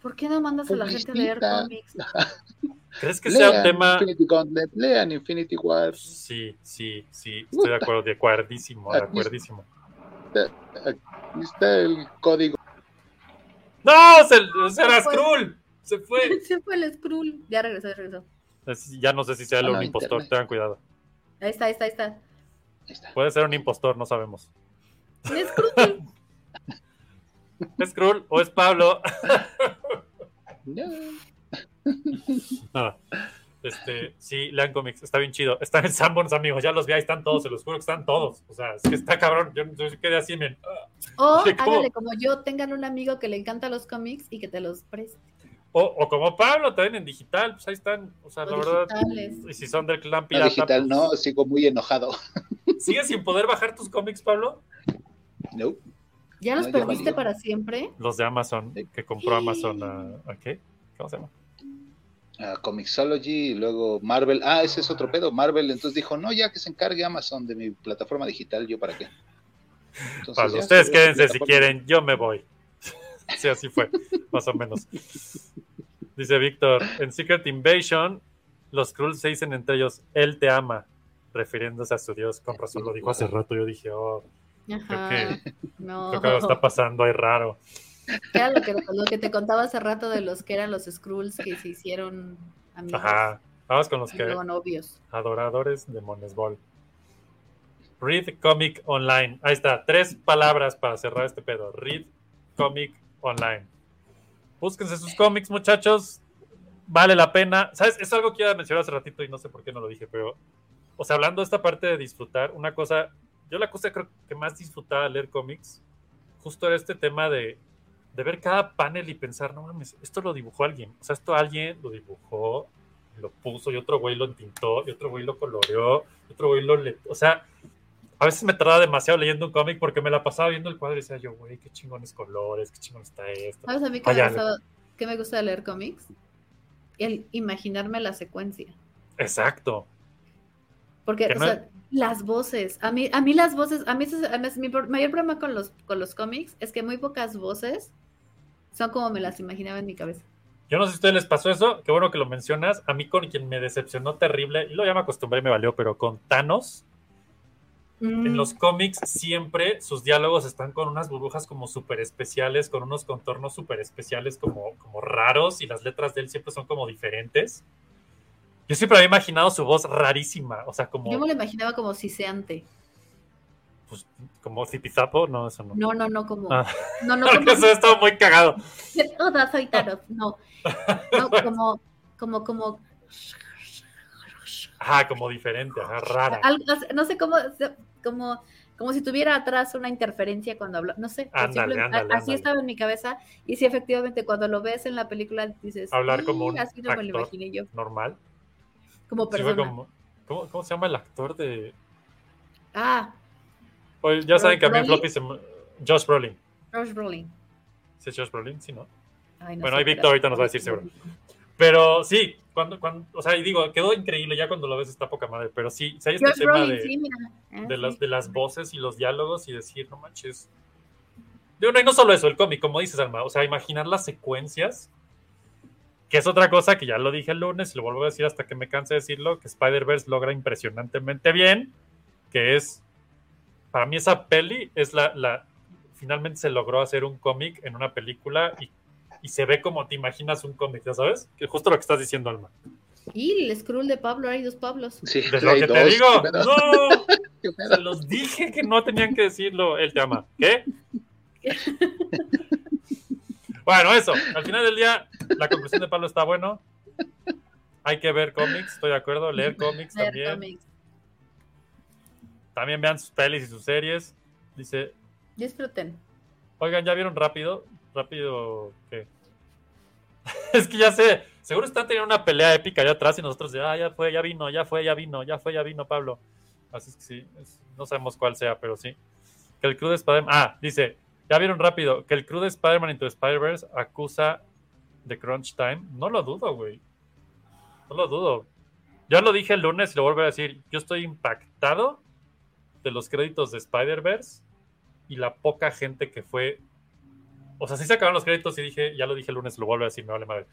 ¿Por qué no mandas a la gente a leer cómics? ¿Crees que sea un tema? Infinity Gauntlet, lean Infinity War, Sí, sí, sí, estoy de acuerdo, de acuerdísimo, de acuerdísimo. Está el código. ¡No! ¡Se, se era Se fue. Skrull! Se fue. Se fue el Skrull. Ya regresó, ya regresó. Es- Ya no sé si sea Ah, un impostor, internet. tengan cuidado. Ahí está, ahí está, ahí está. Ahí está. Puede ser un impostor, no sabemos. El Skrull. ¿Es Skrull o es Pablo? Ya. Nada. Este, sí, lean cómics, está bien chido. Están en Sanborns, amigos, ya los vi, ahí están todos, se los juro que están todos. O sea, es que está cabrón. Yo, yo quedé así, men. O hágale como yo, tengan un amigo que le encanta los cómics y que te los preste. O, o como Pablo, también en digital, pues ahí están. O sea, O la verdad. Y si son del clan No, pirata. digital pues, no, sigo muy enojado. ¿Sigues sin poder bajar tus cómics, Pablo? No. ¿Ya los No, perdiste para siempre? Los de Amazon, que compró Amazon a, ¿a qué? ¿Cómo se llama? A Comixology y luego Marvel. Ah, ese es otro pedo. Marvel entonces dijo, no, ya que se encargue Amazon de mi plataforma digital, ¿yo para qué? Entonces, Pablo, ya, ustedes se- quédense si quieren, yo me voy. Sí, así fue, más o menos. Dice Víctor, en Secret Invasion, los Skrulls se dicen entre ellos, él te ama, refiriéndose a su dios. Con razón lo dijo hace rato, yo dije, oh, Ajá. que- no. creo que algo está pasando ahí raro. Era lo que, lo que te contaba hace rato de los que eran los Skrulls que se hicieron amigos. Ajá, vamos con los que novios. adoradores de Monesbol. Read Comic Online. Ahí está, tres palabras para cerrar este pedo. Read Comic Online. Búsquense sus cómics, muchachos. Vale la pena. ¿Sabes? Es algo que iba a mencionar hace ratito y no sé por qué no lo dije, pero, o sea, hablando de esta parte de disfrutar, una cosa, yo la cosa creo que más disfrutaba leer cómics, justo era este tema de, de ver cada panel y pensar, no mames, esto lo dibujó alguien. O sea, esto alguien lo dibujó, lo puso y otro güey lo entintó y otro güey lo coloreó, y otro güey lo... le- O sea, a veces me tardaba demasiado leyendo un cómic porque me la pasaba viendo el cuadro y decía yo, güey, qué chingones colores, qué chingón está esto. ¿Sabes a mí qué me, Vaya, gustaba- qué me gusta de leer cómics? El imaginarme la secuencia. Exacto. Porque, Que o no- sea, las voces, a mí, a mí las voces, a mí, a mí mi mayor problema con los, con los cómics es que muy pocas voces son como me las imaginaba en mi cabeza. Yo no sé si a ustedes les pasó eso, qué bueno que lo mencionas. A mí con quien me decepcionó terrible, y lo ya me acostumbré y me valió, pero con Thanos, en Mm, los cómics siempre sus diálogos están con unas burbujas como súper especiales, con unos contornos súper especiales como, como raros y las letras de él siempre son como diferentes. Yo siempre había imaginado su voz rarísima, o sea, como, Yo me lo imaginaba como siseante. pues, como zipizapo, no, eso no. No, no, no, como. Ah. No, no, como. eso estaba muy cagado. Hola, soy. No. No, como, como, como. Ajá, como diferente, ajá, rara. algo- no sé cómo. Como, como si tuviera atrás una interferencia cuando habla. No sé. Ándale, ándale, así ándale. estaba en mi cabeza. Y sí, efectivamente, cuando lo ves en la película, dices. Hablar como "Sí, un Así no me lo imaginé yo. Normal. Como Sí, persona. como- ¿cómo, cómo se llama el actor de...? Ah, Oye, ya saben que a mí floppy se Josh Brolin. Josh Brolin. ¿Sí es Josh Brolin? Sí, ¿no? Ay, no Bueno, ahí Víctor ahorita nos va a decir seguro. Pero sí, cuando, cuando, o sea, y digo, quedó increíble ya cuando lo ves está poca madre, pero sí, si hay este Josh tema Brolin, de, sí. Ah, de sí. las, de las voces y los diálogos y decir, no manches. Digo, no, y no solo eso, el cómic, como dices, Alma, o sea, imaginar las secuencias, que es otra cosa que ya lo dije el lunes y lo vuelvo a decir hasta que me canse de decirlo, que Spider-Verse logra impresionantemente bien, que es, para mí esa peli es la, la finalmente se logró hacer un cómic en una película y, y se ve como te imaginas un cómic, ¿ya sabes? Que justo lo que estás diciendo, Alma. Y el Skrull de Pablo, hay dos Pablos. Sí, De lo que te digo, no, se los dije que no tenían que decirlo, él te ama. ¿Qué? Bueno, eso. Al final del día, la conclusión de Pablo está bueno. Hay que ver cómics, estoy de acuerdo. Leer cómics Leer también. cómics. También vean sus pelis y sus series. Dice Disfruten. Oigan, ¿ya vieron rápido? Rápido, ¿qué? es que ya sé, seguro están teniendo una pelea épica allá atrás y nosotros de, ah, ya fue, ya vino, ya fue, ya vino, ya fue, ya vino Pablo. Así es que sí, es- no sabemos cuál sea, pero sí. Que el crew de Spider-Man, ah, dice, ya vieron rápido, que el crew de Spider-Man Into Spider-Verse acusa de Crunch Time. No lo dudo, güey. No lo dudo. Ya lo dije el lunes y lo vuelvo a decir, yo estoy impactado de los créditos de Spider-Verse y la poca gente que fue. O sea, sí se acabaron los créditos y dije, ya lo dije el lunes, lo vuelvo a decir, me vale madre.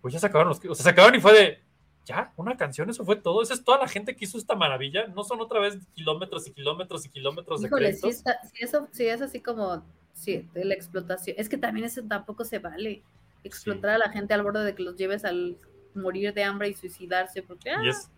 Pues ya se acabaron los créditos. O sea, se acabaron y fue de. ¿Ya? ¿Una canción? ¿Eso fue todo? ¿Esa es toda la gente que hizo esta maravilla? ¿No son otra vez kilómetros y kilómetros y kilómetros de Híjole, sí, créditos? está, sí, eso, sí es así como sí, de la explotación. Es que también eso tampoco se vale. Explotar a la gente al borde de que los lleves al morir de hambre y suicidarse. Porque, ah, Y, es,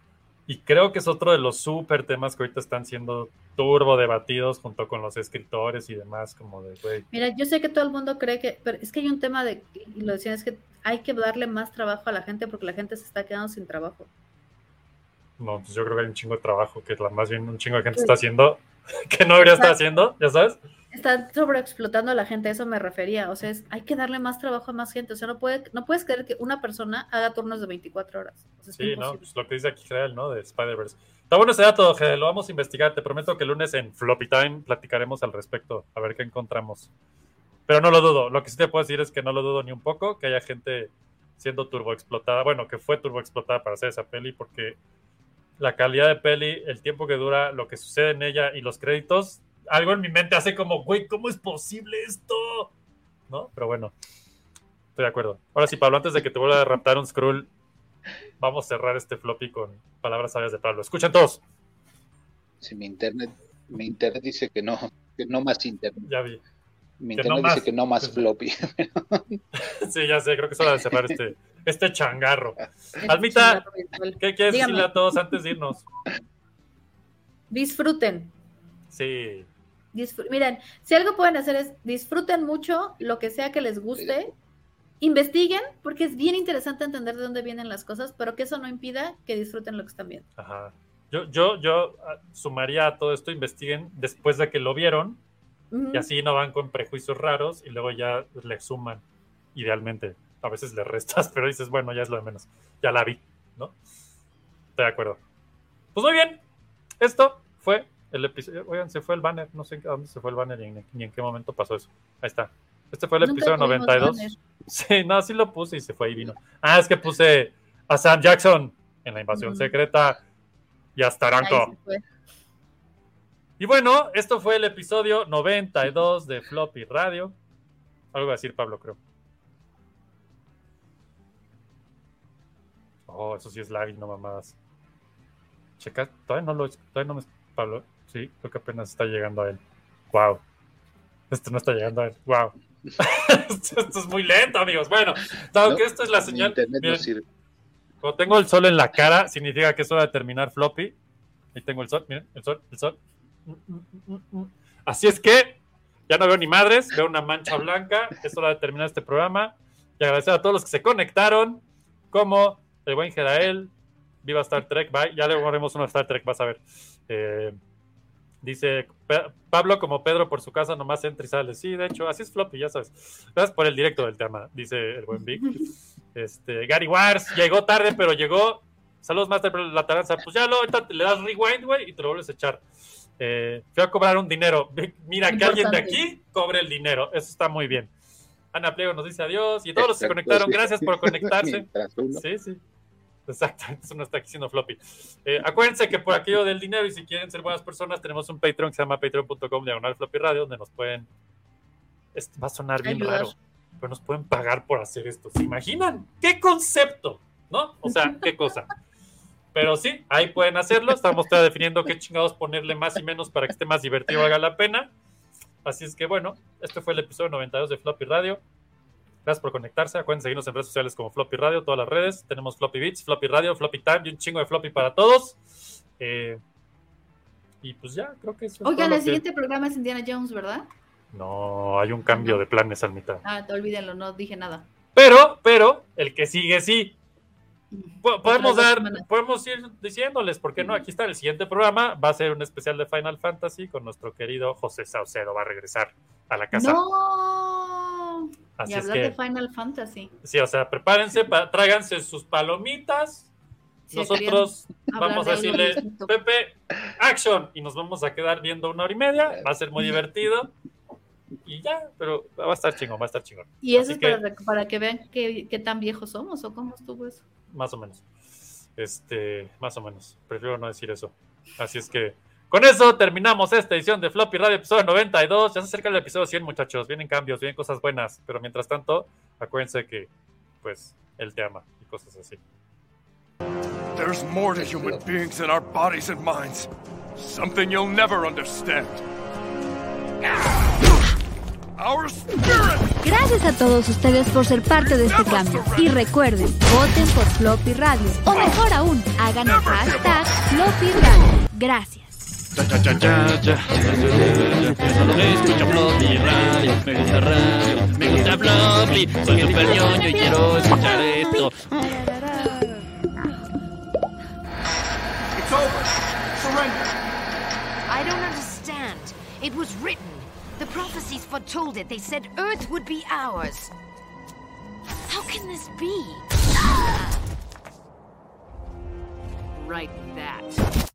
y creo que es otro de los súper temas que ahorita están siendo turbo debatidos junto con los escritores y demás, como de, güey, Mira, yo sé que todo el mundo cree que, pero es que hay un tema de, y lo decían, es que hay que darle más trabajo a la gente porque la gente se está quedando sin trabajo. no, pues yo creo que hay un chingo de trabajo que la, más bien un chingo de gente está haciendo que no debería estar haciendo, ya sabes. Están sobreexplotando a la gente, a eso me refería. O sea, es, hay que darle más trabajo a más gente. O sea, no, puede, no puedes creer que una persona haga turnos de 24 horas. O sea, es Sí, no, pues lo que dice aquí Gerald, ¿no? De Spider-Verse. Está bueno ese dato, lo vamos a investigar. Te prometo que el lunes en Floppy Time platicaremos al respecto, a ver qué encontramos. Pero no lo dudo. Lo que sí te puedo decir es que no lo dudo ni un poco, que haya gente siendo turbo explotada, bueno, que fue turbo explotada para hacer esa peli, porque la calidad de peli, el tiempo que dura, lo que sucede en ella y los créditos, algo en mi mente hace como, güey, ¿cómo es posible esto? ¿No? Pero bueno, estoy de acuerdo. Ahora sí, Pablo, antes de que te vuelva a raptar un scroll, vamos a cerrar este floppy con palabras sabias de Pablo. Escuchen todos. Si mi internet, mi internet dice que no, que no más internet. Ya vi. Mi Que internet no más. dice que no más floppy. Sí, ya sé, creo que es hora de cerrar este, este changarro. Es Almita. ¿Qué quieres Dígame. decirle a todos antes de irnos? Disfruten. Sí, Disfr- Miren, si algo pueden hacer es disfruten mucho lo que sea que les guste, investiguen, porque es bien interesante entender de dónde vienen las cosas, pero que eso no impida que disfruten lo que están viendo. ajá. Yo, yo, yo ah, sumaría a todo esto, investiguen después de que lo vieron Ujú. y así no van con prejuicios raros y luego ya le suman, idealmente. A veces le restas, pero dices, bueno, ya es lo de menos. Ya la vi, ¿no? Estoy de acuerdo. Pues muy bien. Esto fue el episodio. Oigan, se fue el banner. No sé a dónde se fue el banner y en, ni en qué momento pasó eso. Ahí está. Este fue el Nunca episodio tuvimos 92. banner. Sí, no, sí lo puse y se fue y vino. Ah, es que puse a Sam Jackson en la invasión secreta y hasta Aranco. Y bueno, esto fue el episodio 92 de Floppy Radio. Algo a decir Pablo, creo. Oh, eso sí es lag y no mamadas. Checa, todavía no lo todavía no me Pablo. Sí, creo que apenas está llegando a él. Wow. Esto no está llegando a él. Wow. esto, esto es muy lento, amigos. Bueno, dado No, que esto es la señal. no miren, sirve. como tengo el sol en la cara, significa que es hora de terminar floppy. Ahí tengo el sol, miren, el sol, el sol. Así es que ya no veo ni madres, veo una mancha blanca. Es hora de terminar este programa. Y agradecer a todos los que se conectaron, como el buen Gerael, Viva Star Trek, bye. Ya le haremos una Star Trek, vas a ver. Eh, dice Pablo, como Pedro por su casa, nomás entra y sale. Sí, de hecho, así es floppy, ya sabes. Gracias por el directo del tema, dice el buen Vic. Este, Gary Wars llegó tarde, pero llegó. Saludos, Master La Taranza. Pues ya lo, ahorita le das rewind, güey, y te lo vuelves a echar. Eh, fui a cobrar un dinero. Mira que alguien de aquí cobre el dinero. Eso está muy bien. Ana Pliego nos dice adiós. Y todos los que se conectaron, sí. gracias por conectarse. Sí, sí. Exactamente, eso no está aquí siendo floppy. Eh, acuérdense que por aquello del dinero y si quieren ser buenas personas, tenemos un Patreon que se llama patreon.com diagonal floppy radio, donde nos pueden. Esto va a sonar bien Ayudar. raro, pero nos pueden pagar por hacer esto. ¿Se imaginan? ¿Qué concepto? ¿No? O sea, qué cosa. Pero sí, ahí pueden hacerlo. Estamos definiendo qué chingados ponerle más y menos para que esté más divertido, valga la pena. Así es que bueno, este fue el episodio 92 de Floppy Radio. Gracias por conectarse. Acuérdense seguirnos en redes sociales como Floppy Radio, todas las redes. Tenemos Floppy Beats, Floppy Radio, Floppy Time y un chingo de Floppy para todos. Eh, y pues ya, creo que eso es Oigan, lo el que- siguiente programa es Indiana Jones, ¿verdad? No, hay un cambio de planes al mitad. Ah, te olvídenlo, no dije nada. Pero, pero, el que sigue sí. Po- podemos dar, semanas. podemos ir diciéndoles, ¿por qué no? Aquí está el siguiente programa, va a ser un especial de Final Fantasy con nuestro querido José Saucedo, va a regresar a la casa. No. Así y es hablar que, de Final Fantasy. sí, o sea, prepárense, pa- tráiganse sus palomitas. Si Nosotros vamos de a decirle, distinto. Pepe, action, y nos vamos a quedar viendo una hora y media, va a ser muy divertido. Y ya, pero va a estar chingón, va a estar chingón. Y eso Así es que- para, rec- para que vean qué, qué tan viejos somos o cómo estuvo eso. Más o menos. Este, más o menos. Prefiero no decir eso. Así es que con eso terminamos esta edición de Floppy Radio, episodio 92. Ya se acerca el episodio 100, muchachos. Vienen cambios, vienen cosas buenas. Pero mientras tanto, acuérdense que, pues, él te ama y cosas así. There's more to human beings than our bodies and minds. Something you'll never understand. Our spirit! Gracias a todos ustedes por ser parte de este cambio. Y recuerden, voten por Floppy Radio. O mejor aún, hagan el hashtag Floppy Radio. Gracias. Escucha Floppy Radio, me gusta radio, me gusta Floppy. Soy super ñoño y quiero escuchar esto. It's over. Surrender. I don't understand. It was written. The prophecies foretold it. They said Earth would be ours. How can this be? Write that.